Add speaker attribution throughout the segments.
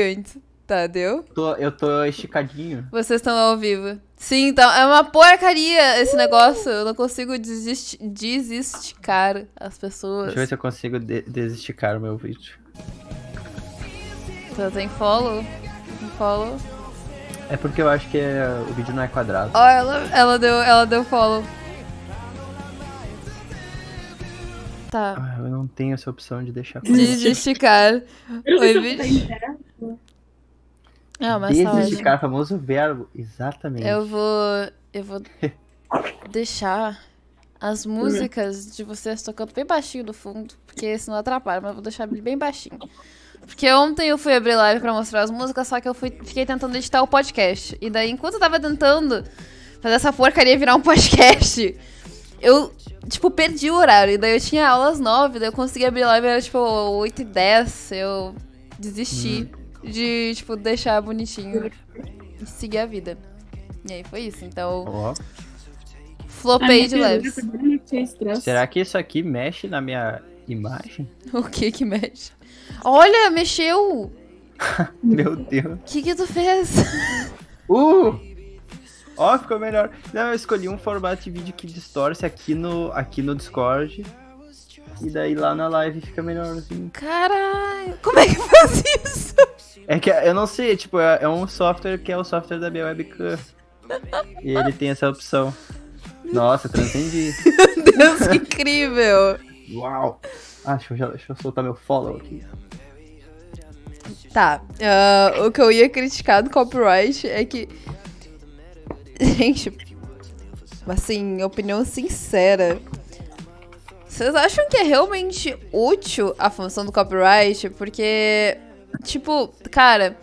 Speaker 1: antes. Tá, deu?
Speaker 2: Tô, eu tô esticadinho.
Speaker 1: Vocês estão ao vivo. Sim, então é uma porcaria esse negócio. Eu não consigo desist desesticar as pessoas.
Speaker 2: Deixa eu ver se eu consigo de desesticar o meu vídeo.
Speaker 1: Então tem follow? Tem follow?
Speaker 2: É porque eu acho que é, o vídeo não é quadrado.
Speaker 1: Ó, oh, ela, ela, deu, ela deu follow. Tá.
Speaker 2: Ah, eu não tenho essa opção de deixar
Speaker 1: Desesticar. Oi,
Speaker 2: Ah, mas Desesticar, famoso verbo. Exatamente.
Speaker 1: Eu vou. Eu vou deixar as músicas de vocês tocando bem baixinho no fundo, porque senão atrapalha, mas eu vou deixar bem baixinho. Porque ontem eu fui abrir live pra mostrar as músicas, só que eu fui, fiquei tentando editar o podcast. E daí, enquanto eu tava tentando fazer essa porcaria virar um podcast, eu, tipo, perdi o horário. E daí eu tinha aulas nove, daí eu consegui abrir live, era tipo 8 e 10. Eu desisti. Hum de, tipo, deixar bonitinho e seguir a vida. E aí foi isso, então. Oh. Flopei de leves.
Speaker 2: Será que isso aqui mexe na minha imagem?
Speaker 1: O que que mexe? Olha, mexeu!
Speaker 2: Meu Deus. O
Speaker 1: que que tu fez?
Speaker 2: Uh! Ó, oh, ficou melhor. Não, eu escolhi um formato de vídeo que distorce aqui no, aqui no Discord. E daí lá na live fica melhor assim.
Speaker 1: Caralho, como é que faz isso?
Speaker 2: É que eu não sei, tipo, é, é um software que é o software da minha webcam. e ele tem essa opção. Nossa, transcendi.
Speaker 1: Meu Deus, que incrível!
Speaker 2: Uau! Ah, deixa eu, deixa eu soltar meu follow aqui.
Speaker 1: Tá. Uh, o que eu ia criticar do copyright é que. Gente. Assim, opinião sincera. Vocês acham que é realmente útil a função do copyright? Porque Tipo, cara,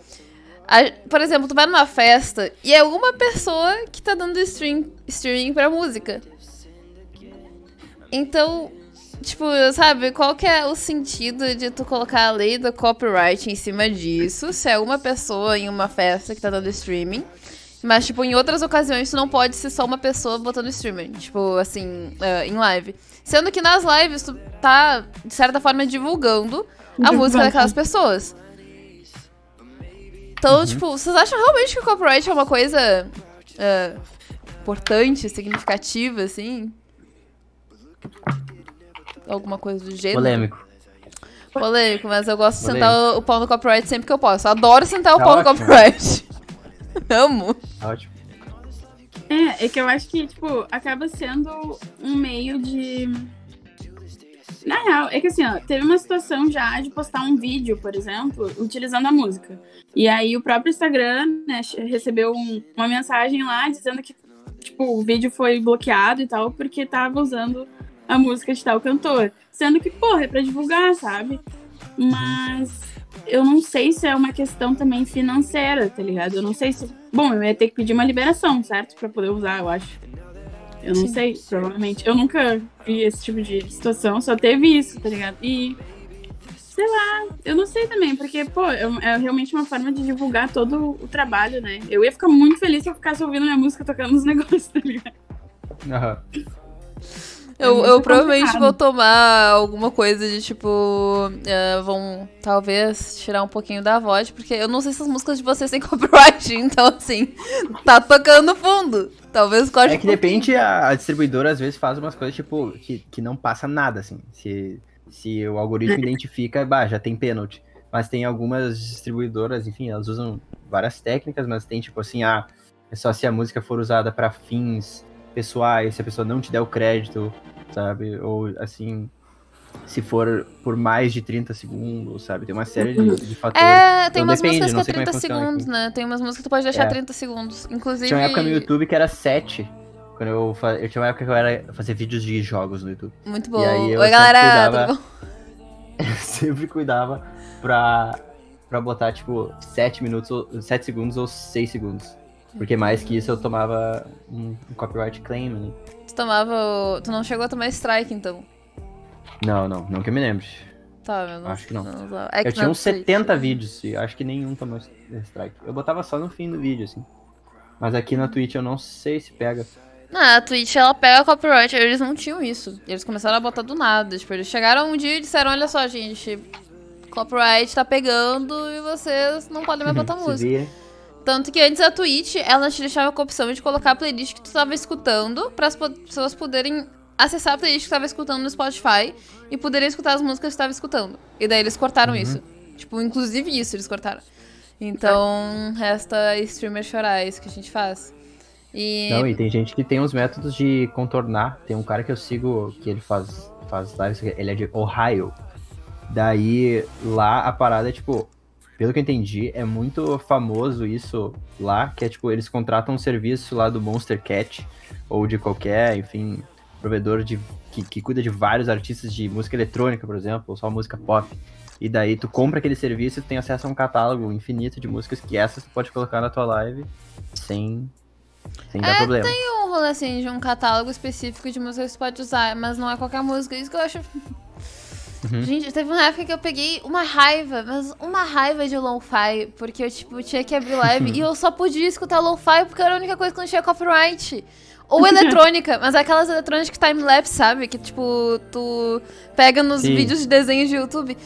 Speaker 1: a, por exemplo, tu vai numa festa e é uma pessoa que tá dando stream, streaming pra música. Então, tipo, sabe, qual que é o sentido de tu colocar a lei do copyright em cima disso, se é uma pessoa em uma festa que tá dando streaming, mas, tipo, em outras ocasiões tu não pode ser só uma pessoa botando streaming, tipo, assim, uh, em live. Sendo que nas lives tu tá, de certa forma, divulgando a música daquelas pessoas. Então, uhum. tipo, vocês acham realmente que o copyright é uma coisa uh, importante, significativa, assim? Alguma coisa do gênero?
Speaker 2: Polêmico.
Speaker 1: Polêmico, mas eu gosto de Polêmico. sentar o pau no copyright sempre que eu posso. Adoro sentar o tá pau ótimo. no copyright. Amo.
Speaker 2: Tá ótimo.
Speaker 3: É, é que eu acho que, tipo, acaba sendo um meio de na real, é que assim, ó, teve uma situação já de postar um vídeo, por exemplo, utilizando a música. E aí o próprio Instagram, né, recebeu um, uma mensagem lá dizendo que, tipo, o vídeo foi bloqueado e tal, porque tava usando a música de tal cantor. Sendo que, porra, é pra divulgar, sabe? Mas eu não sei se é uma questão também financeira, tá ligado? Eu não sei se. Bom, eu ia ter que pedir uma liberação, certo? Pra poder usar, eu acho. Eu não Sim. sei, provavelmente. Eu nunca vi esse tipo de situação, só teve isso, tá ligado? E. Sei lá, eu não sei também, porque, pô, é, é realmente uma forma de divulgar todo o trabalho, né? Eu ia ficar muito feliz se eu ficasse ouvindo minha música tocando nos negócios, tá ligado?
Speaker 2: Aham.
Speaker 1: Eu, é eu provavelmente vou tomar alguma coisa de tipo. Uh, vão talvez tirar um pouquinho da voz, porque eu não sei se as músicas de vocês têm copyright, então assim, tá tocando no fundo. Talvez corte.
Speaker 2: É que um depende, a, a, distribuidora às vezes faz umas coisas tipo que, que não passa nada, assim. Se, se o algoritmo identifica, bah, já tem pênalti. Mas tem algumas distribuidoras, enfim, elas usam várias técnicas, mas tem tipo assim, ah, é só se a música for usada para fins pessoais, se a pessoa não te der o crédito, sabe? Ou assim, se for por mais de 30 segundos, sabe? Tem uma série de, de fatores.
Speaker 1: É, tem então, umas depende, músicas que é 30 segundos, aqui. né? Tem umas músicas que tu pode deixar é. 30 segundos. Inclusive.
Speaker 2: Tinha uma época no YouTube que era 7. Quando eu, eu tinha uma época que eu era fazer vídeos de jogos no YouTube.
Speaker 1: Muito bom. Oi, galera!
Speaker 2: Cuidava, eu sempre cuidava pra, pra botar, tipo, 7 minutos, 7 segundos ou 6 segundos. Porque mais que isso eu tomava um, um copyright claim, né?
Speaker 1: Tu tomava. Tu não chegou a tomar strike, então?
Speaker 2: Não, não, não que eu me lembre.
Speaker 1: Tá, eu não
Speaker 2: Acho que não. não é que eu tinha uns 70 vídeos e acho que nenhum tomou strike. Eu botava só no fim do vídeo, assim. Mas aqui na Twitch eu não sei se pega.
Speaker 1: Não, a Twitch ela pega copyright, eles não tinham isso. Eles começaram a botar do nada. Tipo, eles chegaram um dia e disseram, olha só, gente, copyright tá pegando e vocês não podem mais botar
Speaker 2: Se
Speaker 1: música.
Speaker 2: vira.
Speaker 1: Tanto que antes a Twitch, ela te deixava com a opção de colocar a playlist que tu tava escutando para as pessoas poderem acessar a playlist que tu tava escutando no Spotify e poderem escutar as músicas que tu tava escutando. E daí eles cortaram isso. Tipo, inclusive isso eles cortaram. Então, resta streamer chorar, é isso que a gente faz. E
Speaker 2: Não, e tem gente que tem uns métodos de contornar. Tem um cara que eu sigo que ele faz, faz lives, ele é de Ohio. Daí lá a parada é tipo, pelo que eu entendi, é muito famoso isso lá, que é tipo, eles contratam um serviço lá do Monster Cat, ou de qualquer, enfim, provedor de, que, que cuida de vários artistas de música eletrônica, por exemplo, ou só música pop. E daí tu compra aquele serviço e tu tem acesso a um catálogo infinito de músicas que essas tu pode colocar na tua live sem, sem dar problema.
Speaker 1: um rolê assim de um catálogo específico de músicas que tu pode usar, mas não é qualquer música. Isso que eu acho.
Speaker 2: Uhum.
Speaker 1: Gente, teve uma época que eu peguei uma raiva, mas uma raiva de lo-fi, porque eu, tipo, tinha que abrir live e eu só podia escutar lo-fi porque era a única coisa que não tinha copyright. Ou eletrônica, mas aquelas eletrônicas time-lapse, sabe? Que, tipo, tu pega nos
Speaker 2: Sim.
Speaker 1: vídeos de desenhos de YouTube.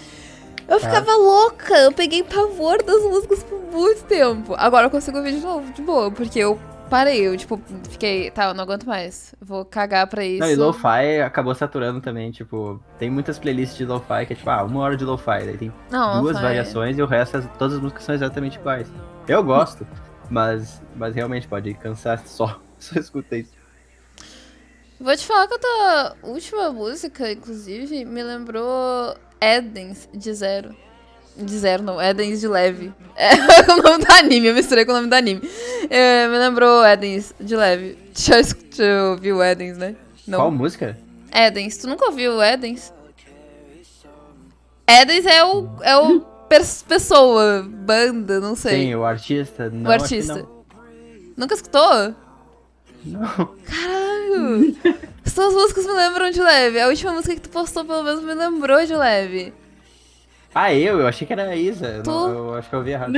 Speaker 1: Eu ficava louca, eu peguei pavor das músicas por muito tempo. Agora eu consigo ouvir de novo, de boa, porque eu parei, eu, tipo, fiquei, tá, eu não aguento mais. Vou cagar pra isso.
Speaker 2: Não, e lo-fi acabou saturando também, tipo, tem muitas playlists de lo-fi que é tipo, ah, uma hora de lo-fi, daí tem
Speaker 1: Não,
Speaker 2: duas
Speaker 1: lo-fi-
Speaker 2: variações e o resto, as- todas as músicas são exatamente iguais. Eu gosto, mas, mas realmente pode cansar só, só escuta isso.
Speaker 1: Vou te falar que a tua última música, inclusive, me lembrou Edens de Zero. De Zero, não, Edens de Leve. É o nome do anime, eu misturei com o nome do anime. É, me lembrou Edens de Leve. Já, já ouviu Edens, né? Não.
Speaker 2: Qual música?
Speaker 1: Edens, tu nunca ouviu Edens? Edens é o, é o pessoa, banda, não sei.
Speaker 2: Sim, o artista. Não,
Speaker 1: o artista. Nunca escutou?
Speaker 2: Não. não.
Speaker 1: Caralho! As tuas músicas me lembram de leve. A última música que tu postou, pelo menos, me lembrou de leve.
Speaker 2: Ah, eu? Eu achei que era a Isa. Eu,
Speaker 1: Tu?
Speaker 2: não- eu acho que eu ouvi errado.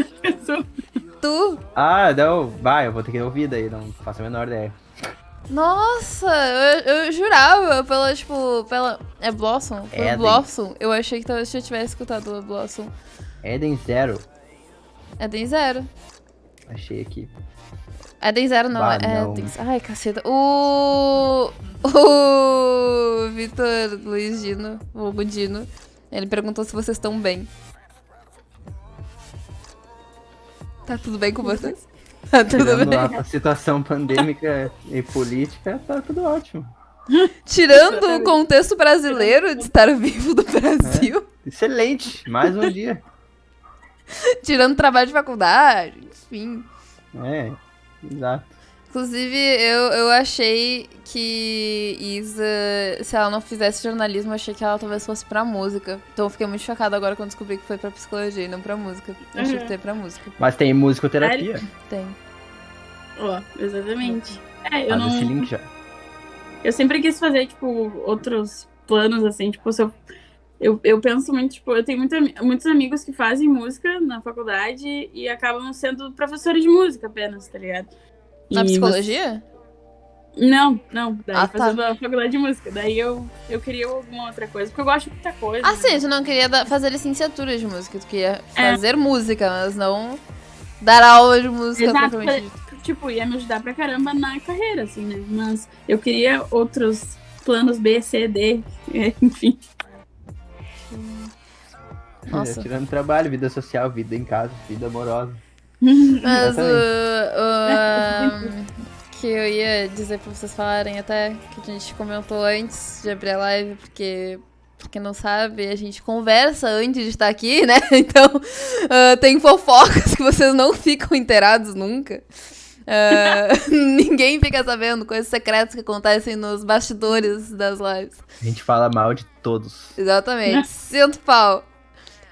Speaker 1: Tu?
Speaker 2: Ah, não, vai, eu vou ter que ouvir daí, não faço a menor ideia.
Speaker 1: Nossa, eu, eu jurava pela, tipo, pela... É Blossom? Pelo
Speaker 2: Eden.
Speaker 1: Blossom. Eu achei que talvez eu tivesse escutado o Blossom.
Speaker 2: Eden Zero,
Speaker 1: Eden Zero.
Speaker 2: achei aqui.
Speaker 1: Eden Zero não,
Speaker 2: Bah,
Speaker 1: é
Speaker 2: não.
Speaker 1: Eden... Ai, caceta. O... O Vitor Luiz Dino, o Budino, ele perguntou se vocês estão bem. Tá tudo bem com vocês? Tá tudo
Speaker 2: Tirando
Speaker 1: bem.
Speaker 2: a situação pandêmica e política, tá tudo ótimo.
Speaker 1: Tirando o contexto brasileiro de estar vivo do Brasil,
Speaker 2: Excelente, mais um dia.
Speaker 1: tirando trabalho de faculdade, enfim.
Speaker 2: É, exato.
Speaker 1: Inclusive, eu, eu achei que Isa, se ela não fizesse jornalismo, eu achei que ela talvez fosse pra música. Então eu fiquei muito chocada agora quando descobri que foi pra psicologia e não pra música. Eu achei
Speaker 3: Uhum.
Speaker 1: que ter pra música.
Speaker 2: Mas tem musicoterapia.
Speaker 1: Tem.
Speaker 3: Ó, exatamente. É, eu
Speaker 2: Faz
Speaker 3: não.
Speaker 2: esse link já.
Speaker 3: Eu sempre quis fazer, tipo, outros planos, assim, tipo, se eu. Eu, eu penso muito, tipo, eu tenho muito, ami- muitos amigos que fazem música na faculdade e acabam sendo professores de música apenas, tá ligado?
Speaker 1: Na
Speaker 3: E
Speaker 1: psicologia?
Speaker 3: você- Não, não, daí
Speaker 1: Ah, tá.
Speaker 3: fazendo a faculdade de música. Daí eu, eu queria alguma outra coisa, porque eu gosto de muita coisa.
Speaker 1: Ah,
Speaker 3: né?
Speaker 1: sim, tu não queria fazer licenciatura de música, tu queria
Speaker 3: É.
Speaker 1: fazer música, mas não dar aula de música
Speaker 3: Exato, tipo, ia me ajudar pra caramba na carreira, assim, né? Mas eu queria outros planos B, C, D, enfim.
Speaker 1: Nossa.
Speaker 2: É, tirando trabalho, vida social, vida em casa, vida amorosa.
Speaker 1: Mas o, o que eu ia dizer pra vocês falarem até, que a gente comentou antes de abrir a live, porque, pra quem não sabe, a gente conversa antes de estar aqui, né? Então, ah, tem fofocas que vocês não ficam inteirados nunca. Ah, ninguém fica sabendo coisas secretas que acontecem nos bastidores das lives.
Speaker 2: A gente fala mal de todos.
Speaker 1: Exatamente. Sinto pau.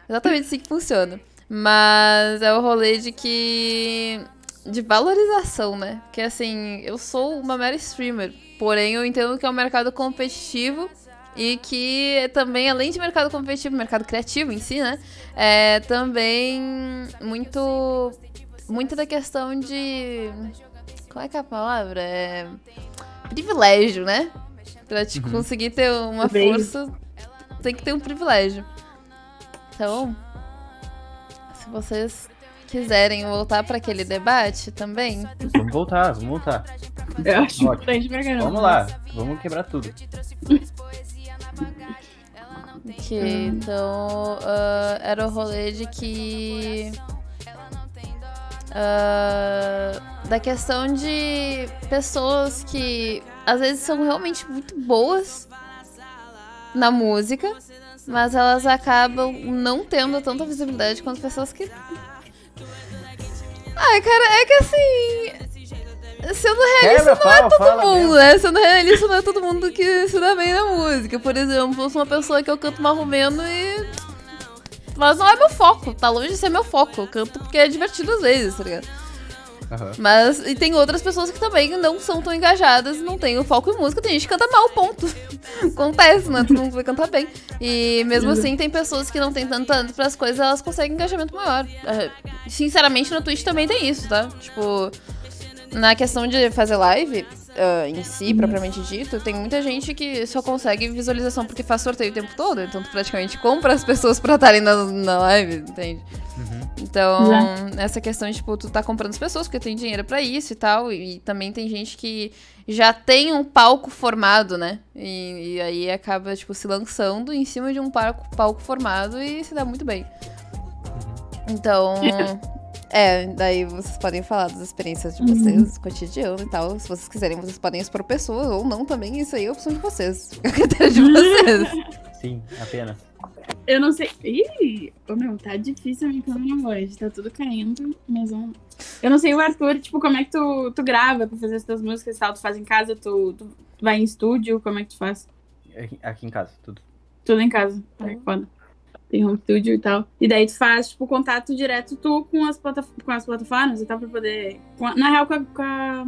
Speaker 1: Exatamente assim que funciona. Mas é o rolê de que. de valorização, né? Porque assim, eu sou uma mera streamer. Porém, eu entendo que é um mercado competitivo. E que também, além de mercado competitivo, mercado criativo em si, né? É também muito. Muito da questão de. Qual é que é a palavra? É. Privilégio, né? Pra te
Speaker 2: Uhum.
Speaker 1: conseguir ter uma
Speaker 3: Bem.
Speaker 1: força, tem que ter um privilégio. Então, se vocês quiserem voltar pra aquele debate também.
Speaker 2: Vamos voltar, vamos voltar.
Speaker 3: Eu acho importante pra caramba.
Speaker 2: Vamos lá, vamos quebrar tudo.
Speaker 1: Que, então, ah, era o rolê de que. ah, da questão de pessoas que às vezes são realmente muito boas na música, mas elas acabam não tendo tanta visibilidade quanto pessoas que. Ai, cara, é que assim. Sendo realista,
Speaker 2: Quebra, fala,
Speaker 1: todo
Speaker 2: fala
Speaker 1: mundo,
Speaker 2: mesmo.
Speaker 1: né? Sendo realista, não é todo mundo que se dá bem na música. Por exemplo, eu sou uma pessoa que eu canto marromeno e. Mas não é meu foco, tá longe de ser meu foco. Eu canto porque é divertido às vezes, tá ligado? Mas e tem outras pessoas que também não são tão engajadas, não tem o foco em música, tem gente que canta mal, ponto. Acontece, né? Todo mundo vai cantar bem. E mesmo assim, tem pessoas que não têm tanto talento pras coisas, elas conseguem engajamento maior. É, sinceramente, no Twitch também tem isso, tá? Tipo, na questão de fazer live, ah, em si, propriamente dito, tem muita gente que só consegue visualização porque faz sorteio o tempo todo, então tu praticamente compra as pessoas pra estarem na, na live, entende? Então, essa questão de, tipo, tu tá comprando as pessoas porque tem dinheiro pra isso e tal. E, também tem gente que já tem um palco formado, né? E, e aí acaba, tipo, se lançando em cima de um palco, palco formado e se dá muito bem. Então. É, daí vocês podem falar das experiências de vocês, cotidiano e tal. Se vocês quiserem, vocês podem expor pessoas ou não também. Isso aí é a opção de vocês. A critério de vocês.
Speaker 2: Sim, apenas.
Speaker 3: Eu não sei. Ih, ô meu, tá difícil a minha câmera hoje. Tá tudo caindo, mas vamos. Eu não sei o Arthur, tipo, como é que tu, tu grava pra fazer as tuas músicas e tal? Tu faz em casa, tu, tu vai em estúdio, como é que tu faz?
Speaker 2: Aqui, aqui em casa, tudo.
Speaker 3: Tudo em casa. Ai, foda. Tem home studio e tal. E daí tu faz, tipo, contato direto tu com as, plataf com as plataformas e tal, pra poder. com a- na real, com a, com a,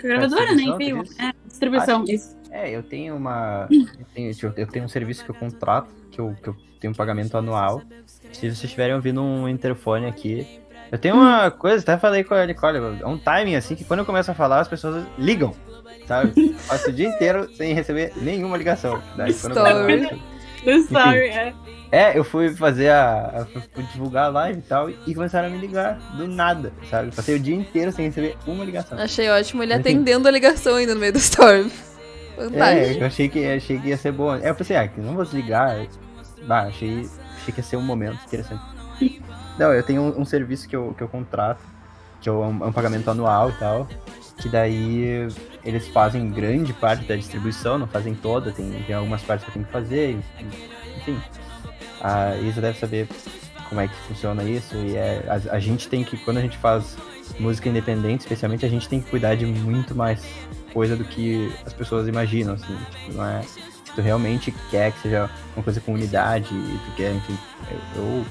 Speaker 3: com a gravadora, né? Enfim,
Speaker 2: diz?
Speaker 3: é, distribuição.
Speaker 2: Que-
Speaker 3: Isso.
Speaker 2: É, eu tenho uma. Eu tenho, eu- tenho um serviço que eu contrato, que eu, que eu tenho um pagamento anual. Se vocês estiverem ouvindo um interfone aqui. Eu tenho uma coisa, até falei com a Nicole, é um timing assim que quando eu começo a falar, as pessoas ligam. Sabe? Passo o dia inteiro sem receber nenhuma ligação. Daí, quando eu
Speaker 1: Story.
Speaker 2: começo
Speaker 3: story, é.
Speaker 2: É, eu fui fazer a. a- fui divulgar a live e tal, e começaram a me ligar do nada, sabe? Passei o dia inteiro sem receber uma ligação.
Speaker 1: Achei ótimo ele
Speaker 2: Enfim.
Speaker 1: atendendo a ligação ainda no meio do storm.
Speaker 2: É,
Speaker 1: Fantástico.
Speaker 2: eu achei que, achei que ia ser bom. É, eu pensei, ah, não vou desligar. Bah, achei, achei que ia ser um momento interessante. Não, eu tenho um, um serviço que eu, que eu contrato, que é um, é um pagamento anual e tal, que daí eles fazem grande parte da distribuição, não fazem toda, tem, tem algumas partes que tenho que fazer, enfim. A Isa deve saber como é que funciona isso, e é, a, a gente tem que, quando a gente faz música independente, especialmente, a gente tem que cuidar de muito mais coisa do que as pessoas imaginam, assim, tipo, não é... Se tu realmente quer que seja uma coisa com unidade, e tu quer, enfim, eu, eu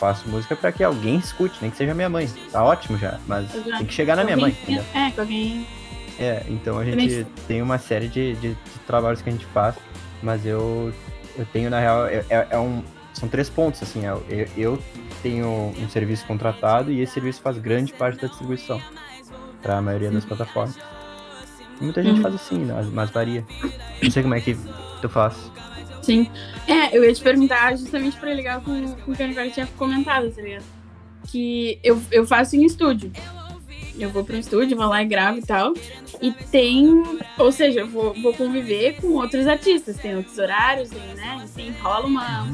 Speaker 2: faço música pra que alguém escute, nem que seja minha mãe, tá ótimo já, mas
Speaker 3: Exato.
Speaker 2: tem que chegar na minha mãe, entendeu?
Speaker 3: É, com alguém.
Speaker 2: É, então a gente tem uma série de, de- de trabalhos que a gente faz, mas eu, eu tenho, na real, é, é- é um, são três pontos, assim, é, eu, eu tenho um serviço contratado e esse serviço faz grande parte da distribuição para a maioria das plataformas. E muita gente
Speaker 3: Uhum.
Speaker 2: faz assim, né, mas varia. Não sei como é que tu faz.
Speaker 3: Sim. É, eu ia te perguntar justamente pra ligar com, com o que a Nicole tinha comentado, tá ligado? Que eu, eu faço em estúdio. Eu vou pro estúdio, vou lá e gravo e tal. E tem. Ou seja, eu vou, vou conviver com outros artistas. Tem outros horários, tem, né? Enfim, rola uma.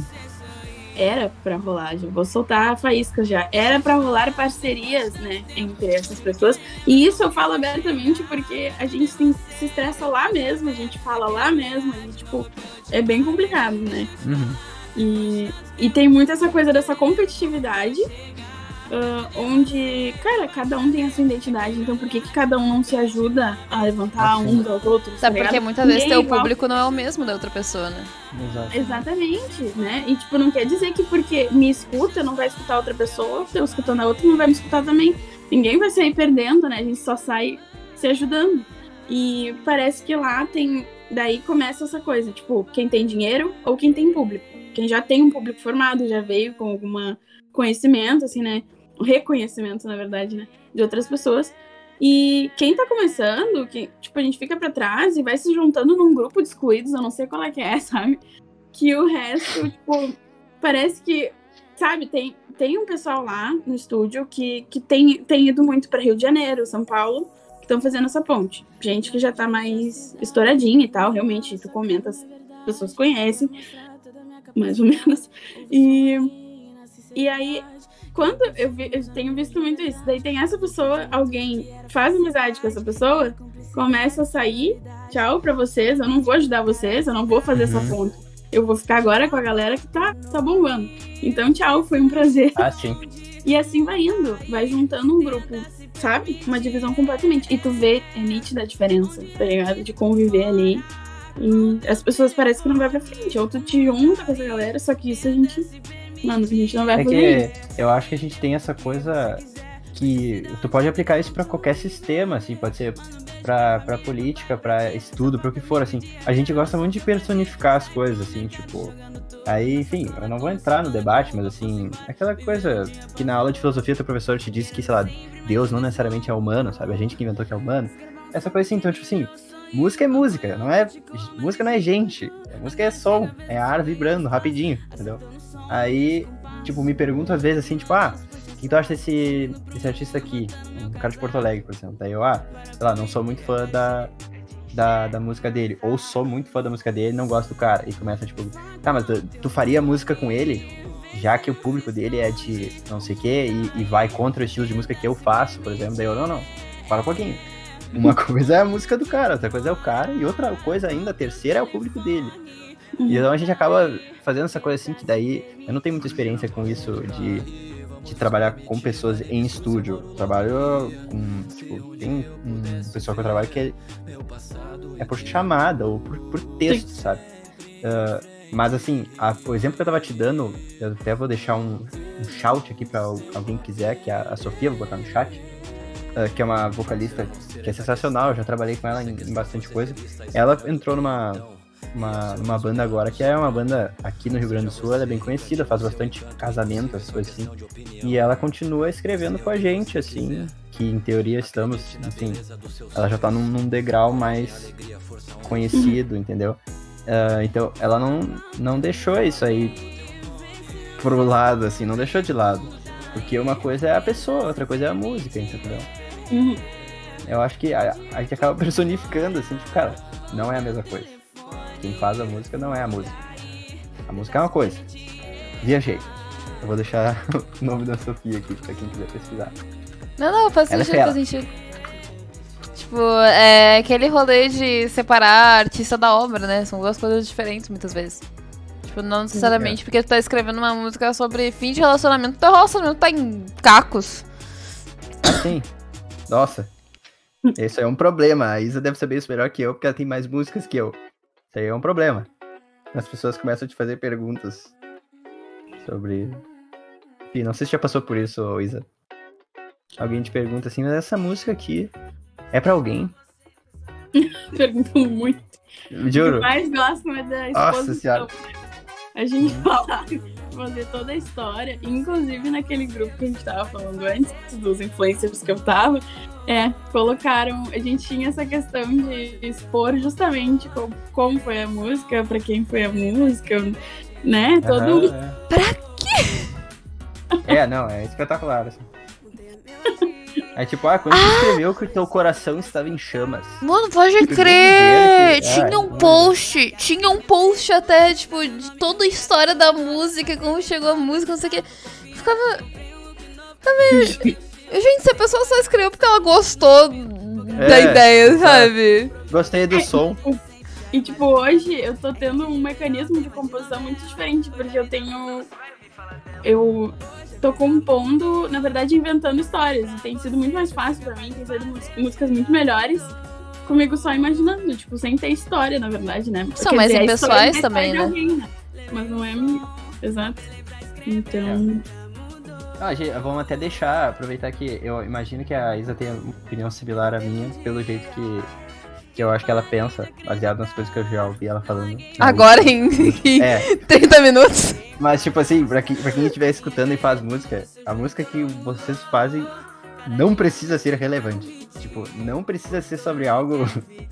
Speaker 3: Era pra rolar, já vou soltar a faísca já. Era pra rolar parcerias, né? Entre essas pessoas. E isso eu falo abertamente porque a gente tem- se estressa lá mesmo, a gente fala lá mesmo. E, tipo, é bem complicado, né?
Speaker 2: Uhum.
Speaker 3: E, e tem muito essa coisa dessa competitividade, ah, onde, cara, cada um tem a sua identidade, então por que, que cada um não se ajuda a levantar
Speaker 2: Assim.
Speaker 3: uns aos outros?
Speaker 1: Sabe,
Speaker 3: tá
Speaker 1: porque
Speaker 3: ligado?
Speaker 1: muitas vezes
Speaker 3: é
Speaker 1: teu
Speaker 3: igual.
Speaker 1: público não é o mesmo da outra pessoa, né?
Speaker 2: Exato.
Speaker 3: Exatamente, né? E, tipo, não quer dizer que porque me escuta, não vai escutar outra pessoa, se eu escutando a outra, não vai me escutar também. Ninguém vai sair perdendo, né? A gente só sai se ajudando. E parece que lá tem. Daí começa essa coisa, tipo, quem tem dinheiro ou quem tem público. Quem já tem um público formado, já veio com alguma conhecimento, assim, né? Reconhecimento, na verdade, né? De outras pessoas. E quem tá começando, que, tipo, a gente fica pra trás e vai se juntando num grupo de excluídos, eu não sei qual é que é, sabe? Que o resto, tipo, parece que sabe, tem, tem um pessoal lá no estúdio que, que tem, tem ido muito para Rio de Janeiro, São Paulo, que estão fazendo essa ponte. Gente que já tá mais estouradinha e tal, realmente, tu comenta, as pessoas conhecem, mais ou menos. E, e aí, quando eu, vi, eu tenho visto muito isso, daí tem essa pessoa, alguém faz amizade com essa pessoa, começa a sair, tchau pra vocês, eu não vou ajudar vocês, eu não vou fazer
Speaker 2: Uhum.
Speaker 3: essa ponte. Eu vou ficar agora com a galera que tá, tá bombando. Então, tchau, foi um prazer.
Speaker 2: Ah, sim.
Speaker 3: E assim vai indo, vai juntando um grupo, sabe? Uma divisão completamente. E tu vê, é nítida a diferença, tá ligado? De conviver ali. E as pessoas parecem que não vai pra frente. Ou tu te junta com essa galera, só que isso a gente. Mano, a gente não vai
Speaker 2: É
Speaker 3: fazer
Speaker 2: que eu acho que a gente tem essa coisa que tu pode aplicar isso pra qualquer sistema, assim, pode ser pra, pra política, pra estudo, pra o que for, assim. A gente gosta muito de personificar as coisas, assim, tipo. Aí, enfim, eu não vou entrar no debate, mas assim, aquela coisa que na aula de filosofia teu professor te disse que, sei lá, Deus não necessariamente é humano, sabe? A gente que inventou que é humano. Essa coisa assim, então, tipo assim, música é música, não é. Música não é gente. Música é som, é ar vibrando rapidinho, entendeu? Aí, tipo, me pergunto às vezes assim, tipo, ah, o que tu acha desse, desse artista aqui? Um cara de Porto Alegre, por exemplo. Daí eu, ah, sei lá, não sou muito fã da, da, da música dele. Ou sou muito fã da música dele não gosto do cara. E começa, tipo, tá, mas tu, tu faria música com ele? Já que o público dele é de não sei o quê e, e vai contra o estilo de música que eu faço, por exemplo. Daí eu, não, não, para um pouquinho. Uma coisa é a música do cara, outra coisa é o cara, e outra coisa ainda, a terceira é o público dele. E então a gente acaba fazendo essa coisa assim, que daí eu não tenho muita experiência com isso de, de trabalhar com pessoas em estúdio. Trabalho com, tipo, tem um pessoal que eu trabalho que é, é por chamada ou por, por texto, sabe? Ah, mas assim, a- o exemplo que eu tava te dando, eu até vou deixar um, um shout aqui pra al- alguém que quiser, que é a, a Sofia, vou botar no chat. ah, que é uma vocalista que é sensacional, eu já trabalhei com ela em, em bastante coisa. Ela entrou numa, uma, uma banda agora, que é uma banda aqui no Rio Grande do Sul, ela é bem conhecida, faz bastante casamento, essas coisas assim. E ela continua escrevendo com a gente, assim, que em teoria estamos, assim, ela já tá num, num degrau mais conhecido, entendeu? Ah, então, ela não, não deixou isso aí pro lado, assim, não deixou de lado. Porque uma coisa é a pessoa, outra coisa é a música, entendeu?
Speaker 3: Uhum.
Speaker 2: Eu acho que a, a gente acaba personificando, assim, tipo, cara, não é a mesma coisa. Quem faz a música não é a música. A música é uma coisa. Viajei. Eu vou deixar o nome da Sofia aqui pra quem quiser pesquisar.
Speaker 1: Não, não, faz
Speaker 2: é
Speaker 1: sentido, faz sentido. Tipo, é aquele rolê de separar artista da obra, né? São duas coisas diferentes muitas vezes. Tipo, não necessariamente porque tu tá escrevendo uma música sobre fim de relacionamento, teu relacionamento tá em cacos.
Speaker 2: Assim, nossa. Isso é um problema. A Isa deve saber isso melhor que eu, porque ela tem mais músicas que eu. Isso aí é um problema. As pessoas começam a te fazer perguntas sobre. Enfim, não sei se já passou por isso, Isa. Alguém te pergunta assim, mas essa música aqui é pra alguém?
Speaker 3: Perguntam muito. O
Speaker 2: Juro.
Speaker 3: que mais gostam é da
Speaker 2: Nossa
Speaker 3: exposição.
Speaker 2: senhora.
Speaker 3: A gente falar, fazer toda a história, inclusive naquele grupo que a gente tava falando antes, dos influencers que eu tava, é, colocaram, a gente tinha essa questão de expor justamente como, como foi a música, pra quem foi a música, né? Todo
Speaker 2: Aham, é. Pra quê? É, não, é espetacular, assim. É tipo, ah, quando tu escreveu que o teu coração estava em chamas.
Speaker 1: Mano, pode
Speaker 2: Primeiro
Speaker 1: crer!
Speaker 2: dizer que-
Speaker 1: Tinha
Speaker 2: é,
Speaker 1: um post, tinha um post até, tipo, de toda a história da música, como chegou a música, não sei o que. Ficava. Ficava. Gente, se a pessoa só escreveu porque ela gostou da
Speaker 2: É,
Speaker 1: ideia,
Speaker 2: exato.
Speaker 1: sabe?
Speaker 2: Gostei do som.
Speaker 3: E, tipo, hoje eu tô tendo um mecanismo de composição muito diferente, porque eu tenho. Eu tô compondo, na verdade, inventando histórias. E tem sido muito mais fácil pra mim, tem sido músicas muito melhores. Comigo só imaginando, tipo, sem ter história, na verdade, né?
Speaker 1: São
Speaker 3: Quer
Speaker 1: mais
Speaker 3: dizer,
Speaker 1: impessoais
Speaker 3: é
Speaker 1: também, né?
Speaker 3: alguém, né? Mas não é. Exato. Então.
Speaker 2: Ah, gente, vamos até deixar, aproveitar que eu imagino que a Isa tem uma opinião similar à minha, pelo jeito que, que eu acho que ela pensa, baseado nas coisas que eu já ouvi ela falando.
Speaker 1: Agora em, em
Speaker 2: É,
Speaker 1: 30 minutos.
Speaker 2: mas tipo assim, pra, quem- pra quem estiver escutando e faz música, a música que vocês fazem não precisa ser relevante. Tipo, não precisa ser sobre algo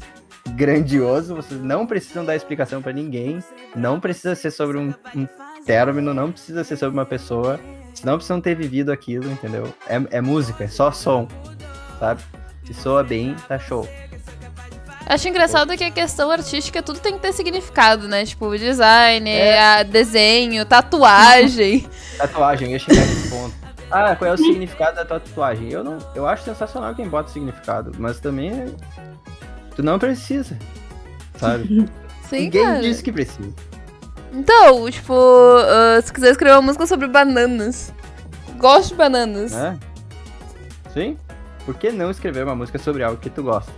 Speaker 2: grandioso, vocês não precisam dar explicação pra ninguém, não precisa ser sobre um, um término não precisa ser sobre uma pessoa, não precisam ter vivido aquilo, entendeu? É, é música, é só som, sabe? Se soa bem, tá show.
Speaker 1: Acho engraçado que a questão artística tudo tem que ter significado, né? Tipo, design,
Speaker 2: É.
Speaker 1: desenho, tatuagem.
Speaker 2: Tatuagem, eu ia chegar nesse ponto. Ah, qual é o significado da tua tatuagem? Eu não, eu acho sensacional quem bota significado, mas também é- tu não precisa, sabe?
Speaker 1: Sim,
Speaker 2: Ninguém
Speaker 1: cara.
Speaker 2: disse que precisa.
Speaker 1: Então, tipo, ah, se quiser escrever uma música sobre bananas. Gosto de bananas.
Speaker 2: Né? Sim? Por que não escrever uma música sobre algo que tu gosta?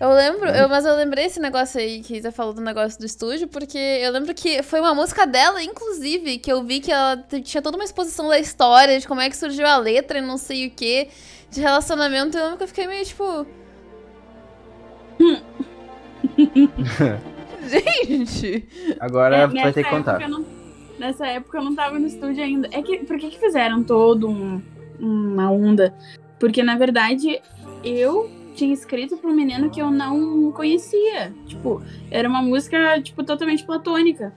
Speaker 1: Eu lembro, eu, mas eu lembrei esse negócio aí que você falou do negócio do estúdio, porque eu lembro que foi uma música dela, inclusive, que eu vi que ela tinha toda uma exposição da história, de como é que surgiu a letra e não sei o que, de relacionamento. Eu lembro que eu fiquei meio tipo. Gente!
Speaker 2: Agora
Speaker 3: É,
Speaker 2: vai ter que contar.
Speaker 3: não- nessa época eu não tava no estúdio ainda. É que, por que, que fizeram todo um- uma onda? Porque, na verdade, eu tinha escrito pra um menino que eu não conhecia. Tipo, era uma música, tipo, totalmente platônica.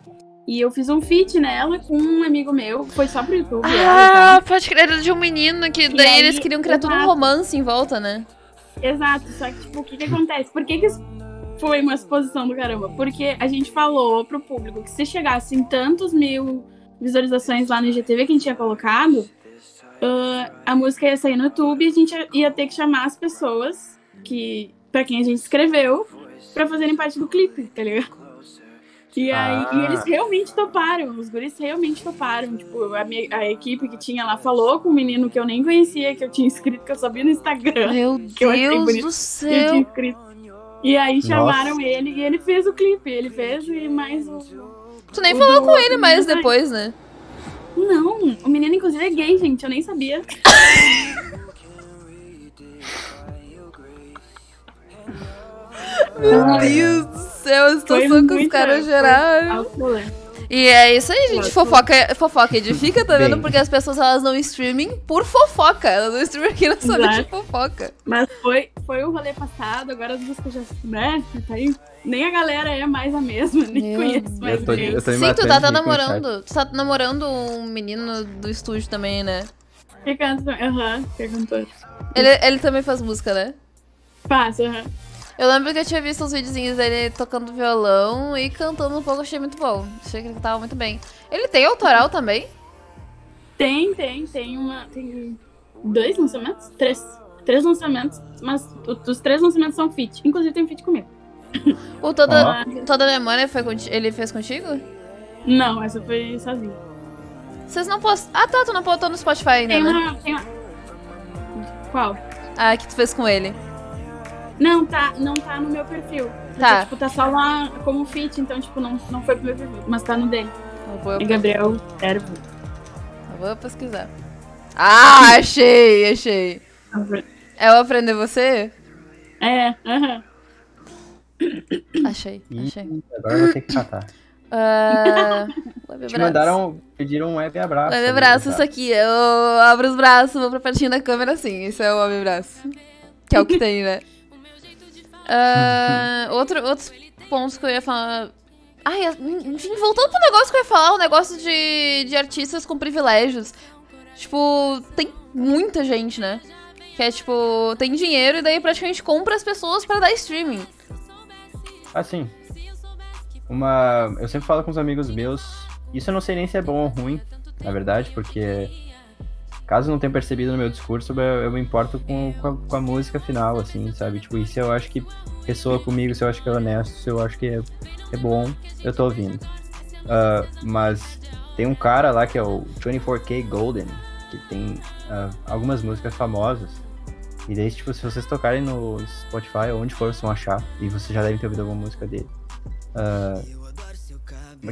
Speaker 3: E eu fiz um feat nela com um amigo meu, foi só pro YouTube. e
Speaker 1: Ah, pode crer, era de um menino que daí
Speaker 3: aí,
Speaker 1: eles queriam criar todo um
Speaker 3: exato.
Speaker 1: romance em volta, né?
Speaker 3: Exato, só que, tipo, o que que acontece? Por que que isso foi uma exposição do caramba? Porque a gente falou pro público que se chegasse em tantos mil visualizações lá no IGTV que a gente tinha colocado, ah, a música ia sair no YouTube e a gente ia ter que chamar as pessoas que, pra quem a gente escreveu pra fazerem parte do clipe, tá ligado? E aí,
Speaker 2: Ah.
Speaker 3: e eles realmente toparam, os guris realmente toparam. Tipo, a, minha- a equipe que tinha lá falou com um menino que eu nem conhecia, que eu tinha escrito, que eu sabia no Instagram.
Speaker 1: Meu
Speaker 3: Que eu achei
Speaker 1: Deus do
Speaker 3: Eu
Speaker 1: céu!
Speaker 3: E aí chamaram
Speaker 2: Nossa.
Speaker 3: ele e ele fez o clipe. Ele fez e mais o.
Speaker 1: Tu nem
Speaker 3: o
Speaker 1: falou
Speaker 3: do
Speaker 1: com ele mais depois, né?
Speaker 3: Não, o menino inclusive é gay, gente. Eu nem sabia.
Speaker 1: Meu
Speaker 3: Ai,
Speaker 1: Deus do céu, a
Speaker 3: foi
Speaker 1: situação que os caras geraram.
Speaker 3: rolê.
Speaker 1: E é isso aí, gente. Fofoca, fofoca edifica, tá vendo?
Speaker 2: Bem.
Speaker 1: Porque as pessoas elas não streaming por fofoca. Elas não streaming aqui na sala de fofoca.
Speaker 3: Mas foi, foi o rolê passado, agora as músicas já. Né? Tá aí. Nem a galera é mais a mesma, nem
Speaker 1: Meu
Speaker 3: conheço mais
Speaker 2: Eu tô-
Speaker 3: ninguém.
Speaker 2: eu tô me
Speaker 1: Sim, tu tá, tá
Speaker 2: com
Speaker 1: namorando. Tu tá namorando um menino do estúdio também, né?
Speaker 3: Que canta. Aham, que cantor.
Speaker 1: Ele, ele também faz música, né?
Speaker 3: Passa, aham.
Speaker 1: Eu lembro que eu tinha visto uns videozinhos dele tocando violão e cantando um pouco, achei muito bom. Achei que ele tava muito bem. Ele tem autoral também?
Speaker 3: Tem, tem, tem uma. Tem dois lançamentos? Três. Três lançamentos, mas os três lançamentos são feat. Inclusive tem feat comigo.
Speaker 1: O Toda,
Speaker 3: Ó.
Speaker 1: toda Memória foi ele fez contigo?
Speaker 3: Não, essa foi sozinha.
Speaker 1: Vocês não postam. Ah, tá, tu não postou no Spotify ainda,
Speaker 3: Tem
Speaker 1: né?
Speaker 3: uma, tem uma. Qual?
Speaker 1: Ah, que tu fez com ele.
Speaker 3: Não, tá, não tá no meu perfil.
Speaker 1: Tá.
Speaker 3: Tipo, tá só lá como feat, então, tipo, não, não foi pro meu perfil, mas tá no dele.
Speaker 1: Eu vou,
Speaker 3: É Gabriel Ervo.
Speaker 1: eu vou pesquisar. Ah, achei, achei. É o Aprender Você?
Speaker 3: É, aham.
Speaker 1: Achei,
Speaker 2: Ih,
Speaker 1: achei.
Speaker 2: agora eu vou ter que catar.
Speaker 1: Web
Speaker 2: Te mandaram, pediram um web abraço.
Speaker 1: Web
Speaker 2: ali,
Speaker 1: abraço, isso aqui. Eu abro os braços, vou pra pertinho da câmera assim. Isso é o web abraço. Que é o que tem, né? Ah, outro, outros pontos que eu ia falar. Ai, enfim, voltando pro negócio que eu ia falar, o negócio de, de artistas com privilégios. Tipo, tem muita gente, né? Que é tipo, tem dinheiro e daí praticamente compra as pessoas pra dar streaming.
Speaker 2: Assim, uma. Eu sempre falo com os amigos meus. Isso eu não sei nem se é bom ou ruim, na verdade, porque caso não tenha percebido no meu discurso, eu, eu me importo com, com, a, com a música final, assim, sabe? Tipo, isso eu acho que pessoa comigo, se eu acho que é honesto, se eu acho que é, é bom, eu tô ouvindo. Ah, mas tem um cara lá que é o 24K Golden, que tem ah, algumas músicas famosas. E daí, tipo, se vocês tocarem no Spotify ou onde for, vocês vão achar. E vocês já devem ter ouvido alguma música dele. Ah,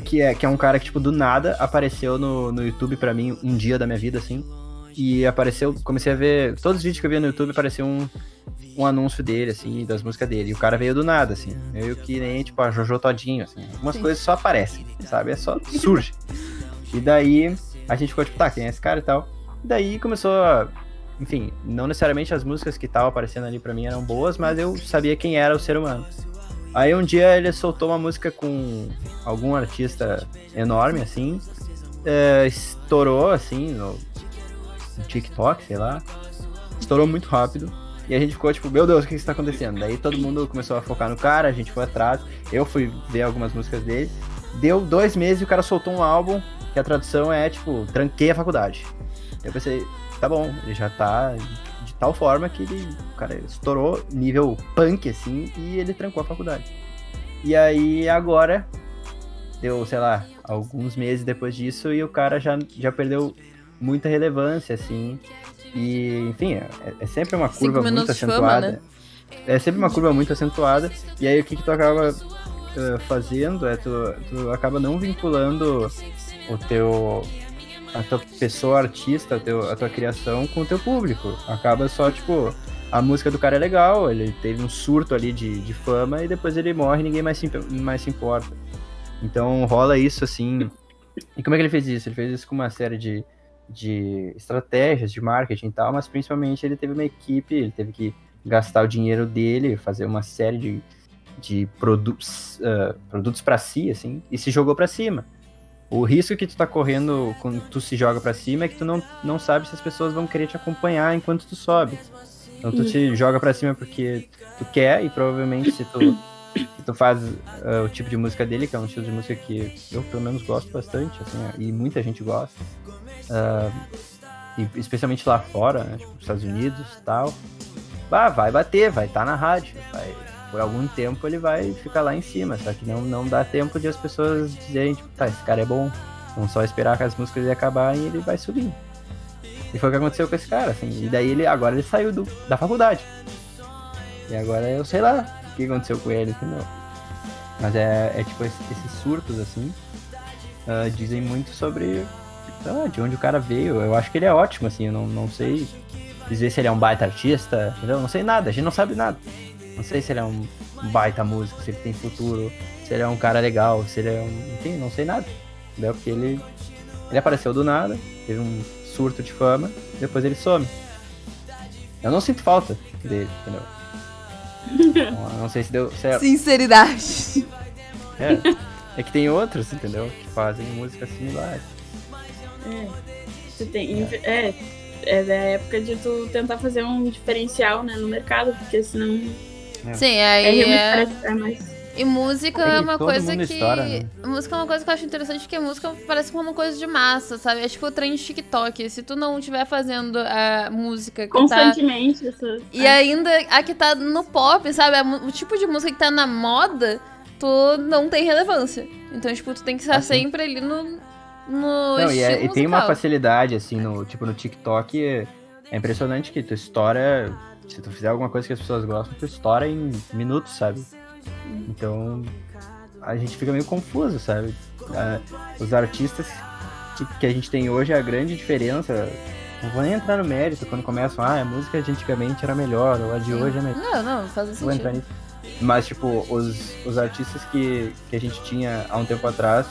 Speaker 2: que, é, que é um cara que, tipo, do nada apareceu no, no YouTube pra mim um dia da minha vida, assim. E apareceu, comecei a ver. Todos os vídeos que eu via no YouTube apareceu um, um anúncio dele, assim, das músicas dele. E o cara veio do nada, assim. Meio que nem, tipo, a Jojo Todinho, assim. Algumas
Speaker 1: Sim.
Speaker 2: coisas só aparecem, sabe? É só surge. E daí a gente ficou, tipo, tá, quem é esse cara e tal. E daí começou a. Enfim, não necessariamente as músicas que estavam aparecendo ali pra mim eram boas, mas eu sabia quem era o ser humano. Aí um dia ele soltou uma música com algum artista enorme, assim, é, estourou assim no TikTok, sei lá. Estourou muito rápido. E a gente ficou tipo, meu Deus, o que está acontecendo? Daí todo mundo começou a focar no cara, a gente foi atrás. Eu fui ver algumas músicas dele. Deu dois meses e o cara soltou um álbum que a tradução é tipo, tranquei a faculdade. Eu pensei, tá bom, ele já tá de tal forma que ele, o cara estourou nível punk, assim, e ele trancou a faculdade. E aí agora, deu, sei lá, alguns meses depois disso, e o cara já, já perdeu muita relevância, assim. E, enfim, é, é sempre uma curva muito acentuada. Fama, né? É sempre uma curva muito acentuada. E aí o que, que tu acaba uh, fazendo é tu, tu acaba não vinculando o teu a tua pessoa artista, a, teu, a tua criação com o teu público. Acaba só, tipo, a música do cara é legal, ele teve um surto ali de, de fama e depois ele morre e ninguém mais se, mais se importa. Então rola isso assim. E como é que ele fez isso? Ele fez isso com uma série de, de estratégias de marketing e tal, mas principalmente ele teve uma equipe, ele teve que gastar o dinheiro dele, fazer uma série de, de produtos, uh, produtos para si, assim, e se jogou para cima. O risco que tu tá correndo quando tu se joga para cima é que tu não, não sabe se as pessoas vão querer te acompanhar enquanto tu sobe. Então tu se joga para cima porque tu quer e provavelmente se tu, se tu faz uh, o tipo de música dele, que é um estilo de música que eu pelo menos gosto bastante, assim, e muita gente gosta, uh, especialmente lá fora, né, tipo, Estados Unidos e tal, bah, vai bater, vai estar tá na rádio, vai, por algum tempo ele vai ficar lá em cima, só que não, não dá tempo de as pessoas dizerem, tipo, tá, esse cara é bom, vamos só esperar que as músicas acabarem e ele vai subir. E foi o que aconteceu com esse cara, assim, e daí ele, agora ele saiu do, da faculdade. E agora eu sei lá o que aconteceu com ele, entendeu? Mas é, é tipo esses surtos, assim, uh, dizem muito sobre ah, de onde o cara veio. Eu acho que ele é ótimo, assim, eu não, não sei dizer se ele é um baita artista, entendeu? Não sei nada, a gente não sabe nada. Não sei se ele é um baita músico, se ele tem futuro, se ele é um cara legal, se ele é um. Enfim, não sei nada. Entendeu? Porque ele, ele apareceu do nada, teve um surto de fama, depois ele some. Eu não sinto falta dele, entendeu? Então, não sei se deu certo.
Speaker 1: Sinceridade.
Speaker 2: É. É que tem outros, entendeu? Que fazem músicas similares.
Speaker 3: É. Você tem. É. é. da época de tu tentar fazer um diferencial né, no mercado, porque senão
Speaker 1: é. Sim, aí. É, é... mais... E música é uma coisa que. Estoura, né? Música é uma coisa que eu acho interessante, porque música parece como uma coisa de massa, sabe? É tipo o trem de TikTok. Se tu não estiver fazendo a música.
Speaker 3: Constantemente, tá...
Speaker 1: essa... E ainda a que tá no pop, sabe? O tipo de música que tá na moda, tu não tem relevância. Então, tipo, tu tem que estar assim. sempre ali no. No
Speaker 2: não, e, é, e, tem uma facilidade, assim, no, tipo, no TikTok. É impressionante que tu estoura se tu fizer alguma coisa que as pessoas gostam, tu estoura em minutos, sabe? Então, a gente fica meio confuso, sabe? os artistas que, que, a gente tem hoje, a grande diferença. Não vou nem entrar no mérito quando começam, ah, a música de antigamente era melhor, ou a de hoje é melhor.
Speaker 1: Não, não, faz sentido. Vou entrar nisso.
Speaker 2: Mas, tipo, os, os artistas que, que a gente tinha há um tempo atrás,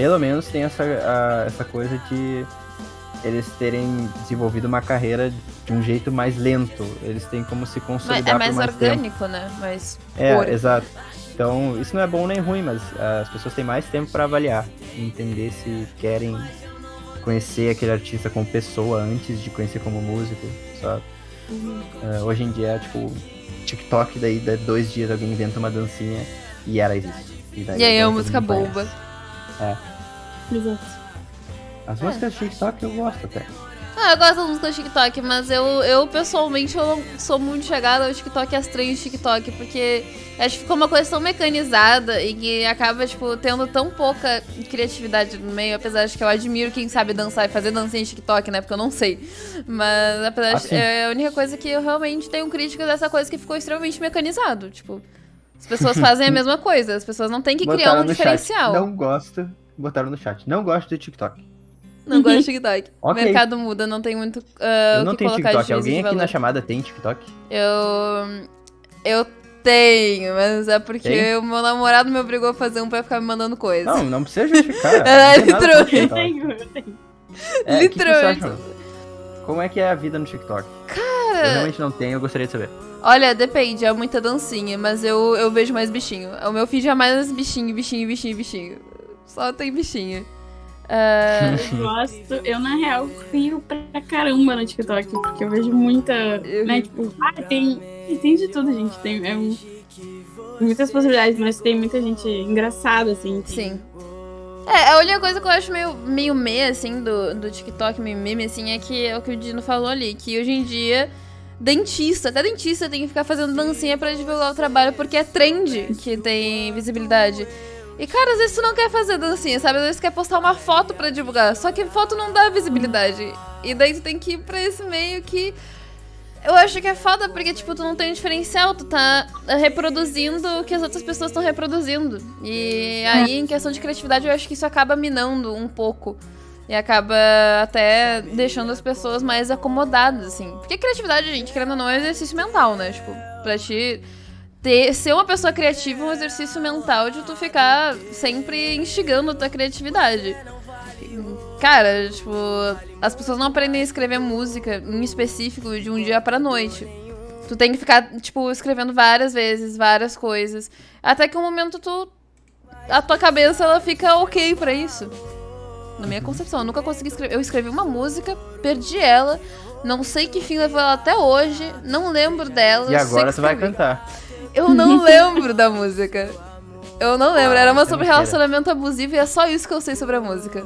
Speaker 2: pelo menos tem essa, a, essa coisa de eles terem desenvolvido uma carreira de um jeito mais lento. Eles têm como se consolidar
Speaker 1: mas É mais,
Speaker 2: mais
Speaker 1: orgânico,
Speaker 2: tempo.
Speaker 1: né? Mais
Speaker 2: é, puro. exato. Então, isso não é bom nem ruim, mas as pessoas têm mais tempo para avaliar, entender se querem conhecer aquele artista como pessoa antes de conhecer como músico, sabe? Uhum. Uh, hoje em dia, tipo, TikTok, daí, dois dias alguém inventa uma dancinha e era isso.
Speaker 1: E, daí, e aí é uma música boba.
Speaker 2: É.
Speaker 3: Exato.
Speaker 2: As músicas de TikTok eu gosto até.
Speaker 1: Ah, eu gosto das músicas de TikTok, mas eu, eu pessoalmente eu não sou muito chegada ao TikTok e às TikTok, porque acho que ficou uma coisa tão mecanizada e que acaba, tipo, tendo tão pouca criatividade no meio, apesar de que eu admiro quem sabe dançar e fazer dancinha de TikTok, né? Porque eu não sei. Mas apesar assim. de, é a única coisa que eu realmente tenho crítica dessa coisa que ficou extremamente mecanizado. Tipo, as pessoas fazem a mesma coisa, as pessoas não têm que Botaram criar um diferencial.
Speaker 2: Chat. Não gosto. Botaram no chat. Não gosto de TikTok.
Speaker 1: Não gosto de TikTok. okay. O mercado muda, não tem muito uh,
Speaker 2: Eu não tenho TikTok. Alguém aqui na chamada tem TikTok?
Speaker 1: Eu. Eu tenho, mas é porque tem? o meu namorado me obrigou a fazer um pra ficar me mandando coisa.
Speaker 2: Não, não precisa justificar. é,
Speaker 1: literalmente.
Speaker 3: Eu tenho, eu tenho.
Speaker 2: É, literalmente. Como é que é a vida no TikTok?
Speaker 1: Cara.
Speaker 2: Eu realmente não tenho, eu gostaria de saber.
Speaker 1: Olha, depende, é muita dancinha, mas eu, eu vejo mais bichinho. O meu feed é mais bichinho, bichinho, bichinho, bichinho. Só tem bichinho. Ah,
Speaker 3: Eu gosto. Eu, na real, rio pra caramba no TikTok, porque eu vejo muita.
Speaker 1: Eu
Speaker 3: Né, tipo, ah, tem, tem de tudo, gente. Tem é um- muitas possibilidades, mas tem muita gente engraçada, assim.
Speaker 1: Sim. É, a única coisa que eu acho meio, meio meia, assim, do, do TikTok, meio meme, assim, é que é o que o Dino falou ali, que hoje em dia, dentista, até dentista tem que ficar fazendo dancinha pra divulgar o trabalho, porque é trend que tem visibilidade. E, cara, às vezes tu não quer fazer dancinha, sabe? Às vezes tu quer postar uma foto pra divulgar, só que foto não dá visibilidade. E daí tu tem que ir pra esse meio que... Eu acho que é foda, porque, tipo, tu não tem um diferencial, tu tá reproduzindo o que as outras pessoas estão reproduzindo. E aí, em questão de criatividade, eu acho que isso acaba minando um pouco. E acaba até deixando as pessoas mais acomodadas, assim. Porque criatividade, gente, querendo ou não, é um exercício mental, né? Tipo, pra ti ter, ser uma pessoa criativa é um exercício mental de tu ficar sempre instigando a tua criatividade. Cara, tipo, as pessoas não aprendem a escrever música em específico de um dia pra noite. Tu tem que ficar, tipo, escrevendo várias vezes, várias coisas. Até que um momento tu. A tua cabeça ela fica ok pra isso. Na minha concepção, eu nunca consegui escrever. Eu escrevi uma música, perdi ela, não sei que fim levou ela até hoje, não lembro dela.
Speaker 2: E agora tu vai cantar.
Speaker 1: Eu não lembro da música. Eu não lembro. Era uma
Speaker 2: isso é
Speaker 1: sobre relacionamento abusivo e é só isso que eu sei sobre a música.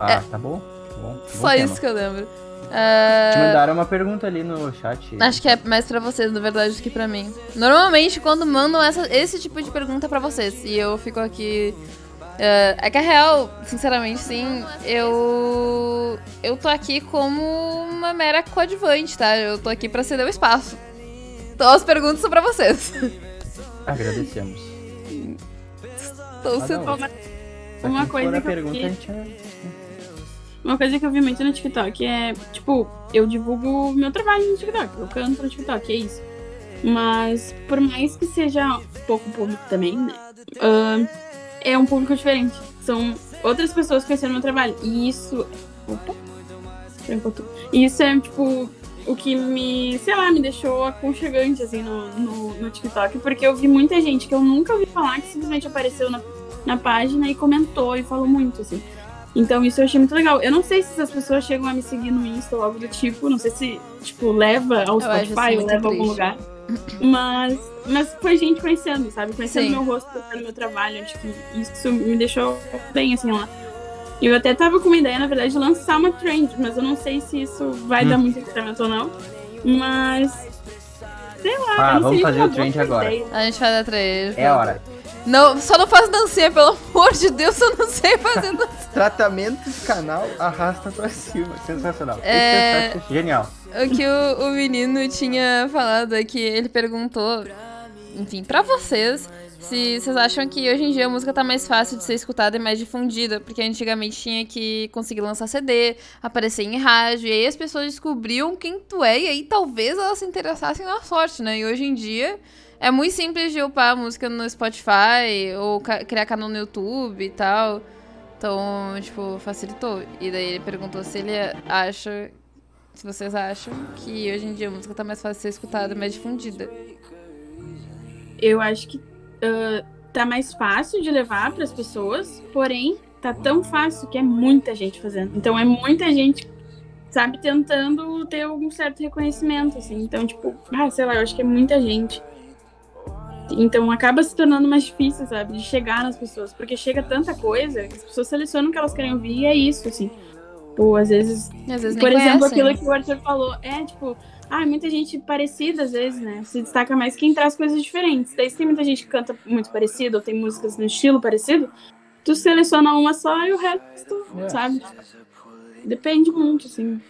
Speaker 2: Ah, tá bom. Tá bom. Bom
Speaker 1: É. Só
Speaker 2: tema.
Speaker 1: isso que eu lembro.
Speaker 2: Te
Speaker 1: Ah,
Speaker 2: mandaram uma pergunta ali no chat.
Speaker 1: Acho que é mais pra vocês, na verdade, do que pra mim. Normalmente, quando mandam essa- esse tipo de pergunta pra vocês, e eu fico aqui. é, é que a real, sinceramente, sim, eu. Eu tô aqui como uma mera coadjuvante, tá? Eu tô aqui pra ceder o espaço. Então as perguntas são pra vocês.
Speaker 2: Agradecemos. Ah,
Speaker 1: você
Speaker 2: não.
Speaker 3: Uma, uma coisa que eu
Speaker 2: pergunta,
Speaker 3: vi-
Speaker 2: gente é...
Speaker 3: uma coisa que eu vi muito no TikTok é, tipo, eu divulgo meu trabalho no TikTok, eu canto no TikTok, é isso. Mas, por mais que seja pouco público também, né? ah, é um público diferente. São outras pessoas conhecendo meu trabalho. E isso. Opa! E isso é, tipo, o que me, sei lá, me deixou aconchegante, assim, no, no, no TikTok. Porque eu vi muita gente que eu nunca ouvi falar que simplesmente apareceu na, na página e comentou e falou muito, assim. Então isso eu achei muito legal. Eu não sei se essas pessoas chegam a me seguir no Insta ou algo do tipo. Não sei se, tipo, leva ao
Speaker 1: Eu isso
Speaker 3: Spotify ou leva a algum
Speaker 1: triste.
Speaker 3: lugar. Mas, mas foi gente conhecendo, sabe? Conhecendo
Speaker 1: Sim.
Speaker 3: meu rosto, conhecendo meu trabalho. Acho que isso me deixou bem, assim, lá. E eu até tava com uma ideia, na verdade, de lançar uma trend, mas eu não sei se isso vai
Speaker 2: Hum.
Speaker 3: dar muito engajamento ou não. Mas. Sei lá,
Speaker 2: Ah, vamos fazer o trend agora.
Speaker 3: ideia.
Speaker 1: A gente faz a trade.
Speaker 2: É a hora.
Speaker 1: Não, só não faz dancinha, pelo amor de Deus, eu não sei fazer dancinha.
Speaker 2: Tratamento do canal arrasta pra cima. Sensacional.
Speaker 1: É-
Speaker 2: Esse é genial.
Speaker 1: O que o, o menino tinha falado é que ele perguntou, enfim, pra vocês, se vocês acham que hoje em dia a música tá mais fácil de ser escutada e mais difundida, porque antigamente tinha que conseguir lançar CD, aparecer em rádio, e aí as pessoas descobriam quem tu é, e aí talvez elas se interessassem na sorte, né? E hoje em dia é muito simples de upar a música no Spotify, ou criar canal no YouTube e tal. Então, tipo, facilitou. E daí ele perguntou se ele acha se vocês acham que hoje em dia a música tá mais fácil de ser escutada, mais difundida.
Speaker 3: eu acho que tá mais fácil de levar para as pessoas, porém tá tão fácil que é muita gente fazendo. Então é muita gente, sabe, tentando ter algum certo reconhecimento, assim. Então, tipo, ah, sei lá, eu acho que é muita gente. Então acaba se tornando mais difícil, sabe, de chegar nas pessoas, porque chega tanta coisa, que as pessoas selecionam o que elas querem ouvir e é isso, assim. Ou às vezes
Speaker 1: às vezes
Speaker 3: por exemplo,
Speaker 1: conhecem.
Speaker 3: aquilo que o Arthur falou, é tipo, ah, muita gente parecida às vezes, né? Se destaca mais quem traz coisas diferentes. Daí se tem muita gente que canta muito parecido, ou tem músicas no estilo parecido, tu seleciona uma só e o resto,
Speaker 2: É.
Speaker 3: sabe? Depende muito, assim.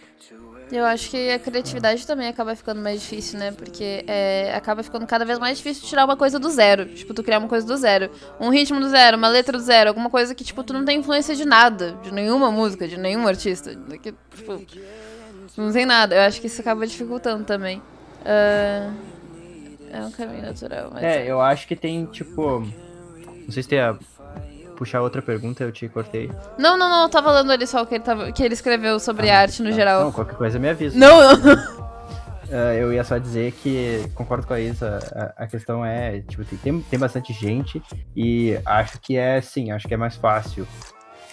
Speaker 1: Eu acho que a criatividade também acaba ficando mais difícil, né? Porque é, acaba ficando cada vez mais difícil tirar uma coisa do zero. Tipo, tu criar uma coisa do zero. Um ritmo do zero, uma letra do zero, alguma coisa que, tipo, tu não tem influência de nada. De nenhuma música, de nenhum artista. Que, tipo, não tem nada. Eu acho que isso acaba dificultando também. Ah, é um caminho natural, mas...
Speaker 2: É, eu acho que tem, tipo. Não sei se tem a. Puxar outra pergunta, eu te cortei.
Speaker 1: Não, não, não, eu tava lendo ali só o que ele, tava, que ele escreveu sobre arte no
Speaker 2: Tá.
Speaker 1: geral.
Speaker 2: Não, qualquer coisa me avisa.
Speaker 1: Não, não.
Speaker 2: Ah, eu ia só dizer que concordo com a Isa. A, a questão é, tipo, tem, tem bastante gente e acho que é, sim, acho que é mais fácil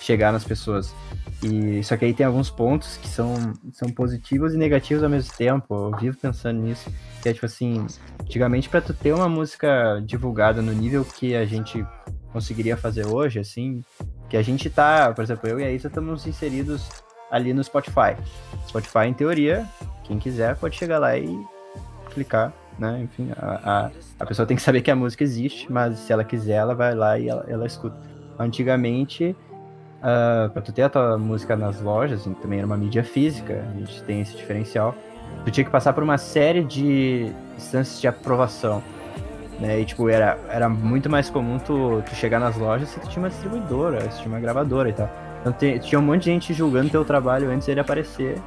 Speaker 2: chegar nas pessoas. E só que aí tem alguns pontos que são, são positivos e negativos ao mesmo tempo. Eu vivo pensando nisso. Que é tipo assim, antigamente para tu ter uma música divulgada no nível que a gente conseguiria fazer hoje, assim, que a gente tá, por exemplo, eu e a Isa estamos inseridos ali no Spotify. Spotify, em teoria, quem quiser pode chegar lá e clicar, né? Enfim, a, a, a pessoa tem que saber que a música existe, mas se ela quiser, ela vai lá e ela, ela escuta. Antigamente, uh, pra tu ter a tua música nas lojas, assim, também era uma mídia física, a gente tem esse diferencial. Tu tinha que passar por uma série de instâncias de aprovação. Né? E, tipo, era, era muito mais comum tu, tu chegar nas lojas se tu tinha uma distribuidora, se tinha uma gravadora e tal. Então te, tinha um monte de gente julgando teu trabalho antes dele aparecer.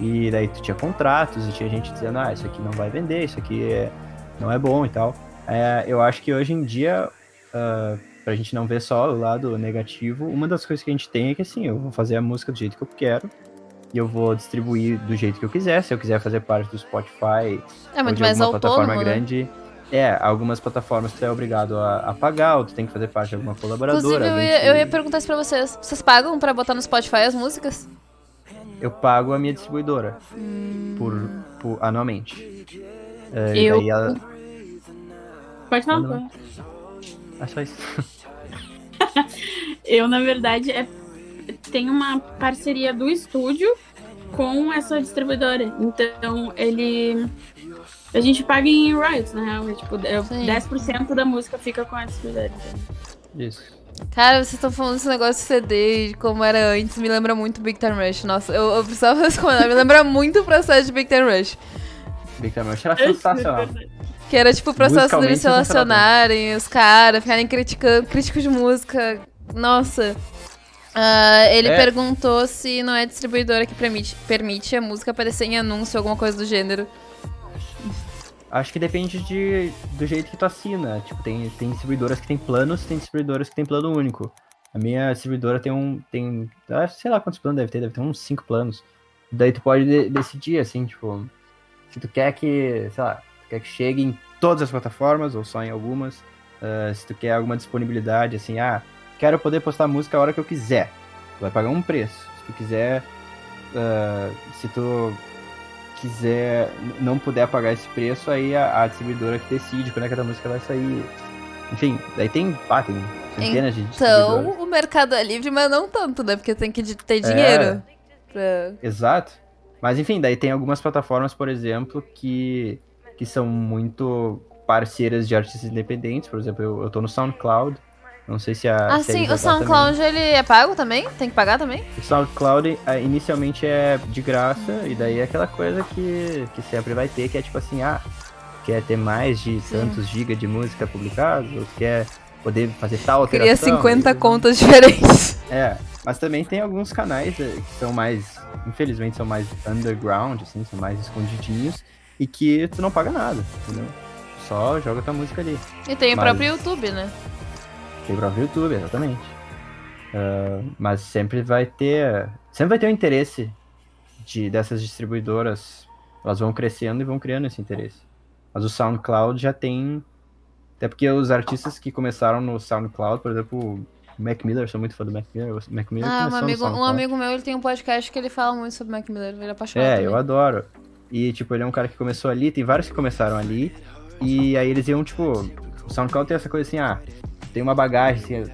Speaker 2: E daí tu tinha contratos e tinha gente dizendo, ah, isso aqui não vai vender, isso aqui é, não é bom e tal. É, eu acho que hoje em dia, uh, pra gente não ver só o lado negativo, uma das coisas que a gente tem é que assim, eu vou fazer a música do jeito que eu quero. E eu vou distribuir do jeito que eu quiser. Se eu quiser fazer parte do Spotify
Speaker 1: é muito
Speaker 2: ou de
Speaker 1: mais
Speaker 2: alguma
Speaker 1: autônomo,
Speaker 2: plataforma
Speaker 1: né?
Speaker 2: grande. É, algumas plataformas tu é obrigado a, a pagar, ou tu tem que fazer parte de alguma colaboradora.
Speaker 1: Inclusive, eu ia,
Speaker 2: que-
Speaker 1: eu ia perguntar isso pra vocês. Vocês pagam pra botar no Spotify as músicas?
Speaker 2: eu pago a minha distribuidora por, por anualmente. É, e
Speaker 3: Eu-
Speaker 2: daí ela...
Speaker 3: Pode falar.
Speaker 2: Não. É só isso.
Speaker 3: Eu, na verdade, é, tenho uma parceria do estúdio com essa distribuidora. Então, ele. A gente paga em royalties, na real. É, tipo, é,
Speaker 1: Sim.
Speaker 3: 10% da música fica com a distribuidora.
Speaker 2: Isso.
Speaker 1: Cara, vocês estão falando desse negócio de CD de como era antes, me lembra muito Big Time Rush. Nossa, eu, eu precisava responder, me lembra muito o processo de Big Time Rush.
Speaker 2: Big Time Rush era sensacional.
Speaker 1: Que era tipo o processo deles se relacionarem, os caras ficarem criticando, críticos de música. Nossa. Ah, ele
Speaker 2: É.
Speaker 1: perguntou se não é distribuidora que permite, permite a música aparecer em anúncio ou alguma coisa do gênero.
Speaker 2: Acho que depende de, do jeito que tu assina. Tipo, tem, tem distribuidoras que tem planos, tem distribuidoras que tem plano único. A minha distribuidora tem um. Tem. ah, Sei lá quantos planos deve ter, deve ter uns cinco planos. Daí tu pode de- decidir, assim, tipo. Se tu quer que, sei lá, quer que chegue em todas as plataformas ou só em algumas. ah, se tu quer alguma disponibilidade, assim, ah, quero poder postar música a hora que eu quiser. Tu vai pagar um preço. Se tu quiser. ah, se tu quiser não puder pagar esse preço, aí a, a distribuidora que decide quando é que a música vai sair. Enfim, daí tem, pá, tem centenas de distribuidoras.
Speaker 1: Então, o mercado é livre, mas não tanto, né? Porque tem que de- ter dinheiro. Pra...
Speaker 2: Exato. Mas enfim, daí tem algumas plataformas, por exemplo, que, que são muito parceiras de artistas independentes. Por exemplo, eu, eu tô no SoundCloud. Não sei se a.
Speaker 1: Ah, sim, o
Speaker 2: tá também.
Speaker 1: SoundCloud ele é pago também? Tem que pagar também?
Speaker 2: O SoundCloud eh, inicialmente é de graça, e daí é aquela coisa que, que sempre vai ter, que é tipo assim, ah, quer ter mais de
Speaker 1: Sim.
Speaker 2: tantos gigas de música publicados, ou quer poder fazer tal
Speaker 1: Queria
Speaker 2: alteração.
Speaker 1: 50
Speaker 2: aí-
Speaker 1: contas diferentes.
Speaker 2: É, mas também tem alguns canais eh, que são mais, infelizmente, são mais underground, assim, são mais escondidinhos, e que tu não paga nada, entendeu? Só joga tua música ali.
Speaker 1: E tem o
Speaker 2: Mas-
Speaker 1: próprio YouTube, né?
Speaker 2: Tem pro YouTube, exatamente. Ah, mas sempre vai ter. Sempre vai ter o interesse de, dessas distribuidoras. Elas vão crescendo e vão criando esse interesse. Mas o SoundCloud já tem. Até porque os artistas que começaram no SoundCloud, por exemplo, o Mac Miller, sou muito fã do Mac Miller. O Mac Miller
Speaker 1: Ah, um amigo, um amigo meu ele tem um podcast que ele fala muito sobre Mac Miller. Ele é apaixonado.
Speaker 2: É,
Speaker 1: também.
Speaker 2: eu adoro. E, tipo, ele é um cara que começou ali, tem vários que começaram ali. E aí eles iam, tipo, o SoundCloud tem essa coisa assim, ah, tem uma bagagem, assim,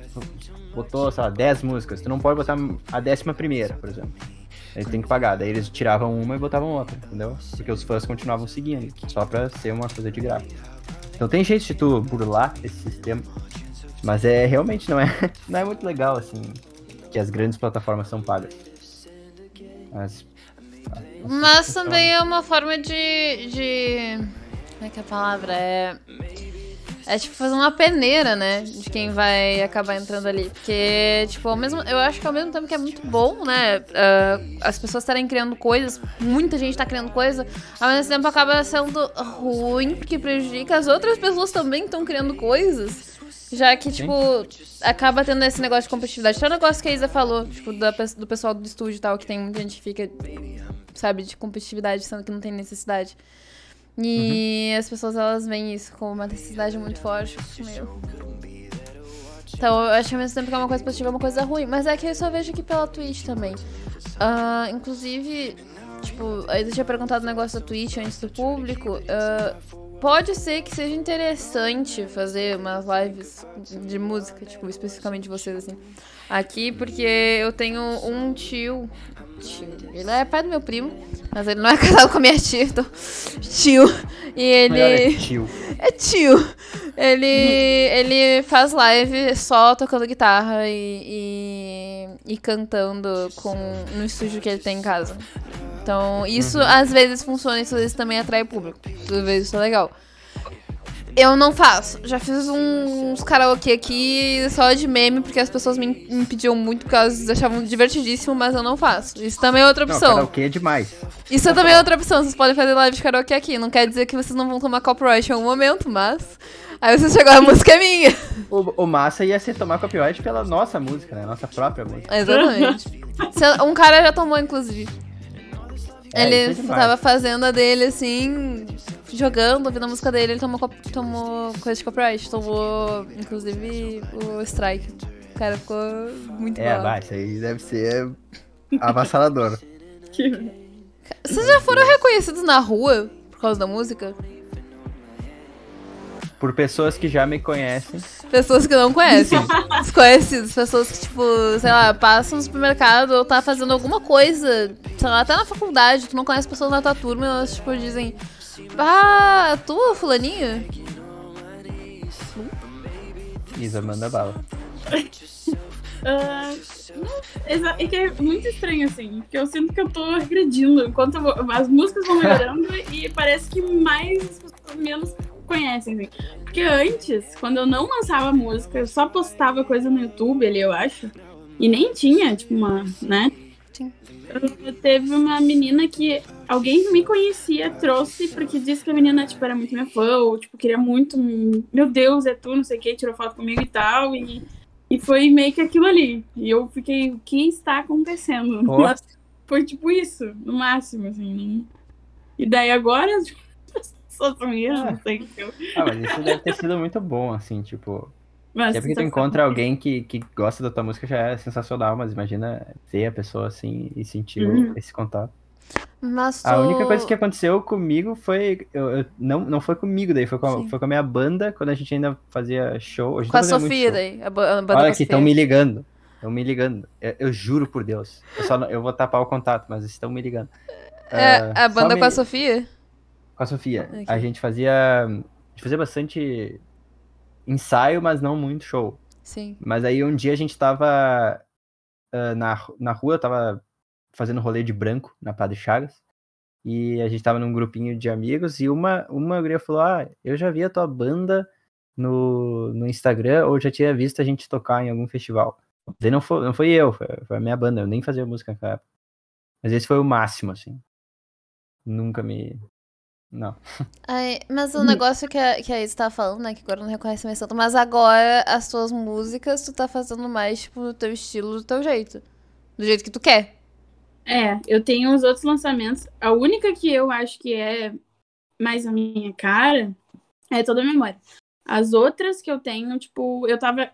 Speaker 2: botou, sei lá, 10 músicas, tu não pode botar a décima primeira, por exemplo. Aí tem que pagar. Daí eles tiravam uma e botavam outra, entendeu? Porque os fãs continuavam seguindo, só pra ser uma coisa de graça. Então tem jeito de tu burlar esse sistema. Mas é realmente não é, não é muito legal, assim, que as grandes plataformas são pagas. Mas.
Speaker 1: Mas também é uma forma de. de... Como é que é a palavra? É. É tipo fazer uma peneira, né? De quem vai acabar entrando ali. Porque, tipo, ao mesmo, eu acho que ao mesmo tempo que é muito bom, né? ah, as pessoas estarem criando coisas, muita gente tá criando coisa, ao mesmo tempo acaba sendo ruim, porque prejudica as outras pessoas também que estão criando coisas. Já que, tipo, acaba tendo esse negócio de competitividade. Tem um negócio que a Isa falou, tipo, da do pessoal do estúdio e tal, que tem muita gente que fica, sabe, de competitividade, sendo que não tem necessidade. E as pessoas, elas veem isso como uma necessidade muito forte. Meu. Então eu acho que ao mesmo tempo que é uma coisa positiva é uma coisa ruim. Mas é que eu só vejo aqui pela Twitch também. Ah, inclusive, tipo, aí eu tinha perguntado o negócio da Twitch antes do público. ah, pode ser que seja interessante fazer umas lives de música, tipo, especificamente vocês, assim. Aqui, porque eu tenho um tio. Tio. Ele é pai do meu primo, mas ele não é casado com a minha tia, então. Tio. E ele.
Speaker 2: É tio.
Speaker 1: É tio. Ele, ele faz live só tocando guitarra e, e, e cantando com, no estúdio que ele tem em casa. Então, isso às vezes funciona, isso às vezes também atrai público. Às vezes isso é legal. Eu não faço. Já fiz uns karaokê aqui só de meme, porque as pessoas me, me pediam muito, porque elas achavam divertidíssimo, mas eu não faço. Isso também é outra
Speaker 2: Não,
Speaker 1: opção.
Speaker 2: karaokê é demais.
Speaker 1: Isso também é outra opção. Vocês podem fazer live de karaokê aqui. Não quer dizer que vocês não vão tomar copyright em algum momento, mas. Aí você chegou, a música é minha.
Speaker 2: O, o massa ia ser tomar copyright pela nossa música, né? Nossa própria música.
Speaker 1: Exatamente. Um cara já tomou, inclusive.
Speaker 2: É,
Speaker 1: ele
Speaker 2: isso é
Speaker 1: tava fazendo a dele assim, jogando, ouvindo a música dele, ele tomou, tomou coisa de copyright. Tomou, inclusive, o strike. O cara ficou muito
Speaker 2: É,
Speaker 1: mal.
Speaker 2: vai, isso aí deve ser avassalador.
Speaker 1: Vocês já foram reconhecidos na rua por causa da música?
Speaker 2: Por pessoas que já me conhecem.
Speaker 1: Pessoas que não conhecem. Desconhecidos. Pessoas que, tipo, sei lá, passam no supermercado ou tá fazendo alguma coisa, sei lá, até na faculdade, tu não conhece pessoas na tua turma e elas, tipo, dizem. Ah, tu, fulaninho?
Speaker 2: Isa, manda bala.
Speaker 3: Não, exa- é que é muito estranho, assim, porque eu sinto que eu tô regredindo enquanto vou- as músicas vão melhorando e parece que mais as pessoas menos conhecem, assim. Porque antes, quando eu não lançava música, eu só postava coisa no YouTube ali, eu acho, e nem tinha, tipo, uma, né? Teve uma menina que alguém me conhecia trouxe porque disse que a menina, tipo, era muito minha fã, ou, tipo, queria muito, meu Deus, é tu, não sei o que, tirou foto comigo e tal, e, e foi meio que aquilo ali. E eu fiquei, o que está acontecendo? Mas foi tipo isso, no máximo, assim. não- E daí agora, as pessoas são isso, não sei o que eu...
Speaker 2: Ah, mas isso deve ter sido muito bom, assim, tipo.
Speaker 3: Mas
Speaker 2: Sempre que tu
Speaker 3: sensação-
Speaker 2: encontra alguém que, que gosta da tua música já é sensacional, mas imagina ver a pessoa assim e sentir
Speaker 3: Uhum.
Speaker 2: esse contato.
Speaker 1: Mas tu...
Speaker 2: A única coisa que aconteceu comigo foi. Eu, eu- não, não foi comigo, daí foi com, a, foi com a minha banda quando a gente ainda fazia show. gente
Speaker 1: Com a Sofia daí. A, ba- a banda
Speaker 2: Olha
Speaker 1: a
Speaker 2: aqui, estão me ligando. Estão me ligando. Eu, eu juro por Deus. Eu, só não- eu vou tapar o contato, mas estão me ligando.
Speaker 1: É,
Speaker 2: Ah,
Speaker 1: a
Speaker 2: só
Speaker 1: banda
Speaker 2: me-
Speaker 1: com a Sofia?
Speaker 2: Com a Sofia.
Speaker 1: Ok.
Speaker 2: A gente fazia. A gente fazia bastante ensaio, mas não muito show.
Speaker 1: Sim.
Speaker 2: Mas aí um dia a gente tava ah, na, na rua, eu tava fazendo rolê de branco na Padre Chagas. E a gente tava num grupinho de amigos e uma, uma guria falou: Ah, eu já vi a tua banda no, no Instagram ou já tinha visto a gente tocar em algum festival. Não foi, não foi eu, foi, foi a minha banda, eu nem fazia música naquela época. Mas esse foi o máximo, assim. Nunca me. Não.
Speaker 1: Ai, mas
Speaker 2: Hum.
Speaker 1: o negócio que a, que a Isa tava falando, né? Que agora não reconhece mais tanto. Mas agora as tuas músicas tu tá fazendo mais, tipo, do teu estilo, do teu jeito. Do jeito que tu quer.
Speaker 3: É, eu tenho os outros lançamentos. A única que eu acho que é mais a minha cara é toda a memória. As outras que eu tenho, tipo, eu tava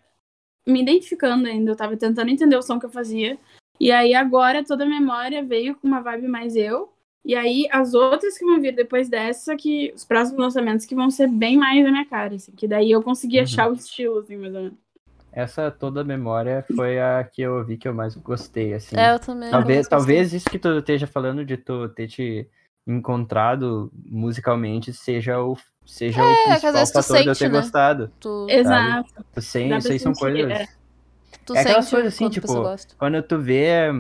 Speaker 3: me identificando ainda, eu tava tentando entender o som que eu fazia. E aí agora toda a memória veio com uma vibe mais eu. E aí as outras que vão vir depois dessa, que os próximos lançamentos que vão ser bem mais a minha cara, assim, que daí eu consegui
Speaker 2: Uhum.
Speaker 3: achar o estilo, assim, mais ou menos.
Speaker 2: Essa toda memória foi a que eu vi que eu mais gostei, assim.
Speaker 1: É, eu também.
Speaker 2: Talvez, talvez isso que tu esteja falando de tu ter te encontrado musicalmente seja o, seja o
Speaker 1: que às
Speaker 2: principal fator de eu
Speaker 1: sente,
Speaker 2: ter
Speaker 1: né?
Speaker 2: gostado.
Speaker 1: Tu,
Speaker 3: Exato.
Speaker 2: Tu sente,
Speaker 3: Dá
Speaker 2: isso aí são
Speaker 3: sentir,
Speaker 2: coisas.
Speaker 3: é.
Speaker 1: tu
Speaker 2: é aquelas
Speaker 1: sente
Speaker 2: coisas assim, tipo. Quando tu vê.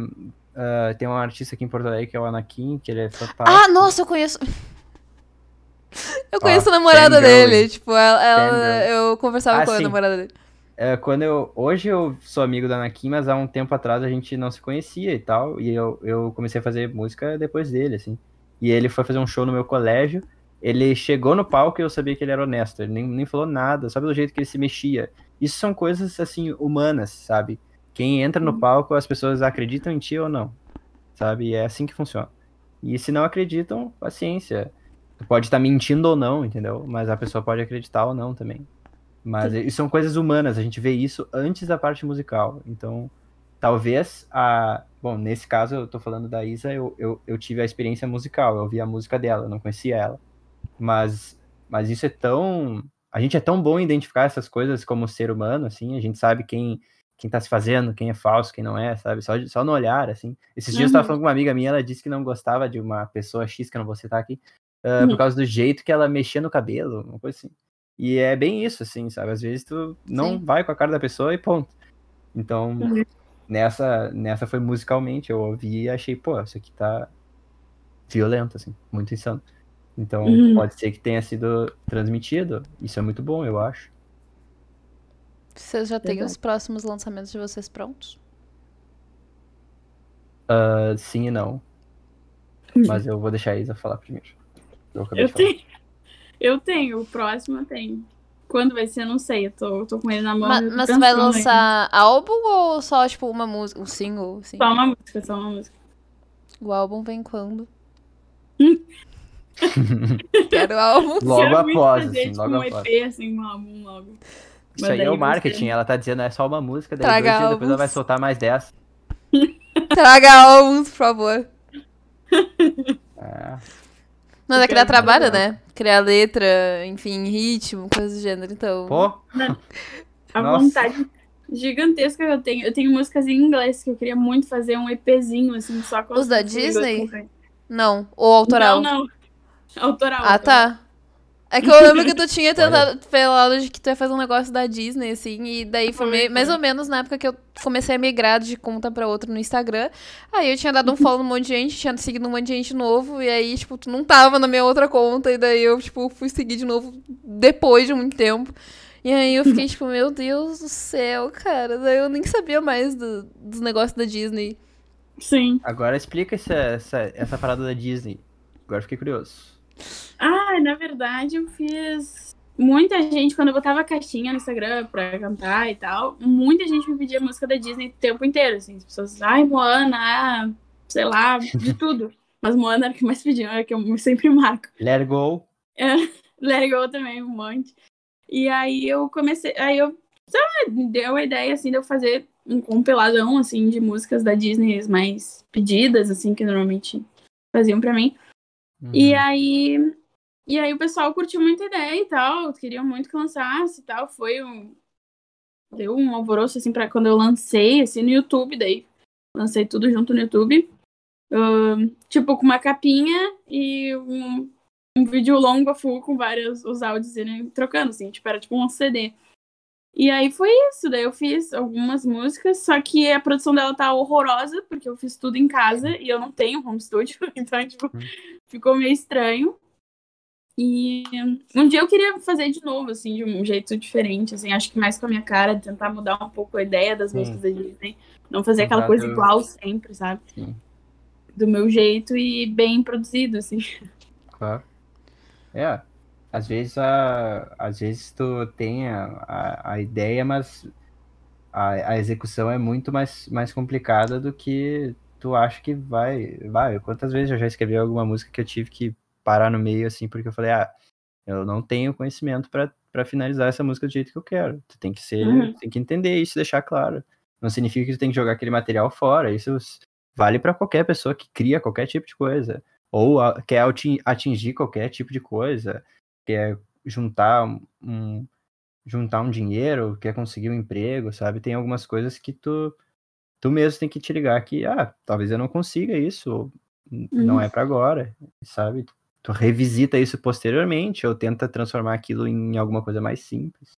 Speaker 2: Ah, tem um artista aqui em Porto Alegre que é o Anakin, que ele é fantástico.
Speaker 1: Ah, nossa, eu conheço. Eu conheço a namorada dele. Tipo, ela, ela- eu conversava
Speaker 2: Ah,
Speaker 1: com a
Speaker 2: sim.
Speaker 1: namorada dele.
Speaker 2: É, quando eu. Hoje eu sou amigo do Anakin, mas há um tempo atrás a gente não se conhecia e tal. E eu, eu comecei a fazer música depois dele, assim. E ele foi fazer um show no meu colégio. Ele chegou no palco e eu sabia que ele era honesto. Ele nem, nem falou nada, sabe do jeito que ele se mexia. Isso são coisas, assim, humanas, sabe? Quem entra no palco, as pessoas acreditam em ti ou não. Sabe? E é assim que funciona. E se não acreditam, paciência. Tu pode estar mentindo ou não, entendeu? Mas a pessoa pode acreditar ou não também. Mas isso são coisas humanas, a gente vê isso antes da parte musical. Então, talvez a. Bom, nesse caso eu tô falando da Isa, eu, eu, eu tive a experiência musical, eu ouvi a música dela, eu não conhecia ela. Mas, mas isso é tão. A gente é tão bom em identificar essas coisas como ser humano, assim, a gente sabe quem quem tá se fazendo, quem é falso, quem não é, sabe? Só, só no olhar, assim. Esses dias uhum. eu tava falando com uma amiga minha, ela disse que não gostava de uma pessoa X, que eu não vou citar aqui, uh, uhum. por causa do jeito que ela mexia no cabelo, uma coisa assim. E é bem isso, assim, sabe? Às vezes tu não Sim. vai com a cara da pessoa e ponto. Então, uhum. nessa, nessa foi musicalmente, eu ouvi e achei, pô, isso aqui tá violento, assim, muito insano. Então, uhum. pode ser que tenha sido transmitido. Isso é muito bom, eu acho.
Speaker 1: Vocês já têm os próximos lançamentos de vocês prontos?
Speaker 2: Uh, sim e não. Mas eu vou deixar a Isa falar primeiro.
Speaker 3: Eu, eu tenho. Eu tenho, o próximo eu tenho. Quando vai ser, eu não sei. Eu tô, eu tô com ele na mão.
Speaker 1: Mas, mas você vai lançar álbum ou só, tipo, uma música, um single? Assim?
Speaker 3: Só uma música, só uma música.
Speaker 1: O álbum vem quando? Quero álbum.
Speaker 2: Logo após, fazer, assim, tipo, logo um
Speaker 3: após. EP, assim, um álbum logo.
Speaker 2: Isso aí é o marketing, ela tá dizendo é só uma música, daí Traga dois depois ela vai soltar mais 10.
Speaker 1: Traga álbuns, por favor. É. Não, é que dá trabalho, né? Criar letra, enfim, ritmo, coisas do gênero, então.
Speaker 2: Pô!
Speaker 3: A Nossa. vontade gigantesca que eu tenho. Eu tenho músicas em inglês que eu queria muito fazer um EPzinho, assim, só com
Speaker 1: Os da Disney? Não. Ou autoral?
Speaker 3: Não, não. Autoral.
Speaker 1: Ah,
Speaker 3: autoral.
Speaker 1: tá. É que eu lembro que tu tinha tentado, falado de que tu ia fazer um negócio da Disney, assim, e daí foi meio, mais ou menos na época que eu comecei a migrar de conta pra outra no Instagram. Aí eu tinha dado um follow num monte de gente, tinha seguido um monte de gente novo, e aí, tipo, tu não tava na minha outra conta, e daí eu, tipo, fui seguir de novo depois de muito tempo. E aí eu fiquei, tipo, meu Deus do céu, cara. Daí eu nem sabia mais do, dos negócios da Disney.
Speaker 3: Sim.
Speaker 2: Agora explica essa, essa, essa parada da Disney. Agora fiquei curioso.
Speaker 3: Ah, na verdade eu fiz. Muita gente, quando eu botava caixinha no Instagram pra cantar e tal, muita gente me pedia música da Disney o tempo inteiro. Assim, as pessoas, ai, Moana, ah, sei lá, de tudo. Mas Moana era o que mais pediam, é que eu sempre marco.
Speaker 2: Let Go.
Speaker 3: É, Let Go também, um monte. E aí eu comecei, aí eu, sei lá, deu a ideia, assim, de eu fazer um compiladão, assim, de músicas da Disney mais pedidas, assim, que normalmente faziam pra mim. Uhum. E aí. E aí o pessoal curtiu muito a ideia e tal, queriam muito que lançasse e tal. Foi um. Deu um alvoroço assim para quando eu lancei, assim, no YouTube, daí. Lancei tudo junto no YouTube. Uh, tipo, com uma capinha e um, um vídeo longo full com vários os áudios né, trocando, assim, tipo, era tipo um CD. E aí foi isso, daí eu fiz algumas músicas, só que a produção dela tá horrorosa, porque eu fiz tudo em casa e eu não tenho home studio, então, tipo, hum. ficou meio estranho. E um dia eu queria fazer de novo, assim, de um jeito diferente, assim, acho que mais com a minha cara, tentar mudar um pouco a ideia das Sim. músicas da Disney, não fazer aquela coisa igual sempre, sabe? Sim. Do meu jeito e bem produzido, assim.
Speaker 2: Claro. É, às vezes, a, às vezes tu tem a, a, a ideia, mas a, a execução é muito mais, mais complicada do que tu acha que vai. Vai, quantas vezes eu já escrevi alguma música que eu tive que parar no meio, assim, porque eu falei, ah, eu não tenho conhecimento para finalizar essa música do jeito que eu quero. Tu tem que ser, uhum. tem que entender isso, deixar claro. Não significa que tu tem que jogar aquele material fora. Isso vale para qualquer pessoa que cria qualquer tipo de coisa. Ou a, quer atingir qualquer tipo de coisa quer juntar um, juntar um dinheiro, quer conseguir um emprego, sabe? Tem algumas coisas que tu, tu mesmo tem que te ligar que, ah, talvez eu não consiga isso, não é uhum. para agora, sabe? Tu revisita isso posteriormente ou tenta transformar aquilo em alguma coisa mais simples.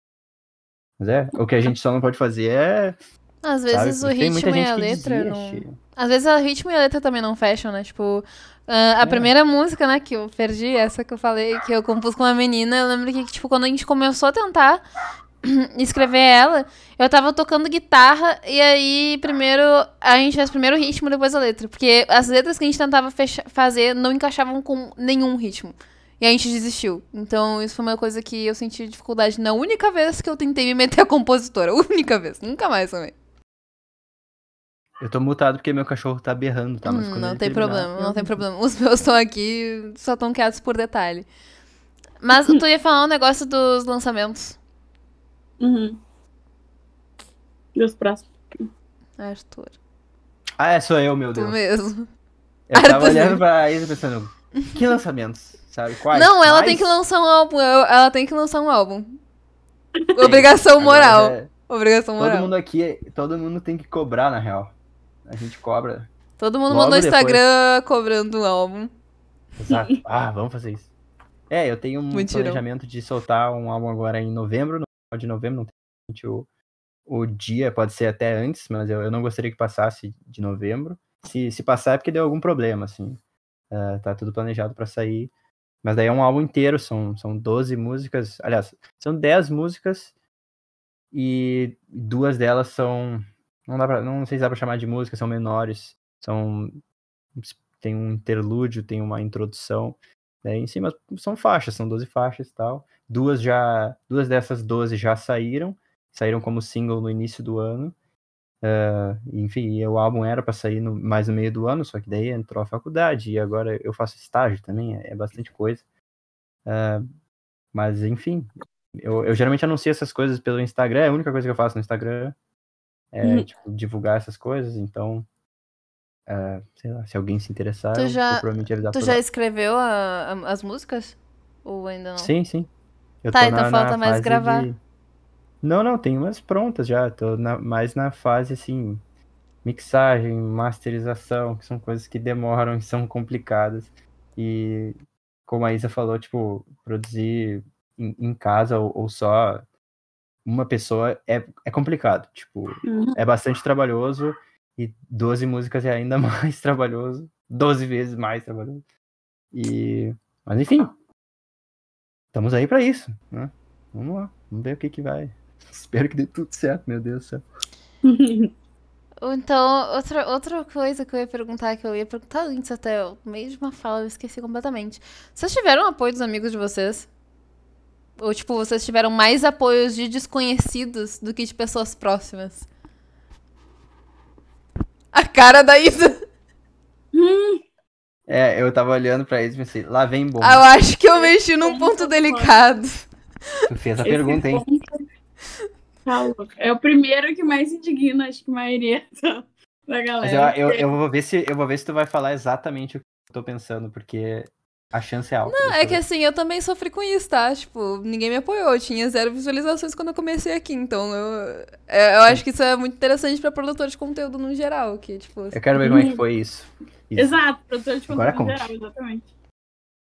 Speaker 2: Mas é, o que a gente só não pode fazer é
Speaker 1: às vezes sabe? o ritmo e a letra não... Às vezes o ritmo e a letra também não fecham, né? Tipo, uh, a é. primeira música, né, que eu perdi, essa que eu falei, que eu compus com uma menina, eu lembro que, tipo, quando a gente começou a tentar escrever ela, eu tava tocando guitarra e aí primeiro a gente fez primeiro o ritmo, depois a letra. Porque as letras que a gente tentava fazer não encaixavam com nenhum ritmo. E a gente desistiu. Então, isso foi uma coisa que eu senti dificuldade na única vez que eu tentei me meter a compositora. Única vez. Nunca mais também.
Speaker 2: Eu tô mutado porque meu cachorro tá berrando, tá?
Speaker 1: Mas hum, não tem problema, não tem problema. Os meus estão aqui, só estão quietos por detalhe. Mas tu ia falar um negócio dos lançamentos.
Speaker 3: Uhum. Dos próximos.
Speaker 1: Arthur.
Speaker 2: Ah, é, sou eu, meu
Speaker 1: Tu
Speaker 2: Deus.
Speaker 1: mesmo.
Speaker 2: Eu tava
Speaker 1: Arthur.
Speaker 2: olhando pra Isa pensando, que lançamentos, sabe? Quais?
Speaker 1: Não, ela
Speaker 2: Mais?
Speaker 1: tem que lançar um álbum. Ela tem que lançar um álbum. Obrigação moral.
Speaker 2: é-
Speaker 1: Obrigação
Speaker 2: todo
Speaker 1: moral.
Speaker 2: mundo aqui, todo mundo tem que cobrar, na real. A gente cobra.
Speaker 1: Todo mundo mandou no
Speaker 2: depois.
Speaker 1: Instagram cobrando um álbum.
Speaker 2: Exato. Ah, vamos fazer isso. É, eu tenho um planejamento de soltar um álbum agora em novembro, de novembro, não tem o, o dia, pode ser até antes, mas eu, eu não gostaria que passasse de novembro. Se, se passar é porque deu algum problema, assim. Ah, tá tudo planejado pra sair. Mas daí é um álbum inteiro, são, são 12 músicas. Aliás, são 10 músicas e duas delas são. Não, dá pra, não sei se dá pra chamar de música, são menores. São. Tem um interlúdio, tem uma introdução. Daí em cima são faixas, são 12 faixas e tal. Duas já. Duas dessas 12 já saíram. Saíram como single no início do ano. Ah, enfim, o álbum era pra sair no, mais no meio do ano, só que daí entrou a faculdade e agora eu faço estágio também, é, é bastante coisa. Ah, mas enfim, eu, eu geralmente anuncio essas coisas pelo Instagram, é a única coisa que eu faço no Instagram. É
Speaker 3: Uhum.
Speaker 2: tipo, divulgar essas coisas, então. Ah, sei lá, se alguém se interessar,
Speaker 1: Tu
Speaker 2: eu
Speaker 1: já-
Speaker 2: vou provavelmente avisar
Speaker 1: Tu já
Speaker 2: lá.
Speaker 1: escreveu a- a- as músicas? Ou ainda não?
Speaker 2: Sim, sim. Eu
Speaker 1: Tá,
Speaker 2: tô
Speaker 1: então
Speaker 2: na-
Speaker 1: falta
Speaker 2: na
Speaker 1: mais gravar.
Speaker 2: de- Não, não, tem umas prontas já. Tô na- mais na fase assim, mixagem, masterização, que são coisas que demoram e são complicadas. E como a Isa falou, tipo, produzir em, em casa ou, ou só uma pessoa é, é complicado. Tipo,
Speaker 3: Uhum.
Speaker 2: é bastante trabalhoso e 12 músicas é ainda mais trabalhoso, 12 vezes mais trabalhoso. E mas enfim, estamos aí pra isso, né? Vamos lá, vamos ver o que que vai. Espero que dê tudo certo, meu Deus do céu.
Speaker 1: Então, outra, outra coisa que eu ia perguntar, que eu ia perguntar antes até, no meio de uma fala, eu esqueci completamente. Vocês tiveram apoio dos amigos de vocês? Ou, tipo, vocês tiveram mais apoios de desconhecidos do que de pessoas próximas? Cara da Isa.
Speaker 2: É, eu tava olhando pra eles e pensei, lá vem bom.
Speaker 1: Ah, eu acho que eu mexi num ponto delicado.
Speaker 2: Tu fez a
Speaker 3: Esse
Speaker 2: pergunta, hein?
Speaker 3: ponto- Tá louco. É o primeiro que mais indigna, acho que a maioria da, da
Speaker 2: Mas
Speaker 3: galera.
Speaker 2: eu, eu, eu vou ver se eu vou ver se tu vai falar exatamente o que eu tô pensando, porque a chance é alta.
Speaker 1: Não, é que assim, eu também sofri com isso, tá? Tipo, ninguém me apoiou. Eu tinha zero visualizações quando eu comecei aqui. Então, eu, é, eu acho que isso é muito interessante pra produtor de conteúdo no geral. Que, tipo,
Speaker 2: Eu quero ver como é que foi isso. Isso.
Speaker 3: Exato, produtor de
Speaker 2: Agora
Speaker 3: conteúdo em
Speaker 2: conte.
Speaker 3: geral, exatamente.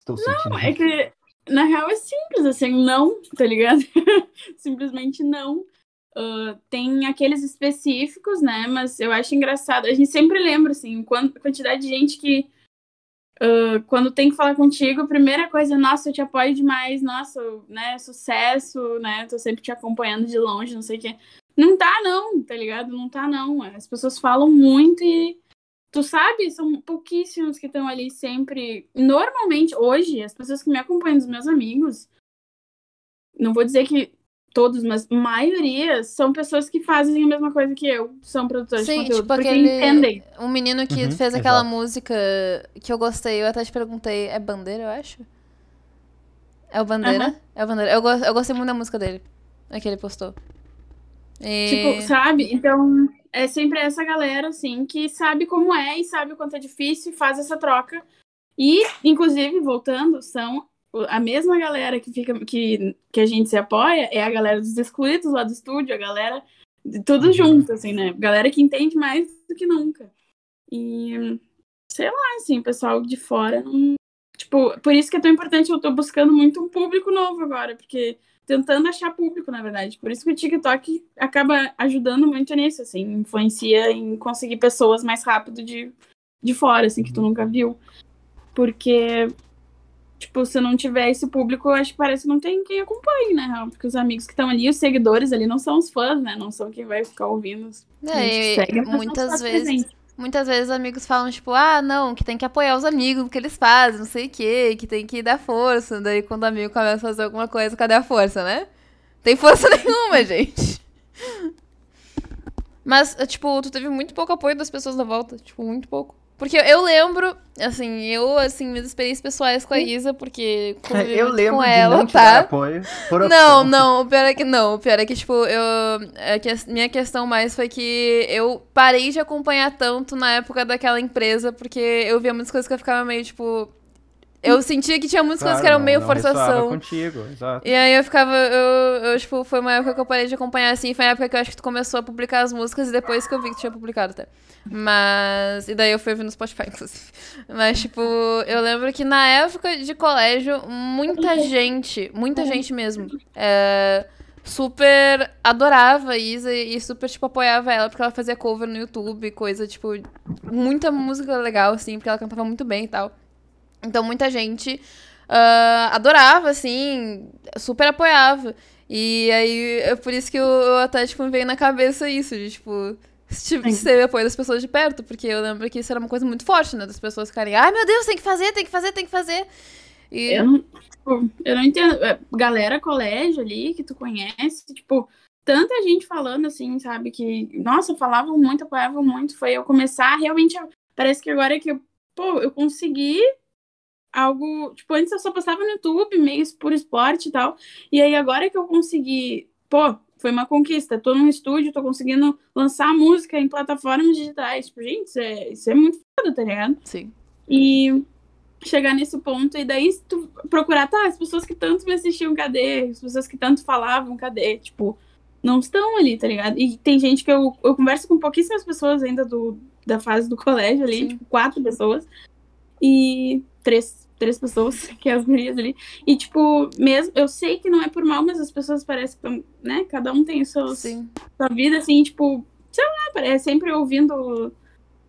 Speaker 2: Estou sentindo.
Speaker 3: Não, é que, na real, é simples, assim, não, tá ligado? Simplesmente não. Ah, tem aqueles específicos, né? Mas eu acho engraçado. A gente sempre lembra, assim, a quantidade de gente que, ah, quando tem que falar contigo, a primeira coisa, nossa, eu te apoio demais, nossa, né? Sucesso, né? Tô sempre te acompanhando de longe, não sei o quê. Não tá, não, tá ligado? Não tá, não. As pessoas falam muito e. Tu sabe, são pouquíssimos que estão ali sempre. Normalmente, hoje, as pessoas que me acompanham, os meus amigos, não vou dizer que todos, mas maioria são pessoas que fazem a mesma coisa que eu, são produtores de
Speaker 1: Sim,
Speaker 3: conteúdo,
Speaker 1: tipo
Speaker 3: porque
Speaker 1: aquele-
Speaker 3: entendem.
Speaker 1: um menino que
Speaker 2: Uhum,
Speaker 1: fez aquela
Speaker 2: exato.
Speaker 1: música que eu gostei, eu até te perguntei, é Bandeira, eu acho? É o Bandeira?
Speaker 3: Aham.
Speaker 1: É o Bandeira. Eu, go- eu gostei muito da música dele, a que ele postou. E...
Speaker 3: Tipo, sabe? Então, é sempre essa galera, assim, que sabe como é e sabe o quanto é difícil e faz essa troca. E, inclusive, voltando, são a mesma galera que fica que, que a gente se apoia, é a galera dos excluídos lá do estúdio, a galera de tudo
Speaker 2: Uhum.
Speaker 3: junto, assim, né? Galera que entende mais do que nunca. E, sei lá, assim, o pessoal de fora não. Tipo, por isso que é tão importante, eu tô buscando muito um público novo agora, porque tentando achar público, na verdade. Por isso que o TikTok acaba ajudando muito nisso, assim, influencia em conseguir pessoas mais rápido de, de fora, assim, que tu nunca viu. Porque, tipo, se não tiver esse público, acho que parece que não tem quem acompanhe, né? Porque os amigos que estão ali, os seguidores ali, não são os fãs, né? Não são quem vai ficar ouvindo.
Speaker 1: É,
Speaker 3: segue,
Speaker 1: muitas vezes,
Speaker 3: presente.
Speaker 1: muitas vezes amigos falam, tipo, ah, não, que tem que apoiar os amigos no que eles fazem, não sei o quê, que tem que dar força. Daí quando o amigo começa a fazer alguma coisa, cadê a força, né? Tem força nenhuma, gente. Mas, tipo, tu teve muito pouco apoio das pessoas da volta. Tipo, muito pouco. Porque eu lembro, assim, eu, assim, minhas experiências pessoais com a Isa, porque convivi
Speaker 2: Eu lembro
Speaker 1: com ela,
Speaker 2: não
Speaker 1: tá?
Speaker 2: apoio por
Speaker 1: Não, não, o pior é que não. O pior é que, tipo, eu. É que a minha questão mais foi que eu parei de acompanhar tanto na época daquela empresa, porque eu via muitas coisas que eu ficava meio, tipo. Eu sentia que tinha muitas coisas que
Speaker 2: Claro,
Speaker 1: eram
Speaker 2: não-
Speaker 1: meio
Speaker 2: não
Speaker 1: forçação.
Speaker 2: contigo, exato.
Speaker 1: E aí eu ficava, eu, eu, tipo, foi uma época que eu parei de acompanhar, assim, foi a época que eu acho que tu começou a publicar as músicas e depois que eu vi que tu tinha publicado até. Mas, e daí eu fui ouvir no Spotify, inclusive. Mas, tipo, eu lembro que na época de colégio, muita gente, muita gente mesmo, é, super adorava a Isa e super, tipo, apoiava ela, porque ela fazia cover no YouTube, coisa, tipo, muita música legal, assim, porque ela cantava muito bem e tal. Então, muita gente ah, adorava, assim, super apoiava. E aí, é por isso que até, tipo, me veio na cabeça isso, de, tipo, se tive- se teve apoio das pessoas de perto, porque eu lembro que isso era uma coisa muito forte, né? Das pessoas ficarem, ai meu Deus, tem que fazer, tem que fazer, tem que fazer. E
Speaker 3: Eu não, tipo, eu não entendo. É, Galera, colégio ali, que tu conhece, tipo, tanta gente falando assim, sabe? Que, nossa, falavam muito, apoiavam muito. Foi eu começar realmente. Parece que agora que eu, pô, eu consegui algo. Tipo, antes eu só postava no YouTube, meio por esporte e tal. E aí agora que eu consegui, pô, foi uma conquista. Tô num estúdio, tô conseguindo lançar música em plataformas digitais. Tipo, gente, isso é, isso é muito foda, tá ligado?
Speaker 1: sim.
Speaker 3: E chegar nesse ponto, e daí tu procurar, tá, as pessoas que tanto me assistiam, cadê? As pessoas que tanto falavam, cadê? Tipo, não estão ali, tá ligado? E tem gente que eu, eu converso com pouquíssimas pessoas ainda do, da fase do colégio ali,
Speaker 1: Sim.
Speaker 3: tipo, quatro pessoas. E três, três pessoas, que é as gurias ali. E, tipo, mesmo, eu sei que não é por mal, mas as pessoas parecem que estão, né? Cada um tem seus,
Speaker 1: Sim.
Speaker 3: sua vida, assim, tipo, sei lá, parece sempre ouvindo.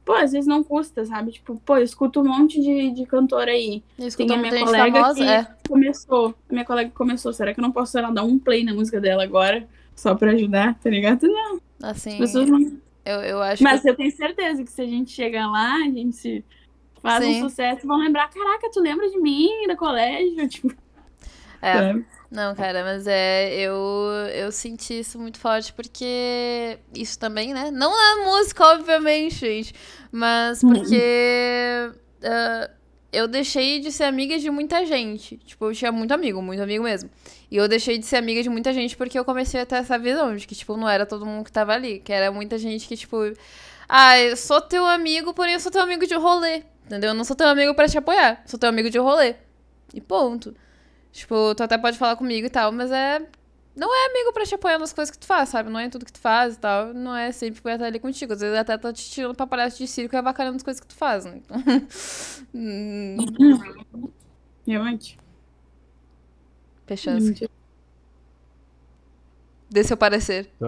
Speaker 3: Pô, às vezes não custa, sabe? Tipo, pô, eu escuto um monte de, de cantor aí.
Speaker 1: Escutou
Speaker 3: a minha colega
Speaker 1: famosa,
Speaker 3: que-
Speaker 1: é.
Speaker 3: Começou. A minha colega começou. Será que eu não posso, sei lá, dar um play na música dela agora? Só pra ajudar, tá ligado? Não,
Speaker 1: Assim,
Speaker 3: as pessoas não.
Speaker 1: eu, eu acho
Speaker 3: Mas
Speaker 1: que.
Speaker 3: eu tenho certeza que se a gente chegar lá, a gente faz
Speaker 1: Sim.
Speaker 3: um sucesso, vão lembrar, caraca, tu lembra de mim, da colégio? Tipo,
Speaker 1: É,
Speaker 3: sabe?
Speaker 1: Não, cara, mas é, eu, eu senti isso muito forte porque isso também, né? Não na música, obviamente, gente, mas porque ah, eu deixei de ser amiga de muita gente. Tipo, eu tinha muito amigo, muito amigo mesmo. E eu deixei de ser amiga de muita gente porque eu comecei a ter essa visão de que, tipo, não era todo mundo que tava ali, que era muita gente que, tipo, ah, eu sou teu amigo, porém eu sou teu amigo de rolê, entendeu? Eu não sou teu amigo pra te apoiar, sou teu amigo de rolê. E ponto. Tipo, tu até pode falar comigo e tal, mas é. Não é amigo pra te apoiar nas coisas que tu faz, sabe? Não é tudo que tu faz e tal. Não é sempre que vai estar ali contigo. Às vezes até tá te tirando pra palhaço de circo e avacalhando as coisas que tu faz, né? Então.
Speaker 3: Realmente.
Speaker 1: Fechando. Dê seu parecer.
Speaker 2: Tô-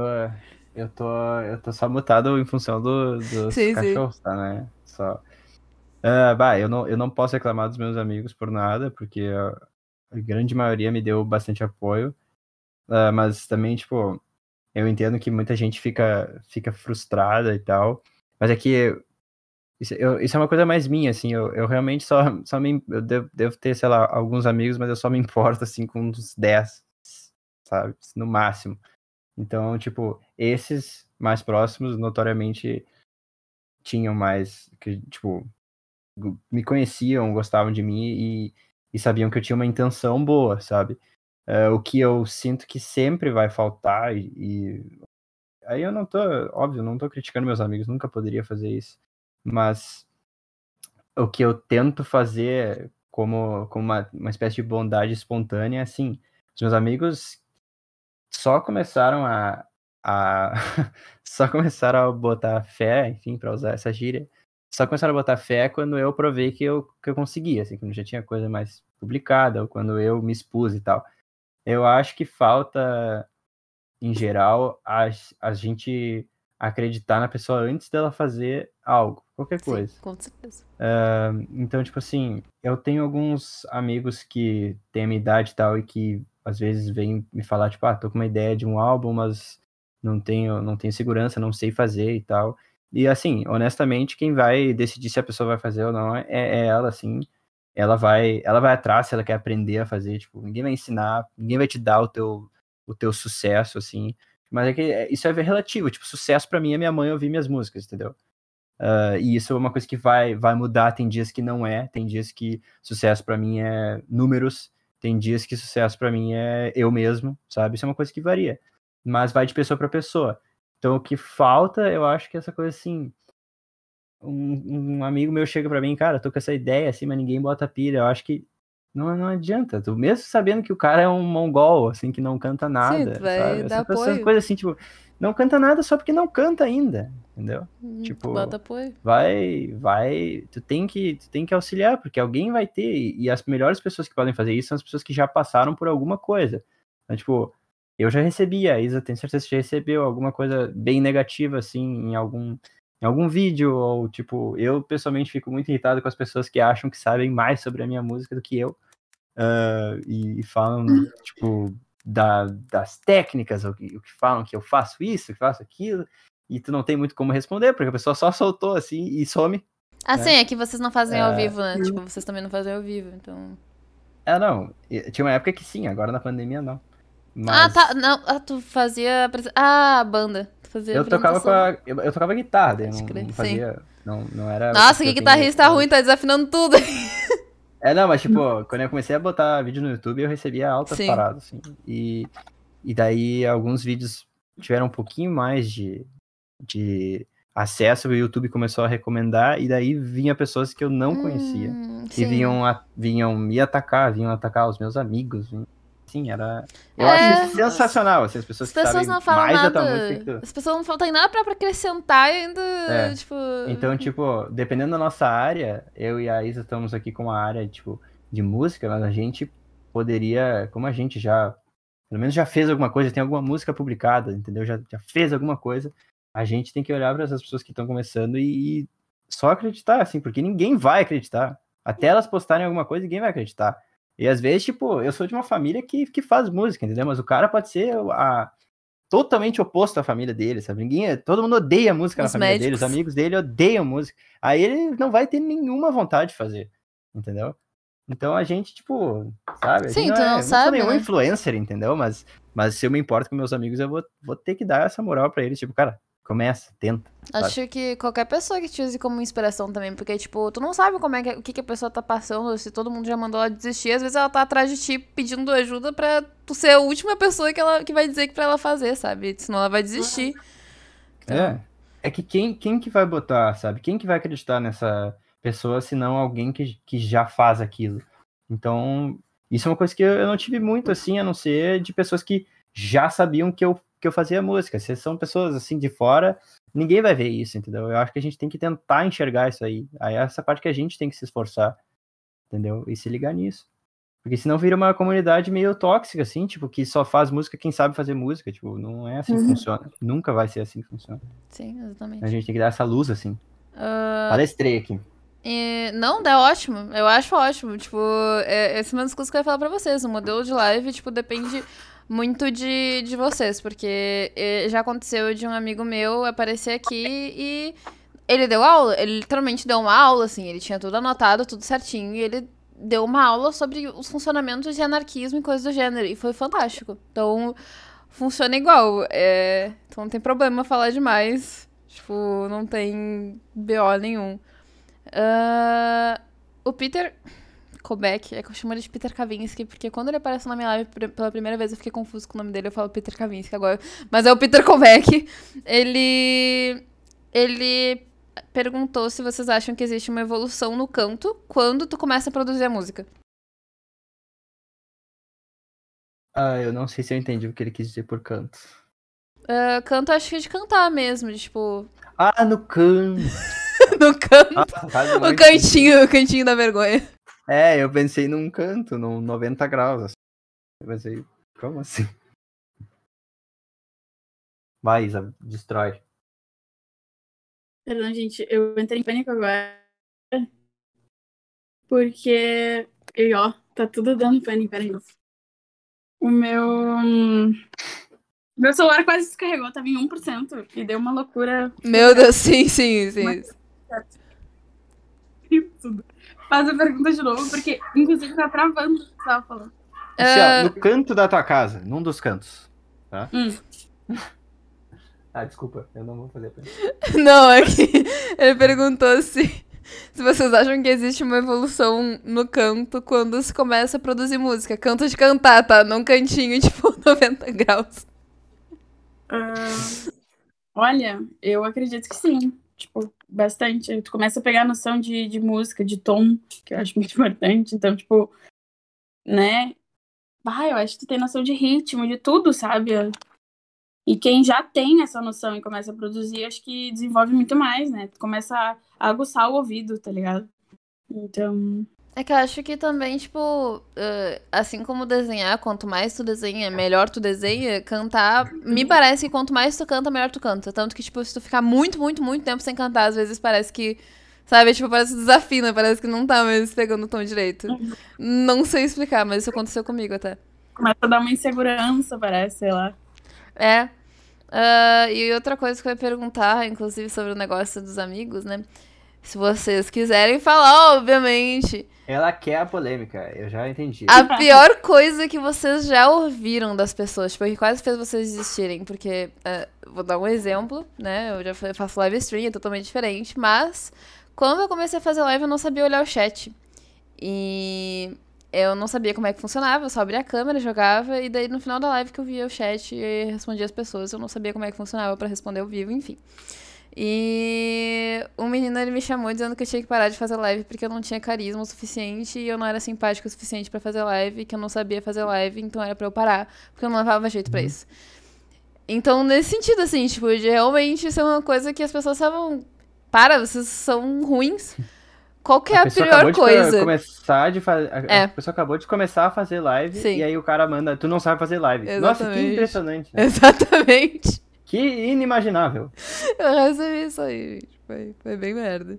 Speaker 2: eu, tô, eu tô só mutado em função do, dos
Speaker 1: Sim, sim.
Speaker 2: cachorros, tá, né? Só. Ah, bah, eu não, eu não posso reclamar dos meus amigos por nada, porque a, grande maioria me deu bastante apoio. Ah, mas também, tipo, eu entendo que muita gente fica, fica frustrada e tal. Mas é que isso, eu- isso é uma coisa mais minha, assim. Eu, eu realmente só, só me. Eu devo, devo ter, sei lá, alguns amigos, mas eu só me importo, assim, com uns 10, sabe? No máximo. Então, tipo, esses mais próximos, notoriamente, tinham mais, que, tipo, me conheciam, gostavam de mim e, e sabiam que eu tinha uma intenção boa, sabe? Eh, o que eu sinto que sempre vai faltar e, e- aí eu não tô, óbvio, não tô criticando meus amigos, nunca poderia fazer isso, mas o que eu tento fazer como, como uma, uma espécie de bondade espontânea, é assim, os meus amigos só começaram a, a só começaram a botar fé, enfim, para usar essa gíria, só começaram a botar fé quando eu provei que eu, que eu conseguia, assim, quando já tinha coisa mais publicada, ou quando eu me expus e tal. Eu acho que falta, em geral, a, a gente acreditar na pessoa antes dela fazer algo, qualquer
Speaker 1: Sim,
Speaker 2: coisa.
Speaker 1: com certeza.
Speaker 2: Então, tipo assim, eu tenho alguns amigos que têm a minha idade e tal, e que às vezes vêm me falar, tipo, ah, tô com uma ideia de um álbum, mas não tenho, não tenho segurança, não sei fazer e tal. E assim, honestamente, quem vai decidir se a pessoa vai fazer ou não é, é ela, assim. Ela vai, ela vai atrás se ela quer aprender a fazer, tipo, ninguém vai ensinar, ninguém vai te dar o teu, o teu sucesso, assim. Mas é que é- isso é relativo, tipo, sucesso pra mim é minha mãe ouvir minhas músicas, entendeu? Uh, e isso é uma coisa que vai, vai mudar. Tem dias que não é, tem dias que sucesso para mim é números, tem dias que sucesso para mim é eu mesmo, sabe? Isso é uma coisa que varia, mas vai de pessoa para pessoa. Então o que falta, eu acho que essa coisa assim. Um, um amigo meu chega para mim, cara, tô com essa ideia assim, mas ninguém bota pilha. Eu acho que não, não adianta. Tu mesmo sabendo que o cara é um mongol, assim, que não canta nada. Sim, vai dar apoio. coisa assim, tipo, não canta nada só porque não canta ainda, entendeu?
Speaker 1: Hum,
Speaker 2: tipo,
Speaker 1: bota apoio.
Speaker 2: vai, vai, tu tem que, tu tem que auxiliar, porque alguém vai ter, e as melhores pessoas que podem fazer isso são as pessoas que já passaram por alguma coisa. Então, tipo, eu já recebi, a Isa tem certeza que já recebeu alguma coisa bem negativa, assim, em algum, em algum vídeo, ou, tipo, eu pessoalmente fico muito irritado com as pessoas que acham que sabem mais sobre a minha música do que eu, uh, e, e falam, tipo, da, das técnicas, o que, o que falam que eu faço isso, que faço aquilo, e tu não tem muito como responder, porque a pessoa só soltou assim e some.
Speaker 1: Ah, né? sim, é que vocês não fazem ao vivo, né? Tipo, vocês também não fazem ao vivo, então.
Speaker 2: É, não. Tinha uma época que sim, agora na pandemia não.
Speaker 1: Mas... Ah, tá. Não, ah, tu fazia. Ah, a banda. Tu fazia
Speaker 2: eu tocava com a, eu, eu tocava guitarra, não, não fazia. Não, não era.
Speaker 1: Nossa, que guitarrista ruim, tá desafinando tudo.
Speaker 2: É, não, mas tipo, quando eu comecei a botar vídeo no YouTube, eu recebia altas Sim. paradas, assim. E, e daí alguns vídeos tiveram um pouquinho mais de, de acesso, o YouTube começou a recomendar, e daí vinha pessoas que eu não conhecia. Hum, e vinham, a, vinham me atacar, vinham atacar os meus amigos, vinham assim, era. Eu é, acho sensacional, assim, as pessoas as que pessoas não falam mais nada, da música.
Speaker 1: As pessoas não têm nada pra acrescentar ainda, é. tipo...
Speaker 2: Então, tipo, dependendo da nossa área, eu e a Isa estamos aqui com uma área, tipo, de música, mas a gente poderia, como a gente já, pelo menos já fez alguma coisa, tem alguma música publicada, entendeu? Já, já fez alguma coisa, a gente tem que olhar para essas pessoas que estão começando e, e só acreditar, assim, porque ninguém vai acreditar. Até elas postarem alguma coisa, ninguém vai acreditar. E às vezes, tipo, eu sou de uma família que, que faz música, entendeu? Mas o cara pode ser a, totalmente oposto à família dele, sabe? Ninguém, todo mundo odeia música os na família médicos. dele, os amigos dele odeiam música. Aí ele não vai ter nenhuma vontade de fazer, entendeu? Então a gente, tipo, sabe?
Speaker 1: Sim,
Speaker 2: não
Speaker 1: tu não
Speaker 2: é,
Speaker 1: sabe.
Speaker 2: Não sou nenhum
Speaker 1: né?
Speaker 2: influencer, entendeu? Mas, mas se eu me importo com meus amigos, eu vou, vou ter que dar essa moral para eles, tipo, cara, Começa, tenta.
Speaker 1: Acho sabe? que qualquer pessoa que te use como inspiração também, porque, tipo, tu não sabe como é que, o que, que a pessoa tá passando, se todo mundo já mandou ela desistir, às vezes ela tá atrás de ti pedindo ajuda pra tu ser a última pessoa que, ela, que vai dizer que pra ela fazer, sabe? Senão ela vai desistir.
Speaker 2: Então... É. É que quem, quem que vai botar, sabe? Quem que vai acreditar nessa pessoa, se não alguém que, que já faz aquilo? Então, isso é uma coisa que eu não tive muito, assim, a não ser de pessoas que já sabiam que eu que eu fazia música. Se são pessoas assim de fora, ninguém vai ver isso, entendeu? Eu acho que a gente tem que tentar enxergar isso aí. Aí é essa parte que a gente tem que se esforçar, entendeu? E se ligar nisso. Porque senão vira uma comunidade meio tóxica, assim, tipo, que só faz música quem sabe fazer música. Tipo, não é assim que uhum. funciona. Nunca vai ser assim que funciona.
Speaker 1: Sim, exatamente.
Speaker 2: A gente tem que dar essa luz, assim. Uh... Palestrei aqui.
Speaker 1: E, não, é ótimo. Eu acho ótimo. Tipo, é, esse é uma das coisas que eu ia falar pra vocês. O modelo de live, tipo, depende muito de, de vocês, porque eh, já aconteceu de um amigo meu aparecer aqui e ele deu aula, ele literalmente deu uma aula, assim, ele tinha tudo anotado, tudo certinho, e ele deu uma aula sobre os funcionamentos de anarquismo e coisas do gênero, e foi fantástico. Então, funciona igual. É... Então não tem problema falar demais. Tipo, não tem BO nenhum. Uh... O Peter. Kobeck, é que eu chamo ele de Peter Kavinsky, porque quando ele aparece na minha live pela primeira vez eu fiquei confuso com o nome dele, eu falo Peter Kavinsky agora. Mas é o Peter Kobeck. Ele. Ele perguntou se vocês acham que existe uma evolução no canto quando tu começa a produzir a música.
Speaker 2: Ah, eu não sei se eu entendi o que ele quis dizer por canto.
Speaker 1: Uh, canto acho que é de cantar mesmo, de tipo.
Speaker 2: Ah, no canto!
Speaker 1: no canto! Ah, o cantinho, o cantinho da vergonha.
Speaker 2: É, eu pensei num canto, num 90 graus. Assim. Eu pensei, como assim? Vai, Isa, destrói.
Speaker 3: Perdão, gente, eu entrei em pânico agora. Porque. E ó, tá tudo dando pânico, peraí. O meu. Meu celular quase descarregou, tava em 1% e deu uma loucura.
Speaker 1: Meu Deus, sim, sim, sim. Mas...
Speaker 3: Tudo faz a pergunta de novo, porque inclusive tá travando o que você tava falando.
Speaker 2: Assim, ó, no canto da tua casa, num dos cantos. Tá? Hum. Ah, desculpa, eu não vou fazer pra
Speaker 1: Não, é que ele perguntou se, se vocês acham que existe uma evolução no canto quando se começa a produzir música. Canto de cantar, tá? Não cantinho, tipo, 90 graus.
Speaker 3: Ah, olha, eu acredito que sim. Tipo, bastante. Tu começa a pegar noção de, de música, de tom, que eu acho muito importante. Então, tipo, né? Ah, eu acho que tu tem noção de ritmo, de tudo, sabe? E quem já tem essa noção e começa a produzir, acho que desenvolve muito mais, né? Tu começa a aguçar o ouvido, tá ligado? Então.
Speaker 1: É que eu acho que também, tipo, uh, assim como desenhar, quanto mais tu desenha, melhor tu desenha, cantar, me parece que quanto mais tu canta, melhor tu canta. Tanto que, tipo, se tu ficar muito, muito, muito tempo sem cantar, às vezes parece que, sabe, tipo, parece que desafina, parece que não tá mais pegando o tom direito. Não sei explicar, mas isso aconteceu comigo até.
Speaker 3: Começa a dar uma insegurança, parece, sei lá.
Speaker 1: É. Uh, e outra coisa que eu ia perguntar, inclusive, sobre o negócio dos amigos, né? Se vocês quiserem falar, obviamente.
Speaker 2: Ela quer a polêmica, eu já entendi.
Speaker 1: A pior coisa que vocês já ouviram das pessoas, tipo, que quase fez vocês desistirem, porque, uh, vou dar um exemplo, né? Eu já faço live stream, é totalmente diferente, mas quando eu comecei a fazer live, eu não sabia olhar o chat. E eu não sabia como é que funcionava, eu só abria a câmera, jogava, e daí no final da live que eu via o chat e respondia as pessoas, eu não sabia como é que funcionava para responder ao vivo, enfim. E um menino ele me chamou dizendo que eu tinha que parar de fazer live porque eu não tinha carisma o suficiente e eu não era simpática o suficiente para fazer live, que eu não sabia fazer live, então era para eu parar, porque eu não levava jeito para isso. Então, nesse sentido, assim, tipo, de realmente ser uma coisa que as pessoas estavam. Para, vocês são ruins. Qual que é a,
Speaker 2: a
Speaker 1: pior coisa?
Speaker 2: De começar de fazer. A,
Speaker 1: É.
Speaker 2: a pessoa acabou de começar a fazer live
Speaker 1: Sim.
Speaker 2: e aí o cara manda, tu não sabe fazer live. Nossa, que
Speaker 1: Exatamente.
Speaker 2: impressionante. né?
Speaker 1: Exatamente.
Speaker 2: Que inimaginável.
Speaker 1: Eu recebi isso aí, gente. Foi, foi bem merda.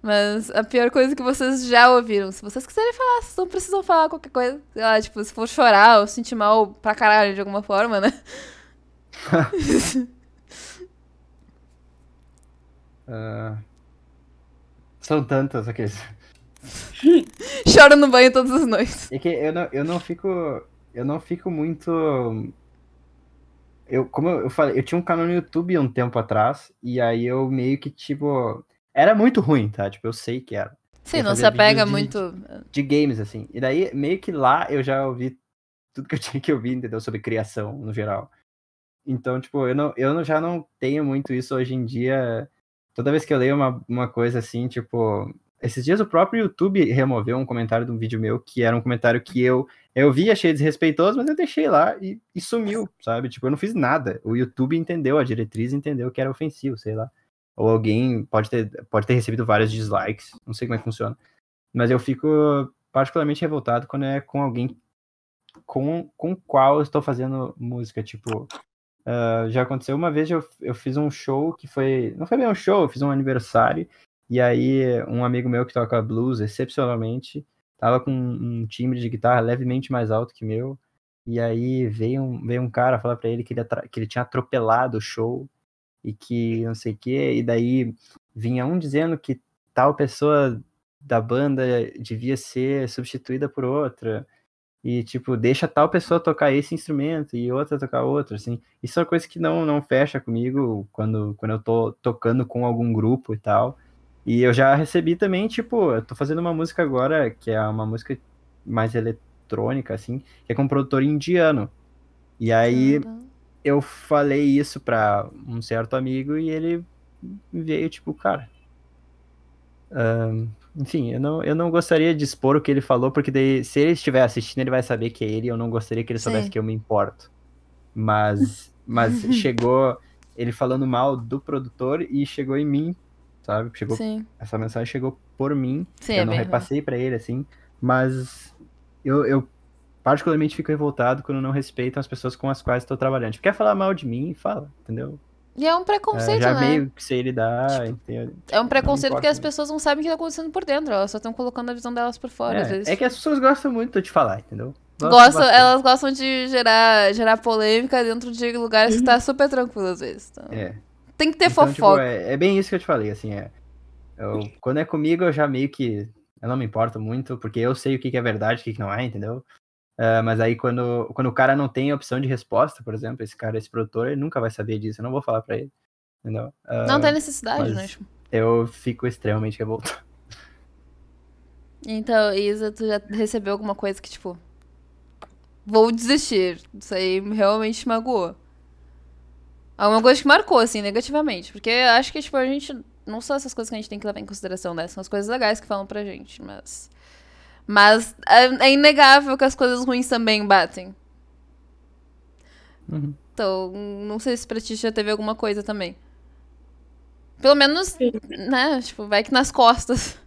Speaker 1: Mas a pior coisa que vocês já ouviram, se vocês quiserem falar, vocês não precisam falar qualquer coisa. Sei lá, tipo, se for chorar ou sentir mal pra caralho de alguma forma, né?
Speaker 2: Ah, são tantas aqueles.
Speaker 1: Choro no banho todas as noites.
Speaker 2: É que eu não, eu não fico. Eu não fico muito. Eu, como eu falei, eu tinha um canal no YouTube há um tempo atrás, e aí eu meio que, tipo. Era muito ruim, tá? Tipo, eu sei que era.
Speaker 1: Sim,
Speaker 2: Eu
Speaker 1: não se apega
Speaker 2: de-
Speaker 1: muito.
Speaker 2: De games, assim. E daí, meio que lá eu já ouvi tudo que eu tinha que ouvir, entendeu? Sobre criação, no geral. Então, tipo, eu, não, eu já não tenho muito isso hoje em dia. Toda vez que eu leio uma, uma coisa assim, tipo. Esses dias o próprio YouTube removeu um comentário de um vídeo meu que era um comentário que eu eu vi, achei desrespeitoso, mas eu deixei lá e, e sumiu, sabe? Tipo, eu não fiz nada. O YouTube entendeu, a diretriz entendeu que era ofensivo, sei lá. Ou alguém pode ter, pode ter recebido vários dislikes, não sei como é que funciona. Mas eu fico particularmente revoltado quando é com alguém com, com qual eu estou fazendo música. Tipo, ah, já aconteceu uma vez, eu, eu fiz um show que foi. Não foi bem um show, eu fiz um aniversário. E aí, um amigo meu que toca blues, excepcionalmente, tava com um timbre de guitarra levemente mais alto que meu. E aí veio um, veio um cara falar pra ele que ele, que ele tinha atropelado o show e que não sei o quê. E daí vinha um dizendo que tal pessoa da banda devia ser substituída por outra. E, tipo, deixa tal pessoa tocar esse instrumento e outra tocar outro, assim. Isso é uma coisa que não, não fecha comigo quando, quando eu tô tocando com algum grupo e tal. E eu já recebi também, tipo, eu tô fazendo uma música agora, que é uma música mais eletrônica, assim, que é com um produtor indiano. E aí eu falei isso pra um certo amigo e ele veio, tipo, cara. ahn, enfim, eu não, eu não gostaria de expor o que ele falou, porque daí, se ele estiver assistindo, ele vai saber que é ele, eu não gostaria que ele soubesse
Speaker 1: Sim.
Speaker 2: que eu me importo. Mas, mas chegou ele falando mal do produtor e chegou em mim, sabe? Chegou,
Speaker 1: Sim,
Speaker 2: essa mensagem chegou por mim,
Speaker 1: sim,
Speaker 2: eu
Speaker 1: é
Speaker 2: não repassei pra ele, assim, mas eu, eu particularmente fico revoltado quando não respeitam as pessoas com as quais estou trabalhando. Tipo, quer falar mal de mim, fala, entendeu?
Speaker 1: E é um
Speaker 2: É,
Speaker 1: preconceito,
Speaker 2: já
Speaker 1: né?
Speaker 2: meio que sei lidar, entendeu?
Speaker 1: É um preconceito
Speaker 2: importa
Speaker 1: que as pessoas não sabem o que tá acontecendo por dentro. Elas só estão colocando a visão delas por fora, às vezes.
Speaker 2: É, é que as pessoas gostam muito de falar, entendeu? Gostam
Speaker 1: elas gostam de gerar, gerar polêmica dentro de lugares que tá super tranquilo, às vezes. Então,
Speaker 2: É.
Speaker 1: Tem que ter
Speaker 2: Então, tipo,
Speaker 1: fofoca.
Speaker 2: é, é bem isso que eu te falei, assim, é. eu- quando é comigo, eu já meio que. Eu não me importo muito, porque eu sei o que, que é verdade e o que, que não é, entendeu? Uh, mas aí quando, quando o cara não tem opção de resposta, por exemplo, esse cara, esse produtor, ele nunca vai saber disso. Eu não vou falar pra ele. Entendeu? Uh,
Speaker 1: não tem necessidade, né?
Speaker 2: Eu fico extremamente revoltado.
Speaker 1: Então, Isa, tu já recebeu alguma coisa que, tipo. Vou desistir. Isso aí realmente magoou. Alguma coisa que marcou, assim, negativamente. Porque acho que, tipo, a gente. Não são essas coisas que a gente tem que levar em consideração, né? São as coisas legais que falam pra gente, mas. Mas é, é inegável que as coisas ruins também batem.
Speaker 2: Uhum.
Speaker 1: Então, não sei se pra ti já teve alguma coisa também. Pelo menos, né? Tipo, vai que nas costas.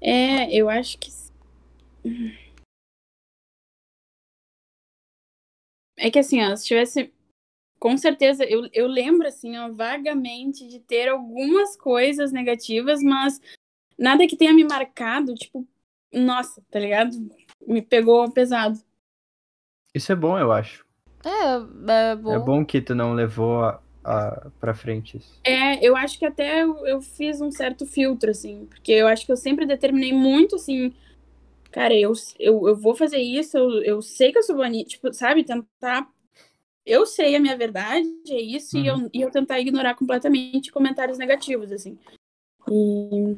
Speaker 3: É, eu acho que. É que assim, ó, se tivesse. Com certeza, eu, eu lembro, assim, ó, vagamente de ter algumas coisas negativas, mas nada que tenha me marcado, tipo, nossa, tá ligado? Me pegou pesado.
Speaker 2: Isso é bom, eu acho.
Speaker 1: É, é bom.
Speaker 2: É bom que tu não levou a, a, pra frente isso.
Speaker 3: É, eu acho que até eu, eu fiz um certo filtro, assim, porque eu acho que eu sempre determinei muito, assim, cara, eu, eu, eu vou fazer isso, eu, eu sei que eu sou bonita, tipo, sabe, tentar. Eu sei a minha verdade, é isso, uhum. e, eu, e eu tentar ignorar completamente comentários negativos, assim. E...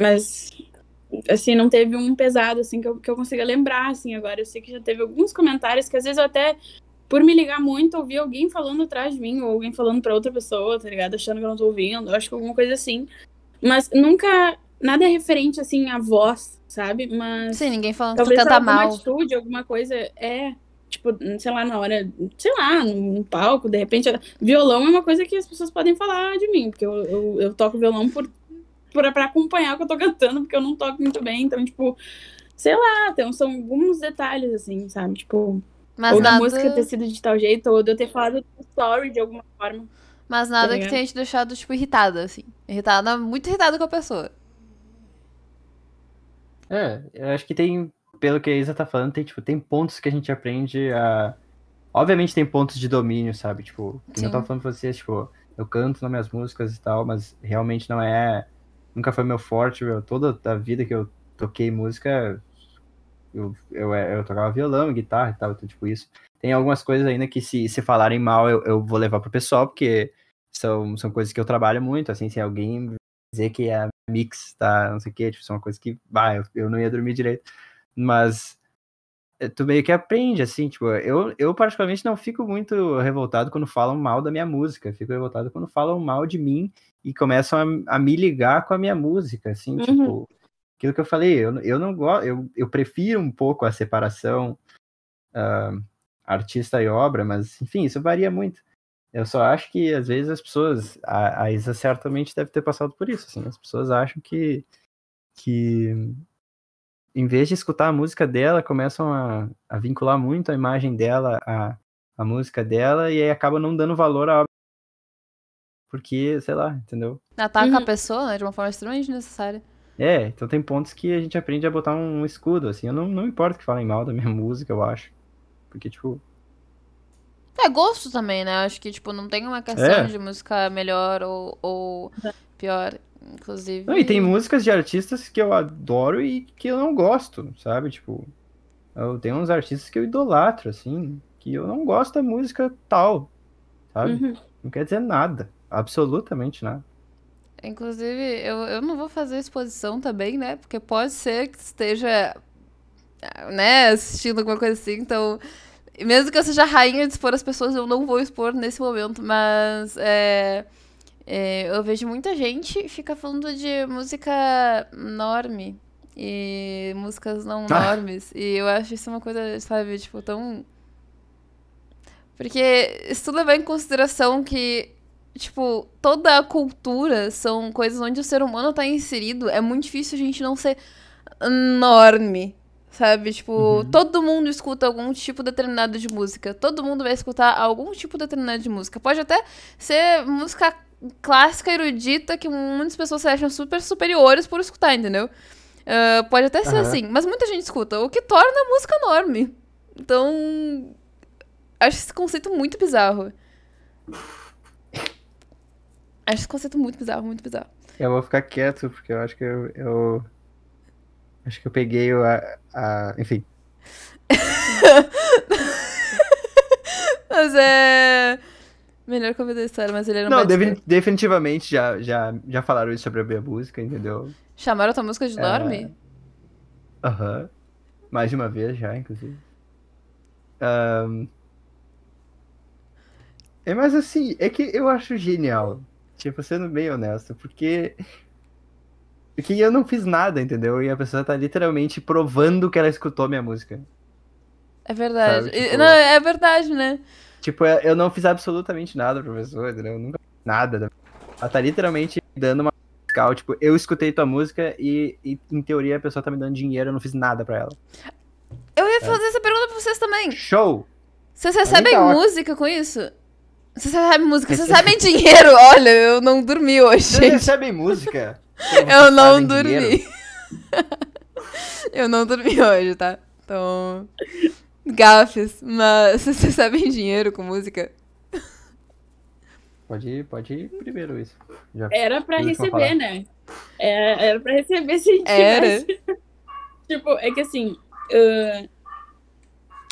Speaker 3: Mas assim, não teve um pesado, assim, que eu, que eu consiga lembrar, assim, agora. Eu sei que já teve alguns comentários que às vezes eu até, por me ligar muito, ouvi alguém falando atrás de mim, ou alguém falando pra outra pessoa, tá ligado? Achando que eu não tô ouvindo, eu acho que alguma coisa assim. Mas nunca, nada é referente, assim, à voz, sabe? Mas...
Speaker 1: Sim, ninguém falando que tu canta mal.
Speaker 3: alguma atitude, alguma coisa, é... Tipo, sei lá, na hora, sei lá, num palco, de repente. Violão é uma coisa que as pessoas podem falar de mim, porque eu, eu, eu toco violão por pra, pra acompanhar o que eu tô cantando, porque eu não toco muito bem. Então, tipo, sei lá, então, são alguns detalhes, assim, sabe? Tipo,
Speaker 1: Mas
Speaker 3: ou
Speaker 1: nada...
Speaker 3: da música ter sido de tal jeito, ou de eu ter falado do story de alguma forma.
Speaker 1: Mas nada tá que tenha te deixado, tipo, irritada, assim. Irritada, muito irritada com a pessoa.
Speaker 2: É, eu acho que tem, pelo que a Isa tá falando, tem, tipo, tem pontos que a gente aprende a. Obviamente tem pontos de domínio, sabe? Tipo, que eu tava falando pra vocês, tipo, eu canto nas minhas músicas e tal, mas realmente não é nunca foi meu forte, meu, toda a vida que eu toquei música, eu, eu, eu tocava violão, guitarra e tal, então, tipo isso. Tem algumas coisas ainda que se, se falarem mal, eu, eu vou levar pro pessoal, porque são, são coisas que eu trabalho muito, assim, se alguém dizer que a mix tá, não sei o que, tipo, são coisas que, bah, eu, eu não ia dormir direito. Mas eh, tu meio que aprende, assim, tipo, eu, eu particularmente não fico muito revoltado quando falam mal da minha música, fico revoltado quando falam mal de mim e começam a, a, me ligar com a minha música, assim, uhum. tipo, aquilo que eu falei, eu, eu não gosto, eu, eu prefiro um pouco a separação uh, artista e obra, mas, enfim, isso varia muito. Eu só acho que, às vezes, as pessoas, a, a Isa certamente deve ter passado por isso, assim, as pessoas acham que, que em vez de escutar a música dela, começam a, a vincular muito a imagem dela à, à música dela e aí acabam não dando valor à obra porque, sei lá, entendeu?
Speaker 1: Ataca uhum. a pessoa, né, de uma forma extremamente necessária.
Speaker 2: É, então tem pontos que a gente aprende a botar um escudo, assim. Eu não, não importa que falem mal da minha música, eu acho. Porque, tipo.
Speaker 1: É gosto também, né? Acho que, tipo, não tem uma questão é. de música melhor ou, ou pior, inclusive.
Speaker 2: Não, e tem músicas de artistas que eu adoro e que eu não gosto, sabe? Tipo, eu tenho uns artistas que eu idolatro, assim, que eu não gosto da música tal, sabe? Uhum. Não quer dizer nada. Absolutamente nada.
Speaker 1: Inclusive, eu, eu não vou fazer exposição também, né? Porque pode ser que esteja, né, assistindo alguma coisa assim. Então, mesmo que eu seja rainha de expor as pessoas, eu não vou expor nesse momento. Mas é, é, eu vejo muita gente fica falando de música norme e músicas não ah. normes. E eu acho isso uma coisa, sabe, tipo, tão. Porque se tu levar em consideração que tipo, toda a cultura são coisas onde o ser humano tá inserido. É muito difícil a gente não ser enorme, sabe? Tipo, uhum. todo mundo escuta algum tipo determinado de música. Todo mundo vai escutar algum tipo determinado de música. Pode até ser música clássica, erudita, que muitas pessoas se acham super superiores por escutar, entendeu? Uh, pode até ser uhum. assim, mas muita gente escuta, o que torna a música enorme. Então, acho esse conceito muito bizarro. Acho esse conceito muito bizarro, muito bizarro.
Speaker 2: Eu vou ficar quieto, porque eu acho que eu. eu acho que eu peguei a, a. Enfim.
Speaker 1: mas é. Melhor vi da história, mas ele era um
Speaker 2: Não,
Speaker 1: bad
Speaker 2: defi-
Speaker 1: boy.
Speaker 2: definitivamente já, já, já falaram isso sobre a minha música, entendeu?
Speaker 1: Chamaram tua música de
Speaker 2: É.
Speaker 1: Dorme?
Speaker 2: Aham. Mais de uma vez já, inclusive. Ahn. É, mas assim, é que eu acho genial. Tipo, sendo bem honesto, porque. Porque eu não fiz nada, entendeu? E a pessoa tá literalmente provando que ela escutou minha música.
Speaker 1: É verdade.
Speaker 2: Sabe, tipo-
Speaker 1: Não, é verdade, né?
Speaker 2: Tipo, eu não fiz absolutamente nada pra pessoa, entendeu? Eu nunca fiz nada. da- Ela tá literalmente dando uma musical. Tipo, eu escutei tua música e, e, em teoria, a pessoa tá me dando dinheiro, eu não fiz nada pra ela.
Speaker 1: Eu
Speaker 2: É.
Speaker 1: ia fazer essa pergunta pra vocês também.
Speaker 2: Show!
Speaker 1: Vocês recebem
Speaker 2: tá
Speaker 1: música com isso? Vocês recebem música? Vocês
Speaker 2: Recebe-
Speaker 1: recebem dinheiro? Olha, eu não dormi hoje,
Speaker 2: Vocês
Speaker 1: gente.
Speaker 2: recebem música?
Speaker 1: Eu não dormi. eu não dormi hoje, tá? Então. Gafes. Mas vocês recebem dinheiro com música?
Speaker 2: Pode ir, pode ir primeiro isso. Já
Speaker 3: Era pra receber, né? É, era pra receber se a gente
Speaker 1: Era.
Speaker 3: tivesse. tipo, é que assim, ah,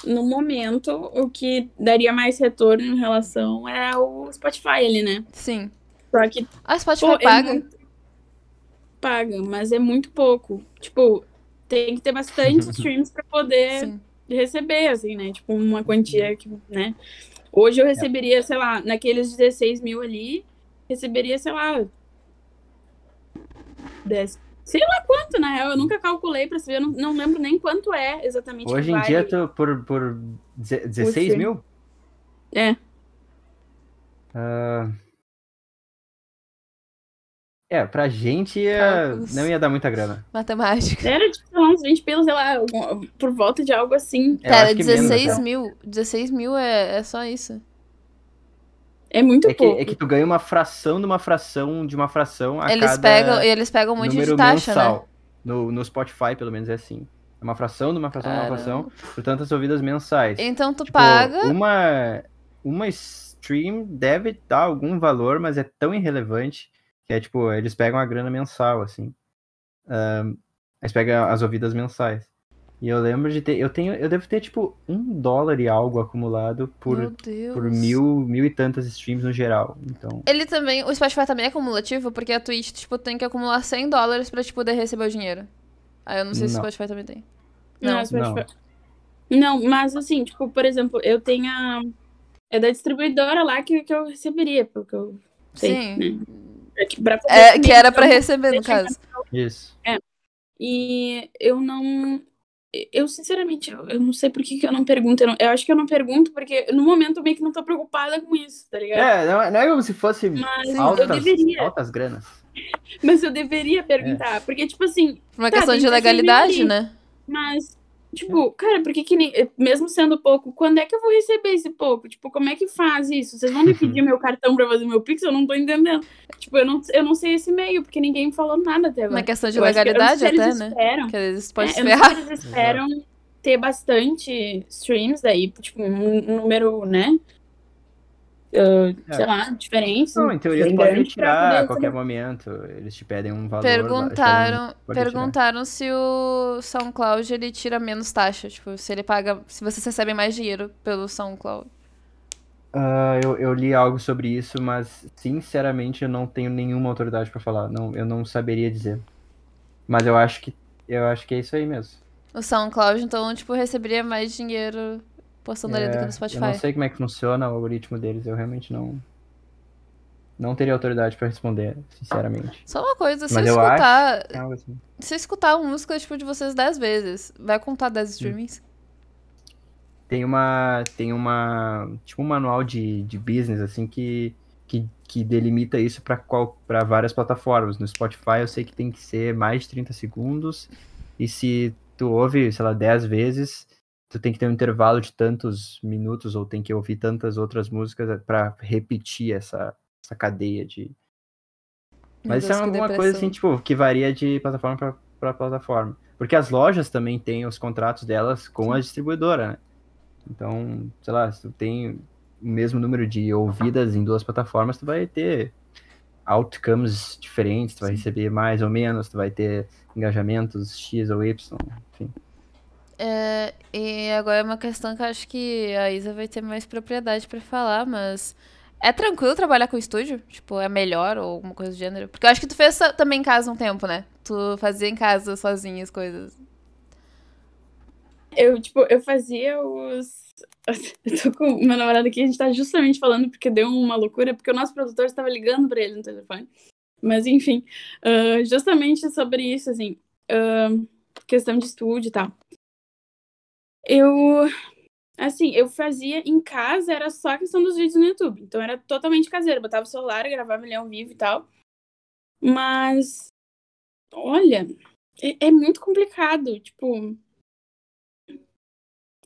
Speaker 3: no momento, o que daria mais retorno em relação é o Spotify ali, né?
Speaker 1: Sim.
Speaker 3: Só que
Speaker 1: Ah, Spotify
Speaker 3: Pô, é
Speaker 1: paga?
Speaker 3: muito- Paga, mas é muito pouco. Tipo, tem que ter bastante streams pra poder
Speaker 1: Sim.
Speaker 3: Receber, assim, né? Tipo, uma quantia que, né? Hoje eu receberia, sei lá, naqueles 16 mil ali, receberia, sei lá, 10. Sei lá quanto, na real. Eu nunca calculei pra saber, eu não, não lembro nem quanto é exatamente.
Speaker 2: Hoje em
Speaker 3: vai.
Speaker 2: dia, tu, por, por deze- 16
Speaker 3: stream.
Speaker 2: mil?
Speaker 3: É.
Speaker 2: Ah, É, pra gente ia- não ia dar muita grana.
Speaker 1: Matemática.
Speaker 3: Era tipo, uns 20 pilas, sei lá, por volta de algo assim.
Speaker 2: Acho que menos,
Speaker 1: 16
Speaker 2: até.
Speaker 1: mil. 16 mil é, é só isso.
Speaker 3: É muito
Speaker 2: É que,
Speaker 3: pouco.
Speaker 2: é que tu ganha uma fração de uma fração de uma fração a
Speaker 1: Eles
Speaker 2: cada
Speaker 1: pegam, eles pegam um monte de taxa, né?
Speaker 2: mensal. No, no Spotify, pelo menos, é assim. É uma fração de uma fração de uma fração, por tantas ouvidas mensais.
Speaker 1: Então tu
Speaker 2: Tipo,
Speaker 1: paga.
Speaker 2: Uma, uma stream deve dar algum valor, mas é tão irrelevante que é tipo, eles pegam a grana mensal, assim. Ahn, eles pegam as ouvidas mensais. E eu lembro de ter. Eu tenho. Eu devo ter, tipo, um dólar e algo acumulado por, por mil, mil e tantas streams no geral. Então.
Speaker 1: Ele também, o Spotify também é cumulativo, porque a Twitch, tipo, tem que acumular 100 dólares pra te poder receber o dinheiro. Aí eu não sei se o
Speaker 2: Não.
Speaker 1: Spotify também tem.
Speaker 3: Não,
Speaker 1: Não.
Speaker 3: Spotify- Não, mas assim, tipo, por exemplo, eu tenho a. É da distribuidora lá que, que eu receberia, porque eu sei,
Speaker 1: Sim.
Speaker 3: né? É que, pra
Speaker 1: É, que era pra
Speaker 3: então,
Speaker 1: receber, no caso.
Speaker 2: Isso.
Speaker 3: E eu não. Eu, sinceramente, eu, eu não sei por que, que eu não pergunto. Eu, não- eu acho que eu não pergunto porque no momento eu meio que não tô preocupada com isso, tá ligado?
Speaker 2: É, não, é- não é como se fosse
Speaker 3: Mas
Speaker 2: altas,
Speaker 3: deveria.
Speaker 2: altas granas.
Speaker 3: Mas eu deveria perguntar. Porque, tipo assim,
Speaker 1: uma
Speaker 3: Tá,
Speaker 1: de legalidade,
Speaker 3: ali.
Speaker 1: né?
Speaker 3: Mas, tipo, cara, por que que nem, mesmo sendo pouco, quando é que eu vou receber esse pouco? Tipo, como é que faz isso? Vocês vão me pedir meu cartão pra fazer meu Pix? Eu não tô entendendo. Tipo, eu não, eu não sei esse meio, porque ninguém me falou nada até agora.
Speaker 1: Uma questão de
Speaker 3: Eu acho que- eu não
Speaker 1: legalidade até,
Speaker 3: eles
Speaker 1: né?
Speaker 3: Esperam,
Speaker 1: Que eles podem
Speaker 3: é,
Speaker 1: se
Speaker 3: eu não sei
Speaker 1: ferrar.
Speaker 3: eles esperam ter bastante streams daí, tipo, um número, né? Ah,
Speaker 2: É.
Speaker 3: Sei lá, diferente.
Speaker 2: Não, em teoria tu
Speaker 3: bem
Speaker 2: pode retirar
Speaker 3: poder
Speaker 2: a qualquer momento. Eles te pedem um valor.
Speaker 1: Perguntaram,
Speaker 2: retirar.
Speaker 1: perguntaram se o SoundCloud ele tira menos taxa, tipo, se ele paga, se vocês recebem mais dinheiro pelo SoundCloud.
Speaker 2: Ah, eu, eu li algo sobre isso, mas sinceramente eu não tenho nenhuma autoridade pra falar. Não, eu não saberia dizer. Mas eu acho que eu acho que é isso aí mesmo.
Speaker 1: O SoundCloud, então, tipo, receberia mais dinheiro postando ali do que
Speaker 2: É,
Speaker 1: no
Speaker 2: eu
Speaker 1: Spotify.
Speaker 2: não sei como é que funciona o algoritmo deles. Eu realmente não não teria autoridade pra responder, sinceramente.
Speaker 1: Só uma coisa, se eu
Speaker 2: Mas eu
Speaker 1: escutar,
Speaker 2: É algo assim.
Speaker 1: se eu escutar uma música tipo de vocês 10 vezes, vai contar 10 streamings?
Speaker 2: Tem uma tem uma tipo um manual de, de business assim que que, que delimita isso para para várias plataformas. No Spotify eu sei que tem que ser mais de 30 segundos e se tu ouve, sei lá, 10 vezes, tu tem que ter um intervalo de tantos minutos ou tem que ouvir tantas outras músicas para repetir essa essa cadeia de Mas isso é alguma coisa assim, tipo, que varia de plataforma para plataforma. Porque as lojas também têm os contratos delas com a distribuidora, né? Então, sei lá, se tu tem o mesmo número de ouvidas em duas plataformas, tu vai ter outcomes diferentes, tu vai receber mais ou menos, tu vai ter engajamentos X ou Y, enfim.
Speaker 1: É, e agora é uma questão que eu acho que a Isa vai ter mais propriedade pra falar, mas é tranquilo trabalhar com estúdio? Tipo, é melhor ou alguma coisa do gênero? Porque eu acho que tu fez também em casa um tempo, né? Tu fazia em casa sozinha as coisas.
Speaker 3: Eu, tipo, eu fazia os. Eu tô com meu namorado aqui, a gente tá justamente falando porque deu uma loucura, porque o nosso produtor estava ligando pra ele no telefone. Mas, enfim, uh, justamente sobre isso, assim, uh, questão de estúdio e tal. Eu, assim, eu fazia em casa, era só a questão dos vídeos no YouTube. Então era totalmente caseiro. Botava o celular, gravava ele ao vivo e tal. Mas, olha, é, é muito complicado. Tipo,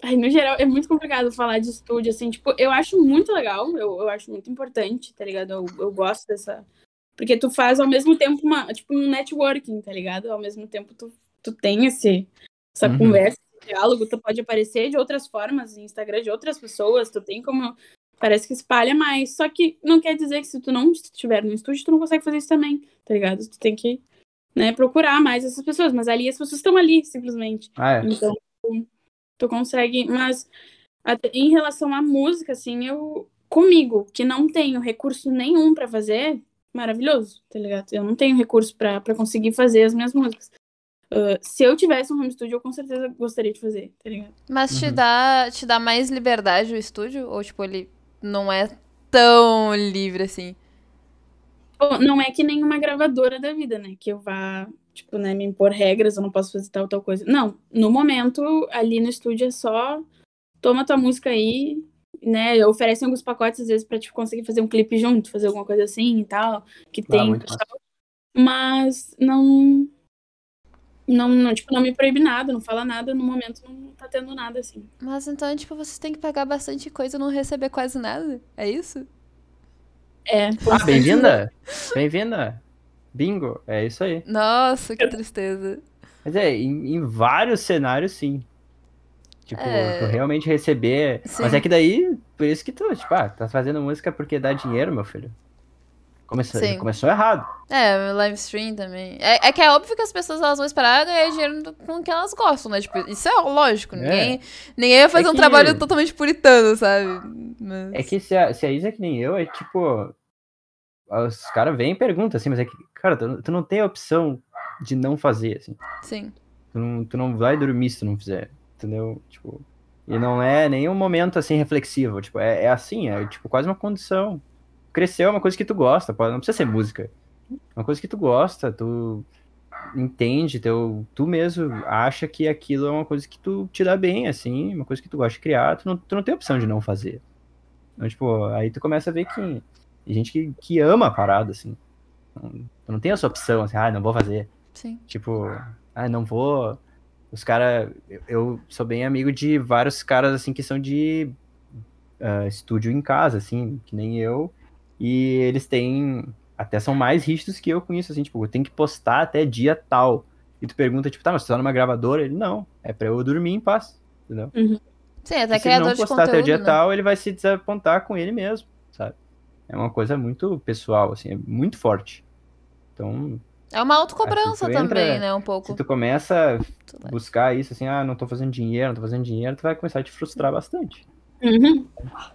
Speaker 3: Ai, no geral, é muito complicado falar de estúdio, assim, tipo, eu acho muito legal, eu, eu acho muito importante, tá ligado? Eu, eu gosto dessa. Porque tu faz ao mesmo tempo uma, tipo, um networking, tá ligado? Ao mesmo tempo tu, tu tem esse, essa uhum. conversa, diálogo, tu pode aparecer de outras formas, em Instagram de outras pessoas, tu tem como. Parece que espalha mais. Só que não quer dizer que se tu não estiver no estúdio, tu não consegue fazer isso também, tá ligado? Tu tem que né, procurar mais essas pessoas. Mas ali as pessoas estão ali, simplesmente.
Speaker 2: Ah, é.
Speaker 3: Então, tu consegue, mas em relação à música, assim, eu comigo, que não tenho recurso nenhum para fazer, maravilhoso, tá ligado? Eu não tenho recurso para conseguir fazer as minhas músicas. Uh, se eu tivesse um home studio, eu com certeza gostaria de fazer, tá ligado?
Speaker 1: Mas te, uhum. dá, te dá mais liberdade o estúdio? Ou, tipo, ele não é tão livre assim?
Speaker 3: Não é que nem uma gravadora da vida, né? Que eu vá tipo, né, me impor regras, eu não posso fazer tal, tal coisa. Não, no momento, ali no estúdio é só toma tua música aí, né, oferecem alguns pacotes às vezes pra te tipo, conseguir fazer um clipe junto, fazer alguma coisa assim e tal, que ah, tem, mas não, não, não, tipo, não me proíbe nada, não fala nada, no momento não tá tendo nada assim.
Speaker 1: Mas então, tipo, vocês têm que pagar bastante coisa e não receber quase nada, é isso?
Speaker 3: É.
Speaker 2: Ah, bem-vinda! Bem-vinda! Bingo, é isso aí.
Speaker 1: Nossa, que tristeza.
Speaker 2: Mas é, em, em vários cenários, sim. Tipo, é... tu realmente receber. Sim. Mas é que daí, por isso que tu, tipo, ah, tá fazendo música porque dá dinheiro, meu filho. Começou, começou errado.
Speaker 1: É, live stream também. É, é, que é óbvio que as pessoas elas vão esperar ganhar dinheiro com o que elas gostam, né? Tipo, isso é lógico. Ninguém, é. ninguém vai fazer é um trabalho totalmente puritano, sabe?
Speaker 2: Mas... É que se a, se a Isa é que nem eu, é tipo. Os caras vêm e perguntam assim, mas é que Cara, tu, tu, não tem a opção de não fazer, assim.
Speaker 1: Sim.
Speaker 2: Tu não, tu não vai dormir se tu não fizer, entendeu? Tipo, e não é nenhum momento, assim, reflexivo. Tipo, é, é assim, é tipo quase uma condição. Cresceu é uma coisa que tu gosta, pode, não precisa ser música. É uma coisa que tu gosta, tu entende, teu, tu mesmo acha que aquilo é uma coisa que tu te dá bem, assim, uma coisa que tu gosta de criar, tu não, tu não tem opção de não fazer. Então, tipo, aí tu começa a ver que tem gente que, que ama a parada, assim. Tu não tem essa opção, assim, ah, não vou fazer.
Speaker 1: Sim.
Speaker 2: Tipo, ah, não vou. Os caras. Eu, eu, sou bem amigo de vários caras, assim, que são de uh, estúdio em casa, assim, que nem eu. E eles têm. Até são mais rígidos que eu com isso, assim, tipo, tem que postar até dia tal. E tu pergunta, tipo, tá, mas você tá numa gravadora? Ele, não, é pra eu dormir em paz, entendeu?
Speaker 1: Uhum. Sim, até e se ele não postar conteúdo,
Speaker 2: até o dia
Speaker 1: né?
Speaker 2: tal, ele vai se desapontar com ele mesmo, sabe? É uma coisa muito pessoal, assim, é muito forte. Então.
Speaker 1: É uma autocobrança assim, também, entra, né? Um pouco.
Speaker 2: Se tu começa a buscar isso, assim, ah, não tô fazendo dinheiro, não tô fazendo dinheiro, tu vai começar a te frustrar bastante.
Speaker 3: Uhum.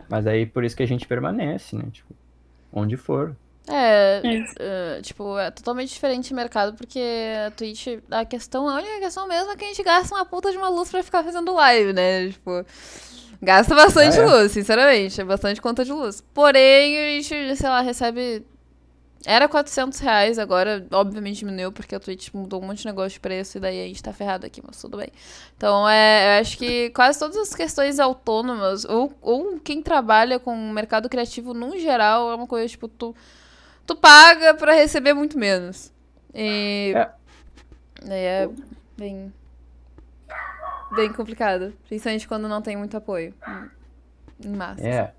Speaker 2: Mas aí por isso que a gente permanece, né? Tipo, onde for.
Speaker 1: É, uh, tipo, é totalmente diferente o mercado, porque a Twitch, a questão, a única questão mesmo é que a gente gasta uma puta de uma luz pra ficar fazendo live, né? Tipo, gasta bastante ah, é? luz, sinceramente, é bastante conta de luz. Porém, a gente, sei lá, recebe era 400 reais, agora obviamente diminuiu porque a Twitch mudou um monte de negócio de preço e daí a gente tá ferrado aqui, mas tudo bem. Então, é, eu acho que quase todas as questões autônomas, ou, ou quem trabalha com o mercado criativo no geral, é uma coisa tipo, tu, tu paga pra receber muito menos. E. É. é bem. Bem complicado. Principalmente quando não tem muito apoio. Em massa.
Speaker 2: É.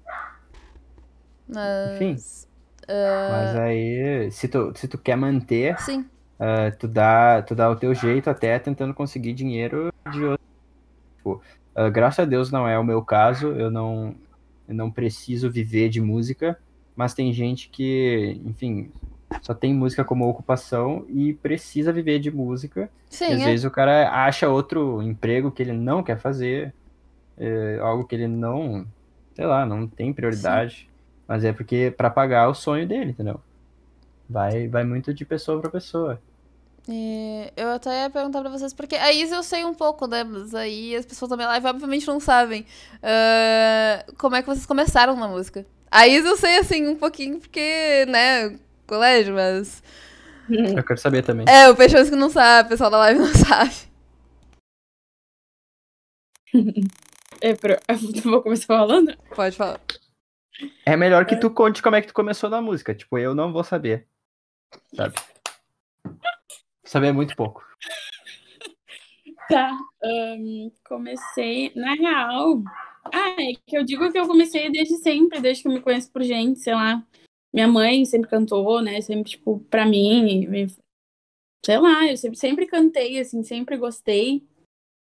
Speaker 1: Mas.
Speaker 2: Enfim. Mas aí, se tu, se tu quer manter,
Speaker 1: Sim.
Speaker 2: Uh, tu, dá, tu dá o teu jeito até tentando conseguir dinheiro de outro. Tipo, uh, graças a Deus não é o meu caso, eu não, eu não preciso viver de música, mas tem gente que, enfim, só tem música como ocupação e precisa viver de música.
Speaker 1: Sim,
Speaker 2: e às
Speaker 1: é.
Speaker 2: vezes o cara acha outro emprego que ele não quer fazer, é, algo que ele não, sei lá, não tem prioridade, mas é porque para pagar o sonho dele, entendeu? Vai, vai muito de pessoa para pessoa.
Speaker 1: E eu até ia perguntar pra vocês, porque a Isa eu sei um pouco, né? Mas aí as pessoas da minha live obviamente não sabem ah, como é que vocês começaram na música. A Isa eu sei, assim, um pouquinho, porque, né, colégio, mas...
Speaker 2: Eu quero saber também.
Speaker 1: É, o Peixões que não sabe, o pessoal da live não sabe.
Speaker 3: É, pra... Vou começar falando?
Speaker 1: Pode falar.
Speaker 2: É melhor que tu conte como é que tu começou na música. Tipo, eu não vou saber. Sabe? Saber muito pouco.
Speaker 3: Tá. ahn, comecei, na real. Ah, é que eu digo que eu comecei desde sempre, desde que eu me conheço por gente, sei lá. Minha mãe sempre cantou, né? Sempre, tipo, pra mim. Sei lá, eu sempre, sempre cantei, assim, sempre gostei.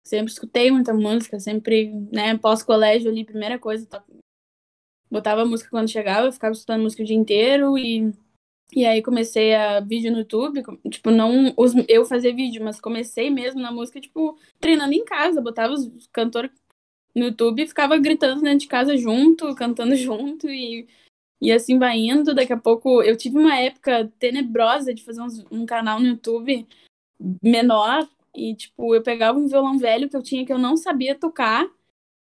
Speaker 3: Sempre escutei muita música, sempre, né? Pós-colégio ali, primeira coisa, botava música quando chegava, eu ficava escutando música o dia inteiro e. E aí comecei a vídeo no YouTube, tipo, não os, eu fazer vídeo, mas comecei mesmo na música, tipo, treinando em casa, botava os cantores no YouTube e ficava gritando dentro de casa junto, cantando junto e, e assim vai indo. Daqui a pouco eu tive uma época tenebrosa de fazer uns- um canal no YouTube menor e, tipo, eu pegava um violão velho que eu tinha que eu não sabia tocar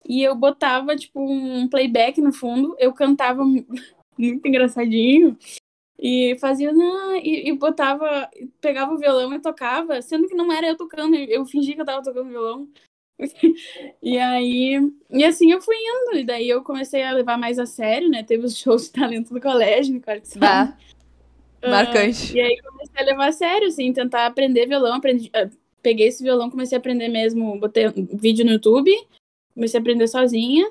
Speaker 3: e eu botava, tipo, um playback no fundo, eu cantava muito engraçadinho. E fazia, e, e botava, pegava o violão e tocava, sendo que não era eu tocando, eu fingia que eu tava tocando violão. E aí, e assim eu fui indo, e daí eu comecei a levar mais a sério, né? Teve os shows de talento do colégio, que sabe.
Speaker 1: Bah,
Speaker 3: Ah,
Speaker 1: marcante.
Speaker 3: E aí comecei a levar a sério, assim, tentar aprender violão, aprendi, ah, peguei esse violão, comecei a aprender mesmo, botei um vídeo no YouTube, comecei a aprender sozinha.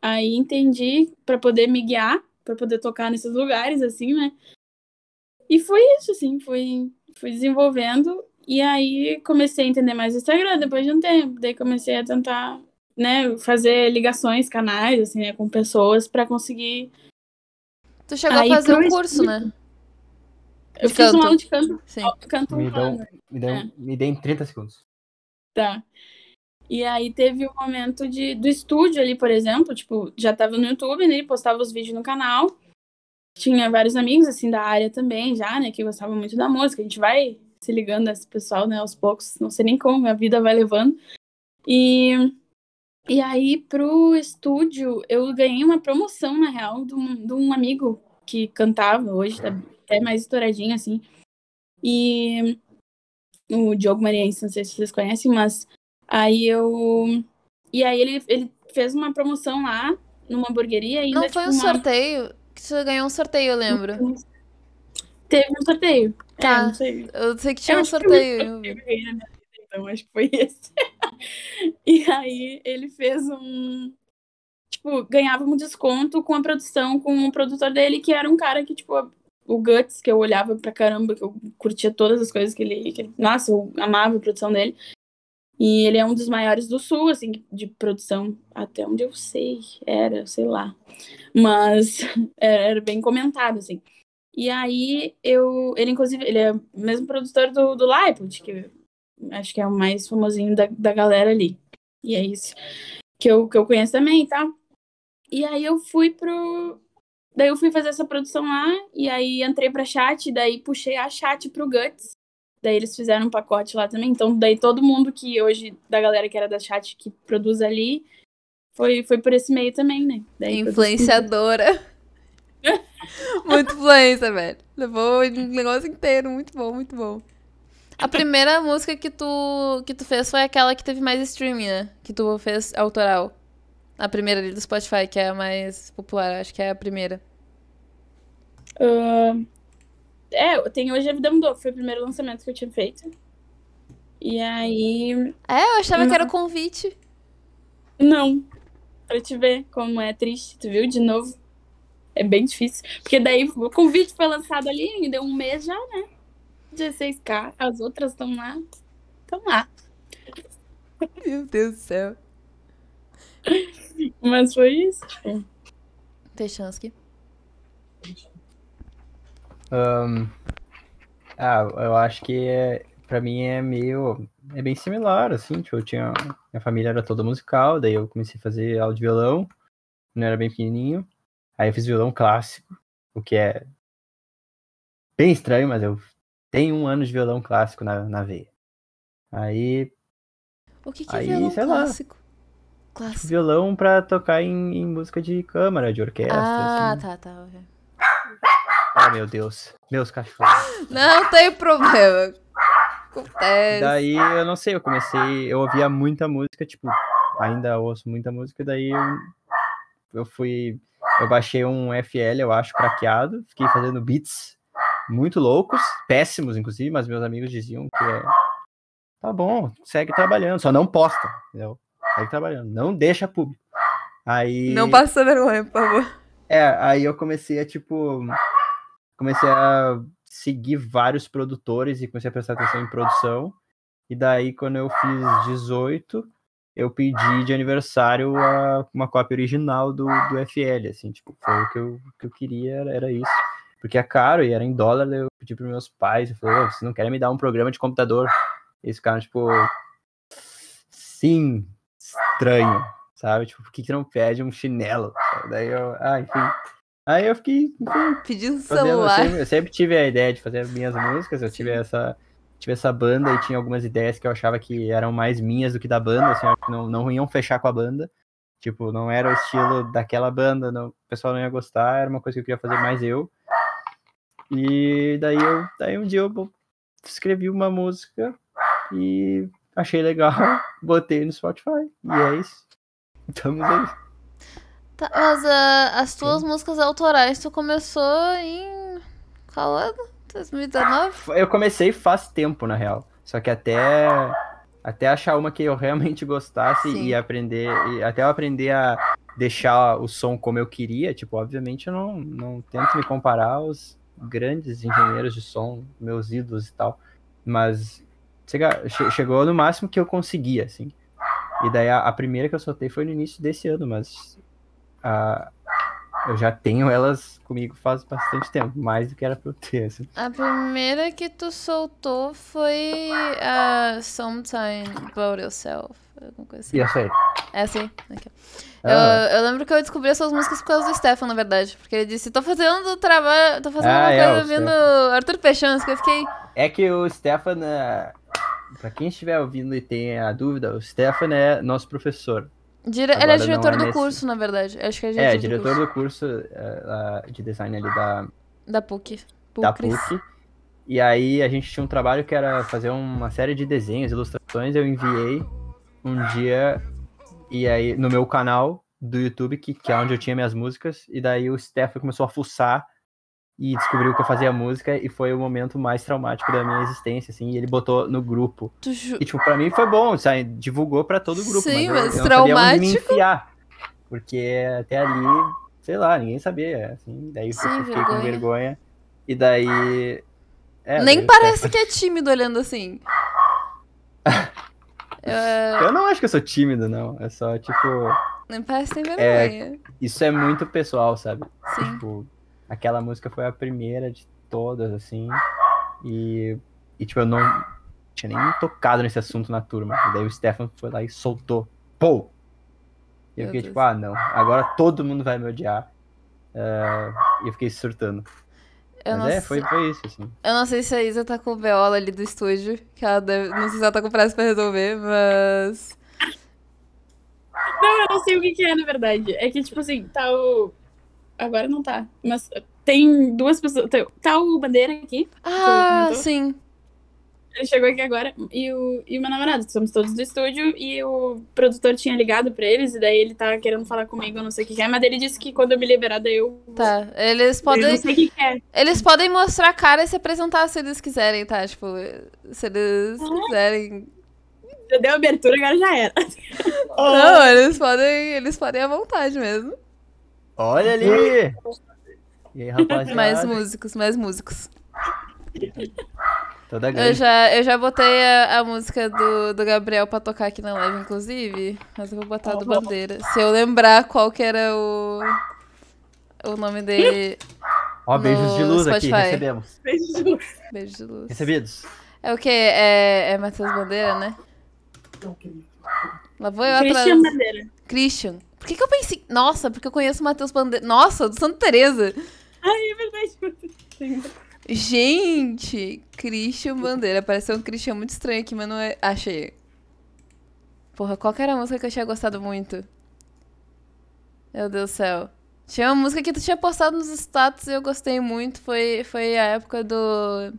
Speaker 3: Aí entendi pra poder me guiar, pra poder tocar nesses lugares, assim, né? E foi isso, assim, fui, fui desenvolvendo. E aí comecei a entender mais o Instagram depois de um tempo. Daí comecei a tentar, né, fazer ligações, canais, assim, né, com pessoas pra conseguir.
Speaker 1: Tu chegou
Speaker 3: Aí
Speaker 1: a fazer um curso, né?
Speaker 3: Eu
Speaker 1: De
Speaker 3: fiz
Speaker 1: canto.
Speaker 3: uma aula de canto,
Speaker 1: Sim.
Speaker 3: canto
Speaker 2: Me
Speaker 3: um
Speaker 2: um-
Speaker 3: ano.
Speaker 2: Me um-
Speaker 3: É.
Speaker 2: me dê em 30 segundos.
Speaker 3: Tá. E aí teve o momento de, do estúdio ali, por exemplo, tipo, já tava no YouTube, né? Postava os vídeos no canal. Tinha vários amigos, assim, da área também, já, né? Que gostavam muito da música. A gente vai se ligando a esse pessoal, né? Aos poucos. Não sei nem como a vida vai levando. E, e aí, pro estúdio, eu ganhei uma promoção, na real, de um, de um amigo que cantava hoje, tá até mais estouradinho, assim. E o Diogo Mariense, não sei se vocês conhecem, mas Aí eu. E aí ele, ele fez uma promoção lá, numa hamburgueria. Ainda,
Speaker 1: Não foi um
Speaker 3: tipo, uma-
Speaker 1: sorteio? Que você ganhou um sorteio, eu lembro.
Speaker 3: Teve um sorteio.
Speaker 1: Tá.
Speaker 3: É, sei.
Speaker 1: Eu sei que tinha
Speaker 3: Eu
Speaker 1: um
Speaker 3: acho que
Speaker 1: sorteio.
Speaker 3: Eu ganhei na minha vida, então acho que foi esse. e aí ele fez um. Tipo, ganhava um desconto com a produção, com o produtor dele, que era um cara que, tipo, o Guts, que eu olhava pra caramba, que eu curtia todas as coisas que ele. Que ele nossa, eu amava a produção dele. E ele é um dos maiores do sul, assim, de produção, até onde eu sei, era, sei lá. Mas era, bem comentado, assim. E aí eu. Ele, inclusive, ele é o mesmo produtor do, do Leipzig, que acho que é o mais famosinho da, da galera ali. E é isso que eu, que eu conheço também e tal. E aí eu fui pro. Daí eu fui fazer essa produção lá, e aí entrei pra chat, daí puxei a chat pro Guts. Daí eles fizeram um pacote lá também. Então, daí todo mundo que hoje, da galera que era da chat, que produz ali, foi, foi por esse meio também, né? Daí
Speaker 1: Influenciadora. muito influência, velho. Levou o negócio inteiro. Muito bom, muito bom. A primeira música que tu, que tu fez foi aquela que teve mais streaming, né? Que tu fez autoral. A primeira ali do Spotify, que é a mais popular, acho que é a primeira.
Speaker 3: Ah, é, tem Hoje a Vida Mudou, que foi o primeiro lançamento que eu tinha feito. E aí.
Speaker 1: É, eu achava que
Speaker 3: Não.
Speaker 1: era o convite.
Speaker 3: Não. Pra te ver como é triste, tu viu? De novo. É bem difícil. Porque daí o convite foi lançado ali, me deu um mês já, né? 16k. As outras estão lá. Estão lá.
Speaker 1: Meu Deus do céu.
Speaker 3: Mas foi isso.
Speaker 1: Tem chance aqui.
Speaker 2: Ahn, ah, eu acho que é, pra mim é meio. É bem similar, assim. Tipo, eu tinha. Minha família era toda musical, daí eu comecei a fazer aula de violão, quando eu era bem pequenininho. Aí eu fiz violão clássico, o que é bem estranho, mas eu tenho um ano de violão clássico na, na veia. Aí,
Speaker 1: O que, que é
Speaker 2: Aí,
Speaker 1: violão
Speaker 2: sei lá.
Speaker 1: clássico? Clássico.
Speaker 2: violão pra tocar em, em música de câmara, de orquestra,
Speaker 1: Ah,
Speaker 2: assim.
Speaker 1: tá, tá. ok.
Speaker 2: Ah, meu Deus. Meus cachorros.
Speaker 1: Não tem problema. Acontece.
Speaker 2: Daí, eu não sei, eu comecei, eu ouvia muita música, tipo, ainda ouço muita música, daí eu, eu fui, eu baixei um FL, eu acho, craqueado, fiquei fazendo beats muito loucos, péssimos, inclusive, mas meus amigos diziam que é, tá bom, segue trabalhando, só não posta, entendeu? Segue trabalhando, não deixa público. Aí...
Speaker 1: Não passa vergonha, por favor.
Speaker 2: É, aí eu comecei a, tipo. Comecei a seguir vários produtores e comecei a prestar atenção em produção. E daí, quando eu fiz 18, eu pedi de aniversário a- uma cópia original do, do FL, assim, tipo, foi o que eu, que eu queria, era, isso. Porque é caro e era em dólar, eu pedi para meus pais, eu falei, "Ô, vocês não querem me dar um programa de computador? Eles ficaram, tipo, sim, estranho, sabe? Tipo, por que, que não pede um chinelo? Daí eu, ah, enfim. Aí eu fiquei,
Speaker 1: Pedindo
Speaker 2: eu
Speaker 1: celular.
Speaker 2: sempre, eu sempre tive a ideia de fazer as minhas músicas, eu tive essa, tive essa banda e tinha algumas ideias que eu achava que eram mais minhas do que da banda, assim, eu não, não iam fechar com a banda. Tipo, não era o estilo daquela banda, não, o pessoal não ia gostar, era uma coisa que eu queria fazer mais eu. E daí eu, daí um dia eu escrevi uma música e achei legal, botei no Spotify. E é isso. Estamos aí.
Speaker 1: Tá, mas ah, as tuas músicas autorais, tu começou em. Qual ano? 2019?
Speaker 2: Eu comecei faz tempo, na real. Só que até até achar uma que eu realmente gostasse
Speaker 1: Sim.
Speaker 2: e aprender e até eu aprender a deixar o som como eu queria, tipo, obviamente eu não não tento me comparar aos grandes engenheiros de som, meus ídolos e tal, mas chega- che- chegou no máximo que eu conseguia, assim. E daí a, a primeira que eu soltei foi no início desse ano, mas a, eu já tenho elas comigo faz bastante tempo, mais do que era pra eu ter, assim.
Speaker 1: A primeira que tu soltou foi a Sometime About Yourself. Alguma coisa assim.
Speaker 2: E essa aí?
Speaker 1: É assim? Aqui. ó.
Speaker 2: Ah.
Speaker 1: Eu, eu lembro que eu descobri essas músicas por causa do Stefan, na verdade. Porque ele disse, tô fazendo trabalho. tô fazendo
Speaker 2: Ah,
Speaker 1: uma
Speaker 2: é,
Speaker 1: coisa ouvindo Arthur Peixones, que eu fiquei.
Speaker 2: É que o Stefan, é, pra quem estiver ouvindo e tem a dúvida, o Stefan é nosso professor.
Speaker 1: Dire... Ele é diretor
Speaker 2: é
Speaker 1: do
Speaker 2: nesse-
Speaker 1: curso, na verdade. Acho que é diretor,
Speaker 2: É,
Speaker 1: do,
Speaker 2: diretor
Speaker 1: curso.
Speaker 2: do curso lá de design ali da,
Speaker 1: da PUC.
Speaker 2: da. PUC. E aí a gente tinha um trabalho que era fazer uma série de desenhos, ilustrações. Eu enviei um dia e aí no meu canal do YouTube, que, que é onde eu tinha minhas músicas, e daí o Stefan começou a fuçar e descobriu que eu fazia música e foi o momento mais traumático da minha existência, assim, e ele botou no grupo.
Speaker 1: Ju...
Speaker 2: E, tipo, pra mim foi bom, sabe? Divulgou pra todo o grupo.
Speaker 1: Sim,
Speaker 2: mas, eu,
Speaker 1: mas
Speaker 2: eu onde me
Speaker 1: traumático.
Speaker 2: enfiar. Porque até ali, sei lá, ninguém sabia, assim. Daí eu
Speaker 1: Sim,
Speaker 2: fiquei com
Speaker 1: vergonha.
Speaker 2: vergonha. E daí... é,
Speaker 1: Nem parece
Speaker 2: Stefan-
Speaker 1: que é tímido olhando assim. É,
Speaker 2: Eu não acho que eu sou tímido, não. É só, tipo...
Speaker 1: nem parece que tem vergonha.
Speaker 2: Isso é muito pessoal, sabe?
Speaker 1: Sim.
Speaker 2: Tipo, aquela música foi a primeira de todas, assim. E, e tipo, eu não tinha nem tocado nesse assunto na turma. E daí o Stefan foi lá e soltou. Pô! E eu fiquei
Speaker 1: Deus.
Speaker 2: tipo, ah, não. Agora todo mundo vai me odiar. É, e eu fiquei surtando.
Speaker 1: Eu não,
Speaker 2: Mas é,
Speaker 1: sei,
Speaker 2: foi, foi isso, assim.
Speaker 1: eu não sei se a Isa tá com o Beola ali do estúdio, que ela deve, não sei se ela tá com pressa pra resolver, mas.
Speaker 3: Não, eu não sei o que, que é, na verdade. É que, tipo assim, tá o. Agora não tá. Mas tem duas pessoas. Tá o Bandeira aqui.
Speaker 1: Ah, sim.
Speaker 3: Ele chegou aqui agora. E o, e o meu namorado, somos todos do estúdio. E o produtor tinha ligado pra eles. E daí ele tá querendo falar comigo, eu não sei o que, que é. Mas ele disse que quando eu me liberar, daí eu.
Speaker 1: Tá. Eles
Speaker 3: Eu
Speaker 1: podem.
Speaker 3: não sei o que, é.
Speaker 1: Eles podem mostrar a cara e se apresentar se eles quiserem, tá? Tipo, se eles quiserem.
Speaker 3: Já deu abertura, agora já era.
Speaker 1: Não, eles podem. Eles podem à vontade mesmo.
Speaker 2: Olha ali! E aí, rapaziada?
Speaker 1: Mais músicos, mais músicos.
Speaker 2: Toda
Speaker 1: Eu já, eu já botei a, a música do, do Gabriel pra tocar aqui na live, inclusive. Mas eu vou botar do Bandeira. Se eu lembrar qual que era o. O nome dele.
Speaker 2: Ó, beijos de luz aqui,
Speaker 1: Spotify.
Speaker 2: recebemos.
Speaker 3: Beijo de luz.
Speaker 1: Beijo de luz.
Speaker 2: Recebidos.
Speaker 1: É o quê? É, é Matheus Bandeira, né? Lá vou eu atrás.
Speaker 3: Cristian Bandeira.
Speaker 1: Christian. Por que, que eu pensei. Nossa, porque eu conheço o Matheus Bandeira. Nossa, do Santa Teresa.
Speaker 3: Ai, é verdade.
Speaker 1: Gente, Christian Bandeira. Apareceu um Christian muito estranho aqui, mas não é. Achei. Porra, qual que era a música que eu tinha gostado muito? Meu Deus do céu. Tinha uma música que tu tinha postado nos status e eu gostei muito. Foi, foi a época do.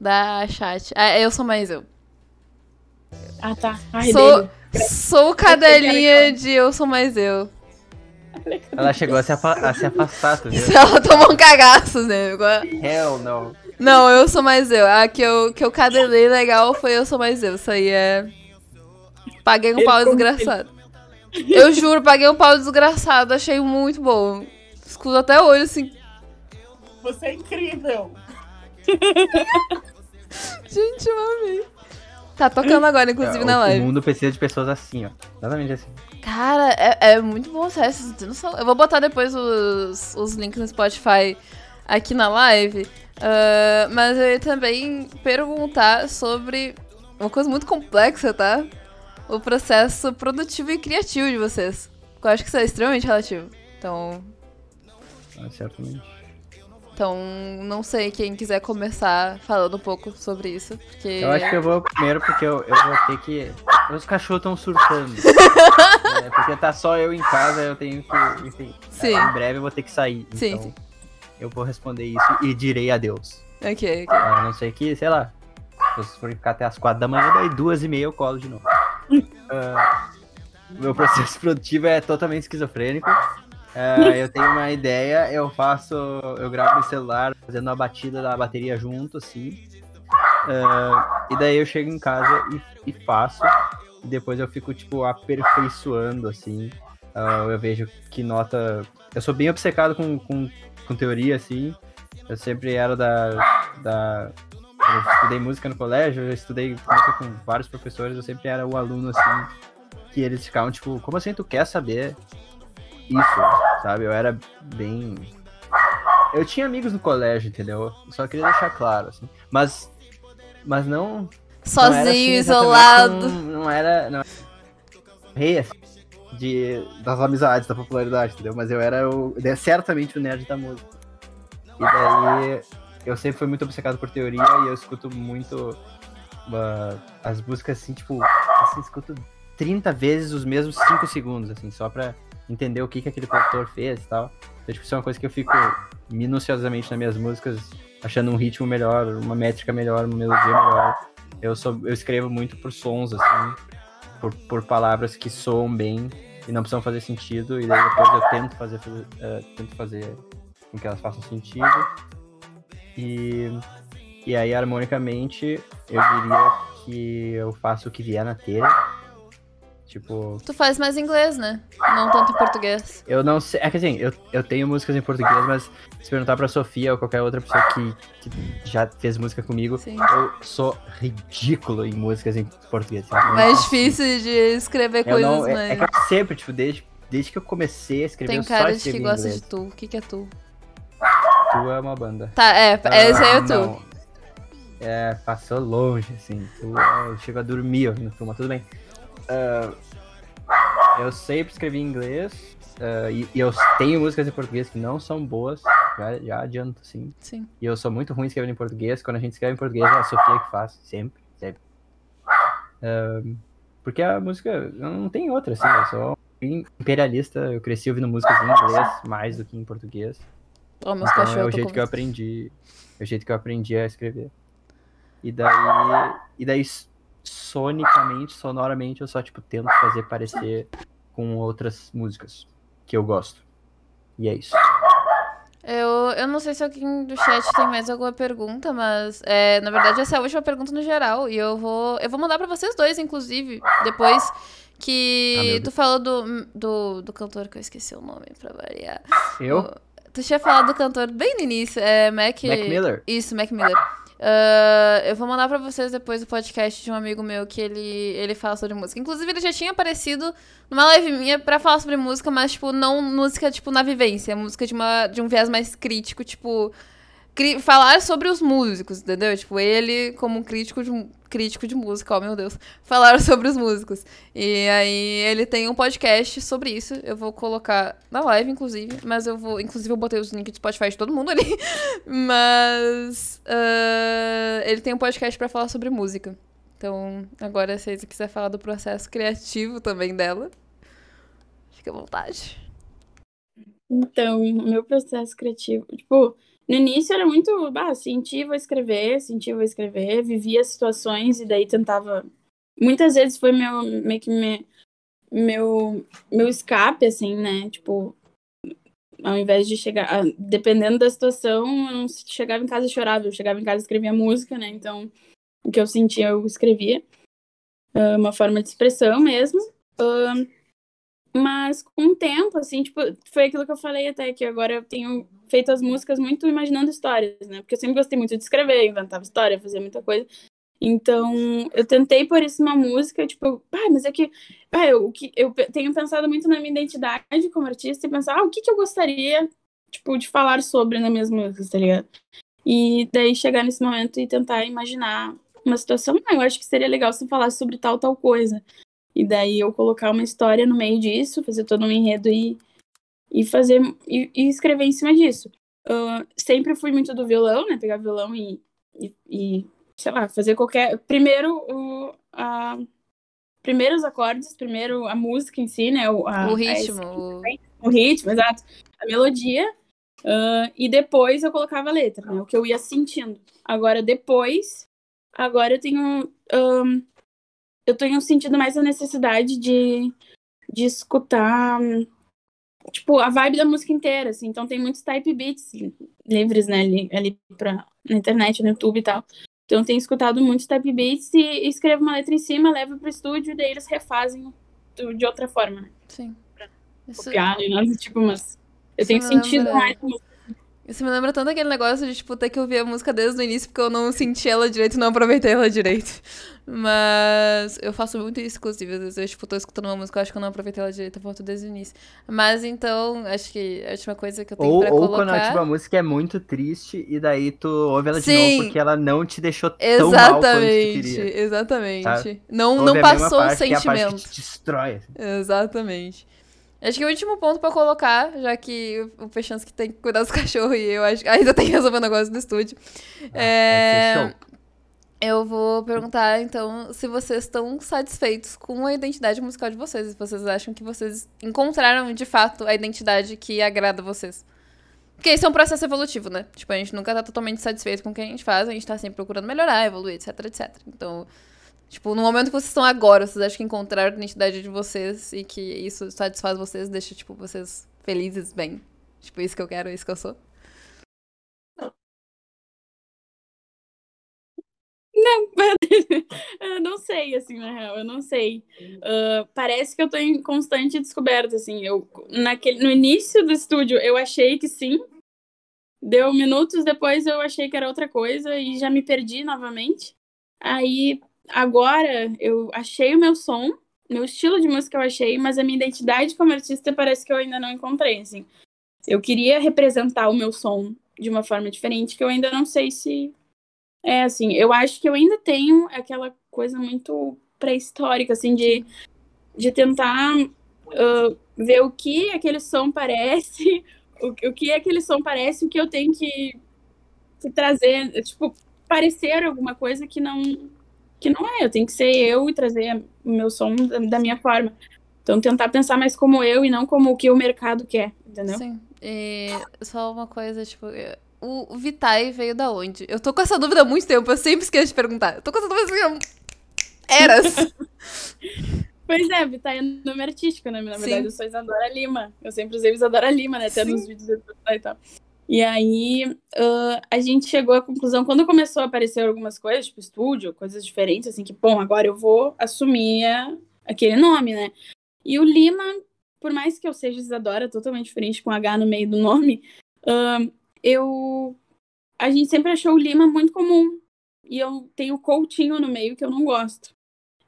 Speaker 1: Da chat. Ah, eu sou mais eu.
Speaker 3: Ah, tá. Ai,
Speaker 1: Sou,
Speaker 3: dele.
Speaker 1: sou cadelinha de eu sou mais eu.
Speaker 2: Ela chegou a se, afa- a se afastar, tu viu?
Speaker 1: Ela tomou um cagaço, né?
Speaker 2: Hell no.
Speaker 1: Não, eu sou mais eu. A que eu, que eu cadelei legal foi eu sou mais eu. Isso aí é. Paguei um pau desgraçado. Eu juro, paguei um pau desgraçado. Achei muito bom. Escudo até hoje, assim.
Speaker 3: Você é incrível.
Speaker 1: Gente, eu amei. Tá tocando agora, inclusive,
Speaker 2: É,
Speaker 1: na
Speaker 2: o, o
Speaker 1: live.
Speaker 2: mundo precisa de pessoas assim, ó. Exatamente assim.
Speaker 1: Cara, é, é muito bom, noção. Eu vou botar depois os, os links no Spotify aqui na live. Ah, mas eu ia também perguntar sobre uma coisa muito complexa, tá? O processo produtivo e criativo de vocês. Eu acho que isso é extremamente relativo. Então,
Speaker 2: Ah, certamente.
Speaker 1: Então não sei quem quiser começar falando um pouco sobre isso. Porque.
Speaker 2: Eu acho que eu vou primeiro porque eu, eu vou ter que. Os cachorros estão surtando. É, porque tá só eu em casa, eu tenho que. Enfim.
Speaker 1: Sim.
Speaker 2: Em breve eu vou ter que sair.
Speaker 1: Sim,
Speaker 2: então
Speaker 1: sim.
Speaker 2: eu vou responder isso e direi adeus.
Speaker 1: Ok, ok.
Speaker 2: A não ser que, sei lá, se vocês forem ficar até as quatro da manhã, daí duas e meia eu colo de novo. Ah, meu processo produtivo é totalmente esquizofrênico. Ah, eu tenho uma ideia, eu faço. Eu gravo no celular, fazendo a batida da bateria junto, assim. Ah, e daí eu chego em casa e, e faço. E depois eu fico, tipo, aperfeiçoando, assim. Ah, eu vejo que nota. Eu sou bem obcecado com, com, com teoria, assim. Eu sempre era da, da. Eu estudei música no colégio, eu estudei música com vários professores, eu sempre era o aluno assim, que eles ficavam tipo, como assim tu quer saber isso, sabe? Eu era bem. Eu tinha amigos no colégio, entendeu? Eu só queria deixar claro, assim. Mas. Mas não. não era,
Speaker 1: Sozinho,
Speaker 2: assim, exatamente
Speaker 1: isolado.
Speaker 2: um- não era. Não era rei, assim, de, das amizades, da popularidade, entendeu? Mas eu era o, certamente o nerd da música. E daí eu sempre fui muito obcecado por teoria e eu escuto muito ah, as músicas assim, tipo, assim, escuto 30 vezes os mesmos 5 segundos, assim, só pra entender o que, que aquele produtor fez e tal. Então, tipo, isso é uma coisa que eu fico minuciosamente nas minhas músicas, achando um ritmo melhor, uma métrica melhor, uma melodia melhor. Eu, sou, eu escrevo muito por sons, assim, por, por palavras que soam bem e não precisam fazer sentido, e depois eu tento fazer, eh, tento fazer com que elas façam sentido. E, e aí, harmonicamente, eu diria que eu faço o que vier na telha. Tipo,
Speaker 1: Tu faz mais inglês, né? Não tanto em português.
Speaker 2: eu não sei. É que assim, eu, eu tenho músicas em português, mas se perguntar pra Sofia ou qualquer outra pessoa que, que já fez música comigo,
Speaker 1: Sim.
Speaker 2: eu sou ridículo em músicas em português. sabe?
Speaker 1: Mais difícil de escrever
Speaker 2: Eu
Speaker 1: coisas,
Speaker 2: não, é,
Speaker 1: mas.
Speaker 2: é que eu sempre, tipo, desde, desde que eu comecei a escrever,
Speaker 1: Tem cara de que gosta
Speaker 2: inglês.
Speaker 1: de tu. O que, que é tu?
Speaker 2: Tu é uma banda.
Speaker 1: Tá, é, é esse aí é tu.
Speaker 2: Não. É, passou longe, assim. Tu, eu chego a dormir ouvindo tu, mas tudo bem. Ah, eu sempre escrevi em inglês. ah, e, e eu tenho músicas em português que não são boas. Já, já adianto, assim.
Speaker 1: Sim.
Speaker 2: E eu sou muito ruim escrevendo em português. Quando a gente escreve em português, é a Sofia que faz. Sempre, sempre. Ah, porque a música não tem outra, assim. Eu sou imperialista. Eu cresci ouvindo músicas em inglês mais do que em português.
Speaker 1: Ó, meus
Speaker 2: Então é o jeito que eu aprendi. É o jeito que eu aprendi a escrever. E daí. E daí, sonicamente, sonoramente, eu só, tipo, tento fazer parecer com outras músicas que eu gosto. E é isso.
Speaker 1: Eu, eu não sei se alguém do chat tem mais alguma pergunta, mas é, na verdade essa é a última pergunta no geral. E eu vou. Eu vou mandar pra vocês dois, inclusive, depois
Speaker 2: Ah,
Speaker 1: que
Speaker 2: meu
Speaker 1: tu falou do, do, do cantor que eu esqueci o nome pra variar.
Speaker 2: Eu?
Speaker 1: O- Tu tinha falado do cantor bem no início, é Mac.
Speaker 2: Mac Miller?
Speaker 1: Isso, Mac Miller. Uh, eu vou mandar pra vocês depois o podcast de um amigo meu que ele, ele fala sobre música. Inclusive, ele já tinha aparecido numa live minha pra falar sobre música, mas, tipo, não música, tipo, na vivência. Música de, uma, de um viés mais crítico, tipo falar sobre os músicos, entendeu? Tipo, ele, como crítico de, crítico de música, oh meu Deus, falar sobre os músicos. E aí ele tem um podcast sobre isso. Eu vou colocar na live, inclusive. Mas eu vou. Inclusive, eu botei os links do Spotify de todo mundo ali. Mas. Uh, ele tem um podcast para falar sobre música. Então, agora, se você quiser falar do processo criativo também dela, fica à vontade.
Speaker 3: Então, meu processo criativo, tipo, no início era muito, bah, senti, vou escrever, senti, vou escrever, vivia situações e daí tentava. Muitas vezes foi meu, meio que me, meu, meu escape, assim, né? Tipo, ao invés de chegar, ah, dependendo da situação, eu não chegava em casa e chorava, eu chegava em casa e escrevia música, né? Então, o que eu sentia, eu escrevia. Uh, uma forma de expressão mesmo. Uh, mas com o tempo, assim, tipo, foi aquilo que eu falei até, que agora eu tenho feito as músicas muito imaginando histórias, né? Porque eu sempre gostei muito de escrever, inventava história, fazia muita coisa. Então, eu tentei por isso uma música, tipo, ah, mas é que ah, eu, eu tenho pensado muito na minha identidade como artista e pensar, ah, o que, que eu gostaria, tipo, de falar sobre nas minhas músicas, tá ligado? E daí chegar nesse momento e tentar imaginar uma situação, ah, eu acho que seria legal se falasse sobre tal, tal coisa. E daí eu colocar uma história no meio disso, fazer todo um enredo e, e fazer e, e escrever em cima disso. Uh, sempre fui muito do violão, né? Pegar violão e, e, e sei lá, fazer qualquer. Primeiro o, a, primeiro os acordes, primeiro a música em si, né? O, a,
Speaker 1: o ritmo.
Speaker 3: A, o ritmo, exato. A melodia. Uh, e depois eu colocava a letra, né? O que eu ia sentindo. Agora, depois, agora eu tenho. Um, eu tenho sentido mais a necessidade de, de escutar, tipo, a vibe da música inteira, assim. Então tem muitos type beats livres, né, ali, ali pra, na internet, no YouTube e tal. Então eu tenho escutado muitos type beats e, e escrevo uma letra em cima, levo pro estúdio e daí eles refazem de outra forma, né?
Speaker 1: Sim.
Speaker 3: Isso... Copiar, né? tipo, mas eu tenho sentido lembra... mais
Speaker 1: isso me lembra tanto aquele negócio de, tipo, ter que ouvir a música desde o início porque eu não senti ela direito não aproveitei ela direito. Mas eu faço muito isso, inclusive. Às vezes eu, tipo, tô escutando uma música, eu acho que eu não aproveitei ela direito, eu volto desde o início. Mas então, acho que a última coisa que eu tenho
Speaker 2: ou,
Speaker 1: pra
Speaker 2: ou
Speaker 1: colocar...
Speaker 2: Ou quando tipo, a música é muito triste e daí tu ouve ela de
Speaker 1: Sim.
Speaker 2: novo porque ela não te deixou
Speaker 1: exatamente,
Speaker 2: tão mal quanto tu queria.
Speaker 1: Exatamente, Não, não passou o sentimento. Que é a parte
Speaker 2: que te destrói.
Speaker 1: Assim. Exatamente. Acho que o último ponto pra colocar, já que o Peixans que tem que cuidar dos cachorros e eu acho que ainda tem que resolver o negócio do estúdio. Ah, é... Eu vou perguntar, então, se vocês estão satisfeitos com a identidade musical de vocês. Se vocês acham que vocês encontraram, de fato, a identidade que agrada vocês. Porque isso é um processo evolutivo, né? Tipo, a gente nunca tá totalmente satisfeito com o que a gente faz, a gente tá sempre procurando melhorar, evoluir, etc, etc. Então, Tipo, no momento que vocês estão agora, vocês acham que encontraram a identidade de vocês e que isso satisfaz vocês, deixa, tipo, vocês felizes, bem? Tipo, isso que eu quero, isso que eu sou?
Speaker 3: Não, eu não sei, assim, na real, eu não sei. Uh, parece que eu tô em constante descoberta, assim. Eu, naquele, no início do estúdio, eu achei que sim. Deu minutos depois, eu achei que era outra coisa e já me perdi novamente. Aí, agora eu achei o meu som, meu estilo de música eu achei, mas a minha identidade como artista parece que eu ainda não encontrei, assim. Eu queria representar o meu som de uma forma diferente, que eu ainda não sei se é assim. Eu acho que eu ainda tenho aquela coisa muito pré-histórica, assim, de, de tentar uh, ver o que aquele som parece, o, o que aquele som parece, o que eu tenho que, que trazer, tipo, parecer alguma coisa que não que não é, eu tenho que ser eu e trazer o meu som da, da, minha forma. Então, tentar pensar mais como eu e não como o que o mercado quer, entendeu?
Speaker 1: Sim. E só uma coisa, tipo, o Vitae veio da onde? Eu tô com essa dúvida há muito tempo, eu sempre esqueço de perguntar. Eu tô com essa dúvida assim, eras.
Speaker 3: pois é, Vitae é nome artístico, né? Na verdade, Sim. eu sou Isadora Lima. Eu sempre usei Isadora Lima, né? Até Sim. nos vídeos e tal. E aí uh, a gente chegou à conclusão, quando começou a aparecer algumas coisas, tipo estúdio, coisas diferentes, assim, que, bom, agora eu vou assumir aquele nome, né? E o Lima, por mais que eu seja Isadora, totalmente diferente com H no meio do nome, uh, eu. A gente sempre achou o Lima muito comum. e eu tenho Coutinho no meio que eu não gosto.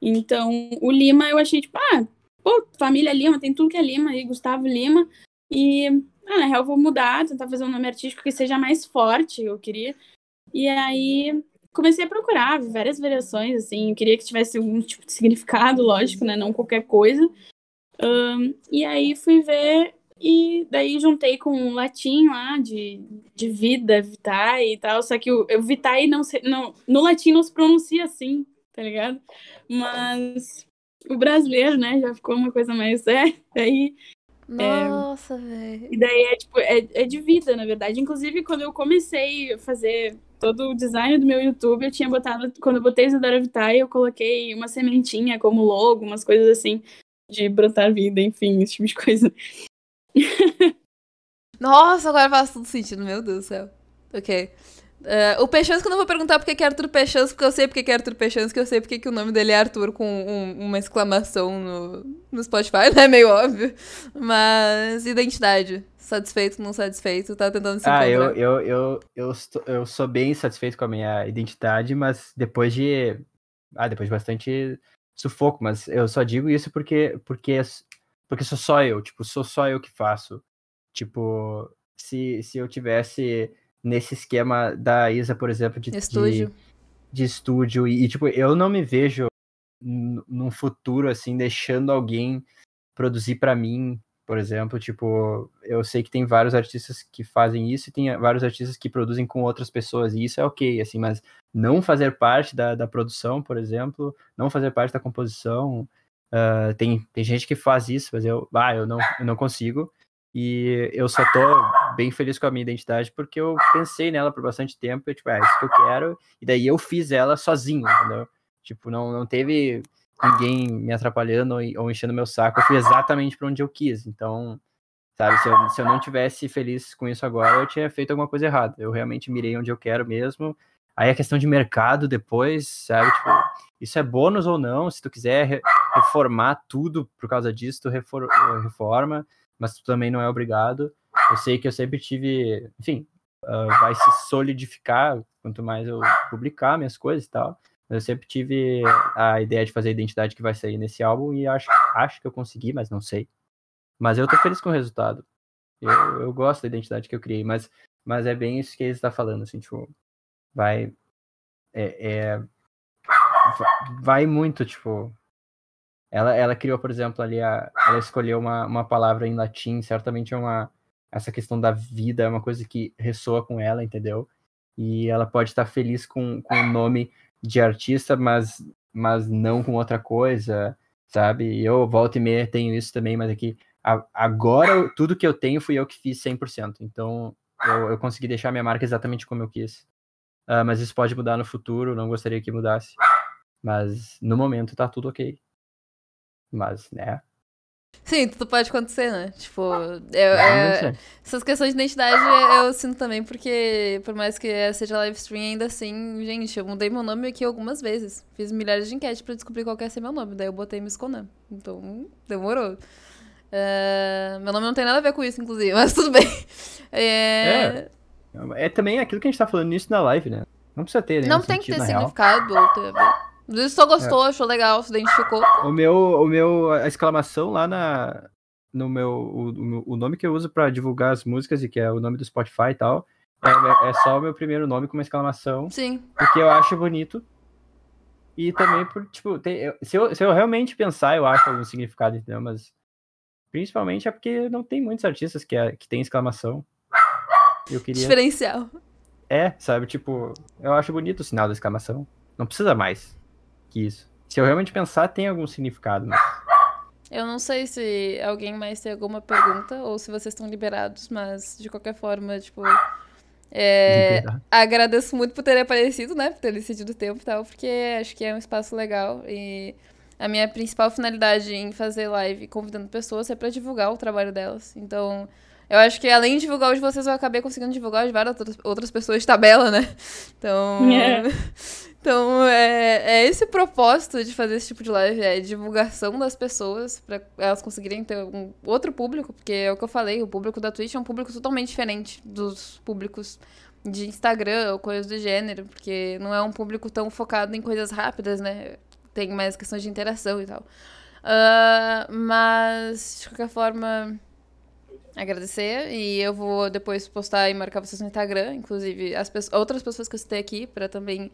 Speaker 3: Então, o Lima eu achei tipo, ah, pô, família Lima, tem tudo que é Lima, e Gustavo Lima. E, ah, na real, vou mudar, tentar fazer um nome artístico que seja mais forte, eu queria. E aí, comecei a procurar várias variações, assim, eu queria que tivesse algum tipo de significado, lógico, né, não qualquer coisa. Um, e aí fui ver e daí juntei com um latim lá de, de vida, vitae e tal. Só que o, o vitae não, se, não no latim não se pronuncia assim, tá ligado? Mas o brasileiro, né, já ficou uma coisa mais. É, daí.
Speaker 1: Nossa, é, velho.
Speaker 3: E daí é tipo, é, é de vida, na verdade. Inclusive, quando eu comecei a fazer todo o design do meu YouTube, eu tinha botado. Quando eu botei Isadora Vitae, eu coloquei uma sementinha como logo, umas coisas assim, de brotar vida, enfim, esse tipo de coisa.
Speaker 1: Nossa, agora faz tudo sentido, meu Deus do céu. Ok. Uh, o Peixans que eu não vou perguntar porque que é Arthur Peixans, porque eu sei porque que é Arthur Peixans, que eu sei porque que o nome dele é Arthur com um, uma exclamação no, no Spotify, né? Meio óbvio. Mas identidade. Satisfeito, não satisfeito, tá tentando se
Speaker 2: ah,
Speaker 1: encontrar.
Speaker 2: Ah, eu, eu, eu, eu, estou, eu sou bem satisfeito com a minha identidade, mas depois de. Ah, depois de bastante sufoco, mas eu só digo isso porque, porque porque sou só eu, tipo, sou só eu que faço. Tipo, se, se eu tivesse nesse esquema da Isa, por exemplo, de
Speaker 1: estúdio,
Speaker 2: de, de estúdio. E, e, tipo, eu não me vejo num futuro assim deixando alguém produzir para mim, por exemplo, tipo, eu sei que tem vários artistas que fazem isso e tem vários artistas que produzem com outras pessoas e isso é ok, assim, mas não fazer parte da, da produção, por exemplo, não fazer parte da composição, Uh, tem, tem gente que faz isso, mas eu, ah, eu não, eu não consigo. E eu só tô bem feliz com a minha identidade porque eu pensei nela por bastante tempo. E, tipo, é isso que eu quero. E daí eu fiz ela sozinho, entendeu? Tipo, não, não teve ninguém me atrapalhando ou, enchendo meu saco. Eu fui exatamente para onde eu quis. Então, sabe, se eu, se eu não tivesse feliz com isso agora, eu tinha feito alguma coisa errada. Eu realmente mirei onde eu quero mesmo. Aí a questão de mercado depois, sabe? Tipo, isso é bônus ou não? Se tu quiser reformar tudo por causa disso, tu refor reforma, mas tu também não é obrigado. Eu sei que eu sempre tive, enfim, uh, vai se solidificar quanto mais eu publicar minhas coisas e tal. Eu sempre tive a ideia de fazer a identidade que vai sair nesse álbum e acho, acho que eu consegui, mas não sei. Mas eu tô feliz com o resultado. Eu, eu gosto da identidade que eu criei, mas, mas é bem isso que ele está falando, assim, tipo, vai. É, é, vai muito, tipo. Ela, ela criou, por exemplo, ali a. Ela escolheu uma, uma palavra em latim, certamente é uma. Essa questão da vida é uma coisa que ressoa com ela, entendeu? E ela pode estar feliz com, com o nome de artista, mas, mas não com outra coisa, sabe? Eu, volta e meia, tenho isso também, mas aqui. Agora, tudo que eu tenho fui eu que fiz 100%. Então, eu, eu consegui deixar minha marca exatamente como eu quis. Uh, mas isso pode mudar no futuro, não gostaria que mudasse. Mas no momento tá tudo ok. Mas, né?
Speaker 1: Sim, tudo pode acontecer, né? Tipo, eu, é, essas questões de identidade eu sinto também, porque por mais que seja live stream, ainda assim, gente, eu mudei meu nome aqui algumas vezes. Fiz milhares de enquetes pra descobrir qual quer ser meu nome. Daí eu botei Miss Conan. Então, demorou. Uh, meu nome não tem nada a ver com isso, inclusive, mas tudo bem.
Speaker 2: É, é. É também aquilo que a gente tá falando nisso na live, né? Não precisa ter, né?
Speaker 1: Não tem que ter significado ou ter Às vezes só gostou, é. achou legal, se identificou.
Speaker 2: O meu, o meu, a exclamação lá na, no meu, o, o nome que eu uso para divulgar as músicas e que é o nome do Spotify e tal, é, é só o meu primeiro nome com uma exclamação.
Speaker 1: Sim.
Speaker 2: Porque eu acho bonito. E também por, tipo, tem, se, eu, se eu realmente pensar, eu acho algum significado, entendeu? Mas principalmente é porque não tem muitos artistas que, é, que tem exclamação. Eu queria...
Speaker 1: Diferencial.
Speaker 2: É, sabe, tipo, eu acho bonito o sinal da exclamação. Não precisa mais que isso. Se eu realmente pensar, tem algum significado, mas...
Speaker 1: Eu não sei se alguém mais tem alguma pergunta ou se vocês estão liberados, mas de qualquer forma, tipo. É, agradeço muito por ter aparecido, né? Por ter decidido o tempo e tal, porque acho que é um espaço legal. E a minha principal finalidade em fazer live convidando pessoas é para divulgar o trabalho delas. Então, eu acho que além de divulgar os de vocês, eu acabei conseguindo divulgar os de várias outras pessoas de tabela, né? Então. Yeah. É. Então, é, é esse propósito de fazer esse tipo de live, é divulgação das pessoas, pra elas conseguirem ter um outro público, porque é o que eu falei, o público da Twitch é um público totalmente diferente dos públicos de Instagram ou coisas do gênero, porque não é um público tão focado em coisas rápidas, né? Tem mais questões de interação e tal. Uh, mas, de qualquer forma, agradecer. E eu vou depois postar e marcar vocês no Instagram, inclusive as pessoas, outras pessoas que eu citei aqui, para também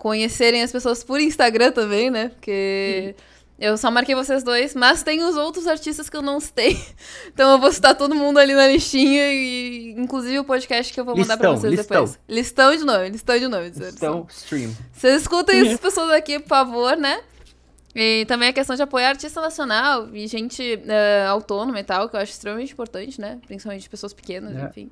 Speaker 1: conhecerem as pessoas por Instagram também, né? Porque. Eu só marquei vocês dois, mas tem os outros artistas que eu não citei. Então eu vou citar todo mundo ali na listinha e inclusive o podcast que eu vou mandar listão, pra vocês
Speaker 2: listão.
Speaker 1: depois. Listão de nome, listão de nome.
Speaker 2: Listão stream.
Speaker 1: Vocês escutem essas pessoas aqui, por favor, né? E também a questão de apoiar artista nacional e gente uh, autônoma e tal, que eu acho extremamente importante, né? Principalmente pessoas pequenas, é. enfim.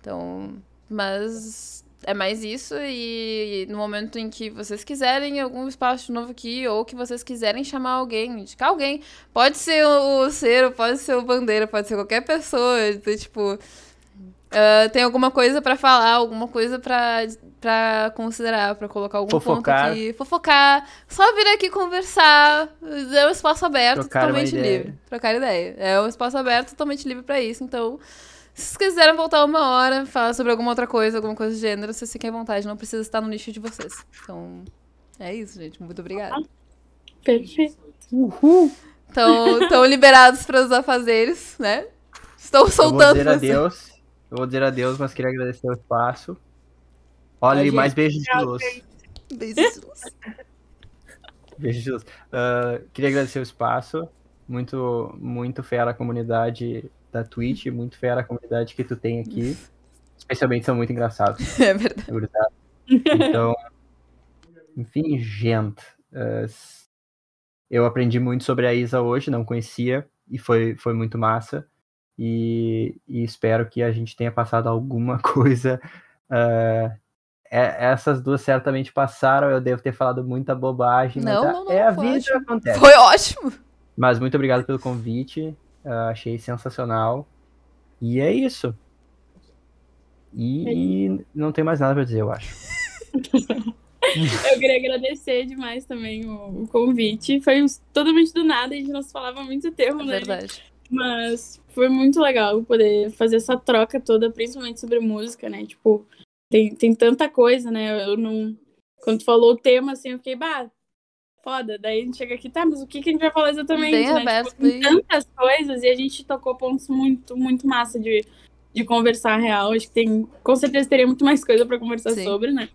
Speaker 1: Então, mas é mais isso e no momento em que vocês quiserem algum espaço novo aqui ou que vocês quiserem chamar alguém, indicar alguém, pode ser o Cero, pode ser o Bandeira, pode ser qualquer pessoa, tipo, uh, tem alguma coisa para falar, alguma coisa para para considerar, para colocar algum
Speaker 2: fofocar.
Speaker 1: ponto aqui, fofocar, só vir aqui conversar, é um espaço aberto, Trocar totalmente livre, trocar ideia. É um espaço aberto, totalmente livre para isso, então se vocês quiserem voltar uma hora, falar sobre alguma outra coisa, alguma coisa do gênero, vocês fiquem à vontade, não precisa estar no nicho de vocês. Então, é isso, gente. Muito obrigada.
Speaker 3: Perfeito.
Speaker 2: Uhul.
Speaker 1: Então, estão liberados para os afazeres, né? Estou soltando.
Speaker 2: Eu vou dizer adeus. Eu vou dizer adeus, mas queria agradecer o espaço. Olha, mais beijos de luz.
Speaker 1: Beijos de luz.
Speaker 2: beijos de luz. Uh, queria agradecer o espaço. Muito, muito fera a comunidade da Twitch, muito fera a comunidade que tu tem aqui. Especialmente são muito engraçados.
Speaker 1: É verdade.
Speaker 2: Então, enfim, gente. Uh, eu aprendi muito sobre a Isa hoje, não conhecia, e foi, foi muito massa. E, e espero que a gente tenha passado alguma coisa. Uh, é, essas duas certamente passaram, eu devo ter falado muita bobagem,
Speaker 1: não,
Speaker 2: mas
Speaker 1: não, não,
Speaker 2: é a vida acontece.
Speaker 1: Foi ótimo!
Speaker 2: Mas muito obrigado pelo convite. Uh, achei sensacional. E é isso. E, e não tem mais nada para dizer, eu acho.
Speaker 3: eu queria agradecer demais também o, o, convite. Foi totalmente do nada, a gente não se falava há muito tempo,
Speaker 1: é
Speaker 3: né?
Speaker 1: Verdade.
Speaker 3: Mas foi muito legal poder fazer essa troca toda, principalmente sobre música, né? Tipo, tem, tem tanta coisa, né? Eu não. Quando tu falou o tema, assim, eu fiquei, bah, foda. Daí a gente chega aqui, tá, mas o que, que a gente vai falar exatamente?
Speaker 1: Bem
Speaker 3: né?
Speaker 1: aberto.
Speaker 3: Tipo, tantas coisas e a gente tocou pontos muito, muito massa de, de conversar real. Acho que tem, com certeza teria muito mais coisa para conversar Sim. sobre, né?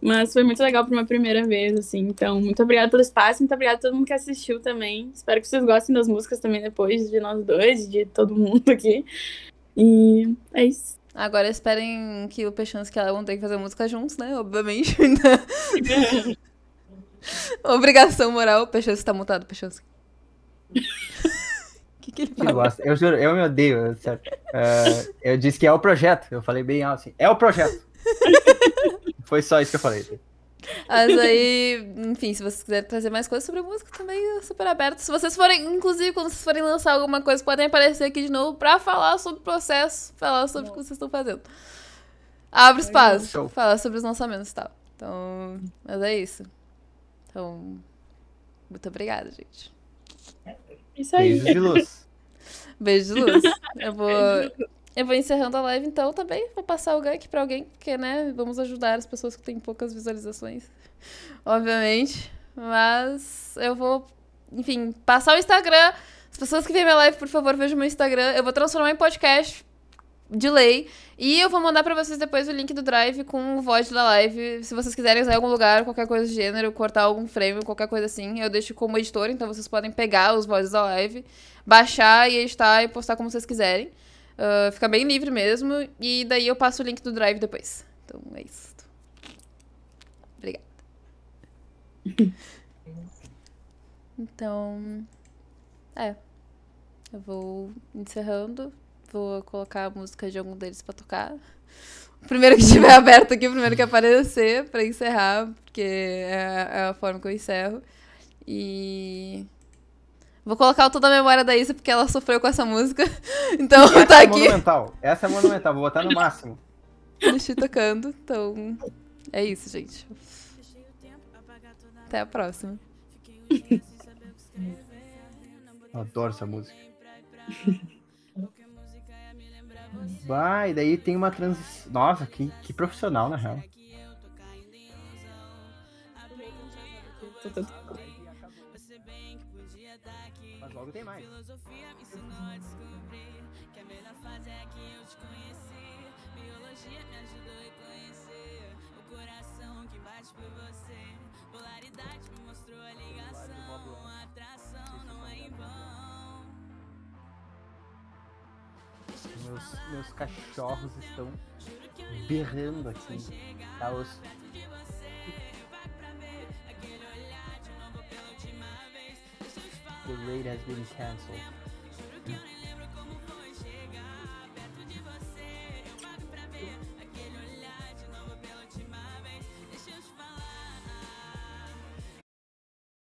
Speaker 3: Mas foi muito legal para uma primeira vez, assim. Então, muito obrigada pelo espaço, muito obrigada a todo mundo que assistiu também. Espero que vocês gostem das músicas também depois, de nós dois, de todo mundo aqui. E é isso.
Speaker 1: Agora esperem que o Peixans e ela vão ter que fazer música juntos, né? Obviamente. Obrigação moral. Peixoso tá mutado, Peixoso. que, que ele
Speaker 2: fala? Eu, eu juro, eu me odeio. Uh, eu disse que é o projeto. Eu falei bem alto assim. É o projeto. Foi só isso que eu falei.
Speaker 1: Mas aí, enfim, se vocês quiserem trazer mais coisas sobre música, também é super aberto. Se vocês forem, inclusive, quando vocês forem lançar alguma coisa, podem aparecer aqui de novo pra falar sobre o processo, falar sobre o que vocês estão fazendo. Abre espaço, falar sobre os lançamentos e tal. Então, mas é isso. Então, muito obrigada, gente.
Speaker 3: Isso aí.
Speaker 2: Beijo de luz.
Speaker 1: Beijo de luz. Eu vou, eu vou encerrando a live então também. Vou passar o gank pra alguém, porque, né, vamos ajudar as pessoas que têm poucas visualizações, obviamente. Mas eu vou, enfim, passar o Instagram. As pessoas que veem minha live, por favor, vejam meu Instagram. Eu vou transformar em podcast delay. E eu vou mandar para vocês depois o link do Drive com o voz da live. Se vocês quiserem usar em algum lugar, qualquer coisa do gênero, cortar algum frame, qualquer coisa assim, eu deixo como editor, então vocês podem pegar os vozes da live, baixar e editar e postar como vocês quiserem. Uh, fica bem livre mesmo. E daí eu passo o link do Drive depois. Então é isso. Obrigada. Então. É. Eu vou encerrando. Vou colocar a música de algum deles pra tocar. O primeiro que estiver aberto aqui, o primeiro que aparecer, pra encerrar, porque é, é a forma que eu encerro. E. Vou colocar o toda a memória da Isa, porque ela sofreu com essa música. Então
Speaker 2: essa
Speaker 1: tá
Speaker 2: é
Speaker 1: aqui.
Speaker 2: Monumental. Essa é monumental, vou botar no máximo.
Speaker 1: Deixei tocando, então. É isso, gente. Até a próxima.
Speaker 2: Eu adoro essa música. Vai, daí tem uma transição. Nossa, que, que profissional, na real. Mas logo tem mais. Meus cachorros estão berrando aqui. Tá os. The raid has been cancelled.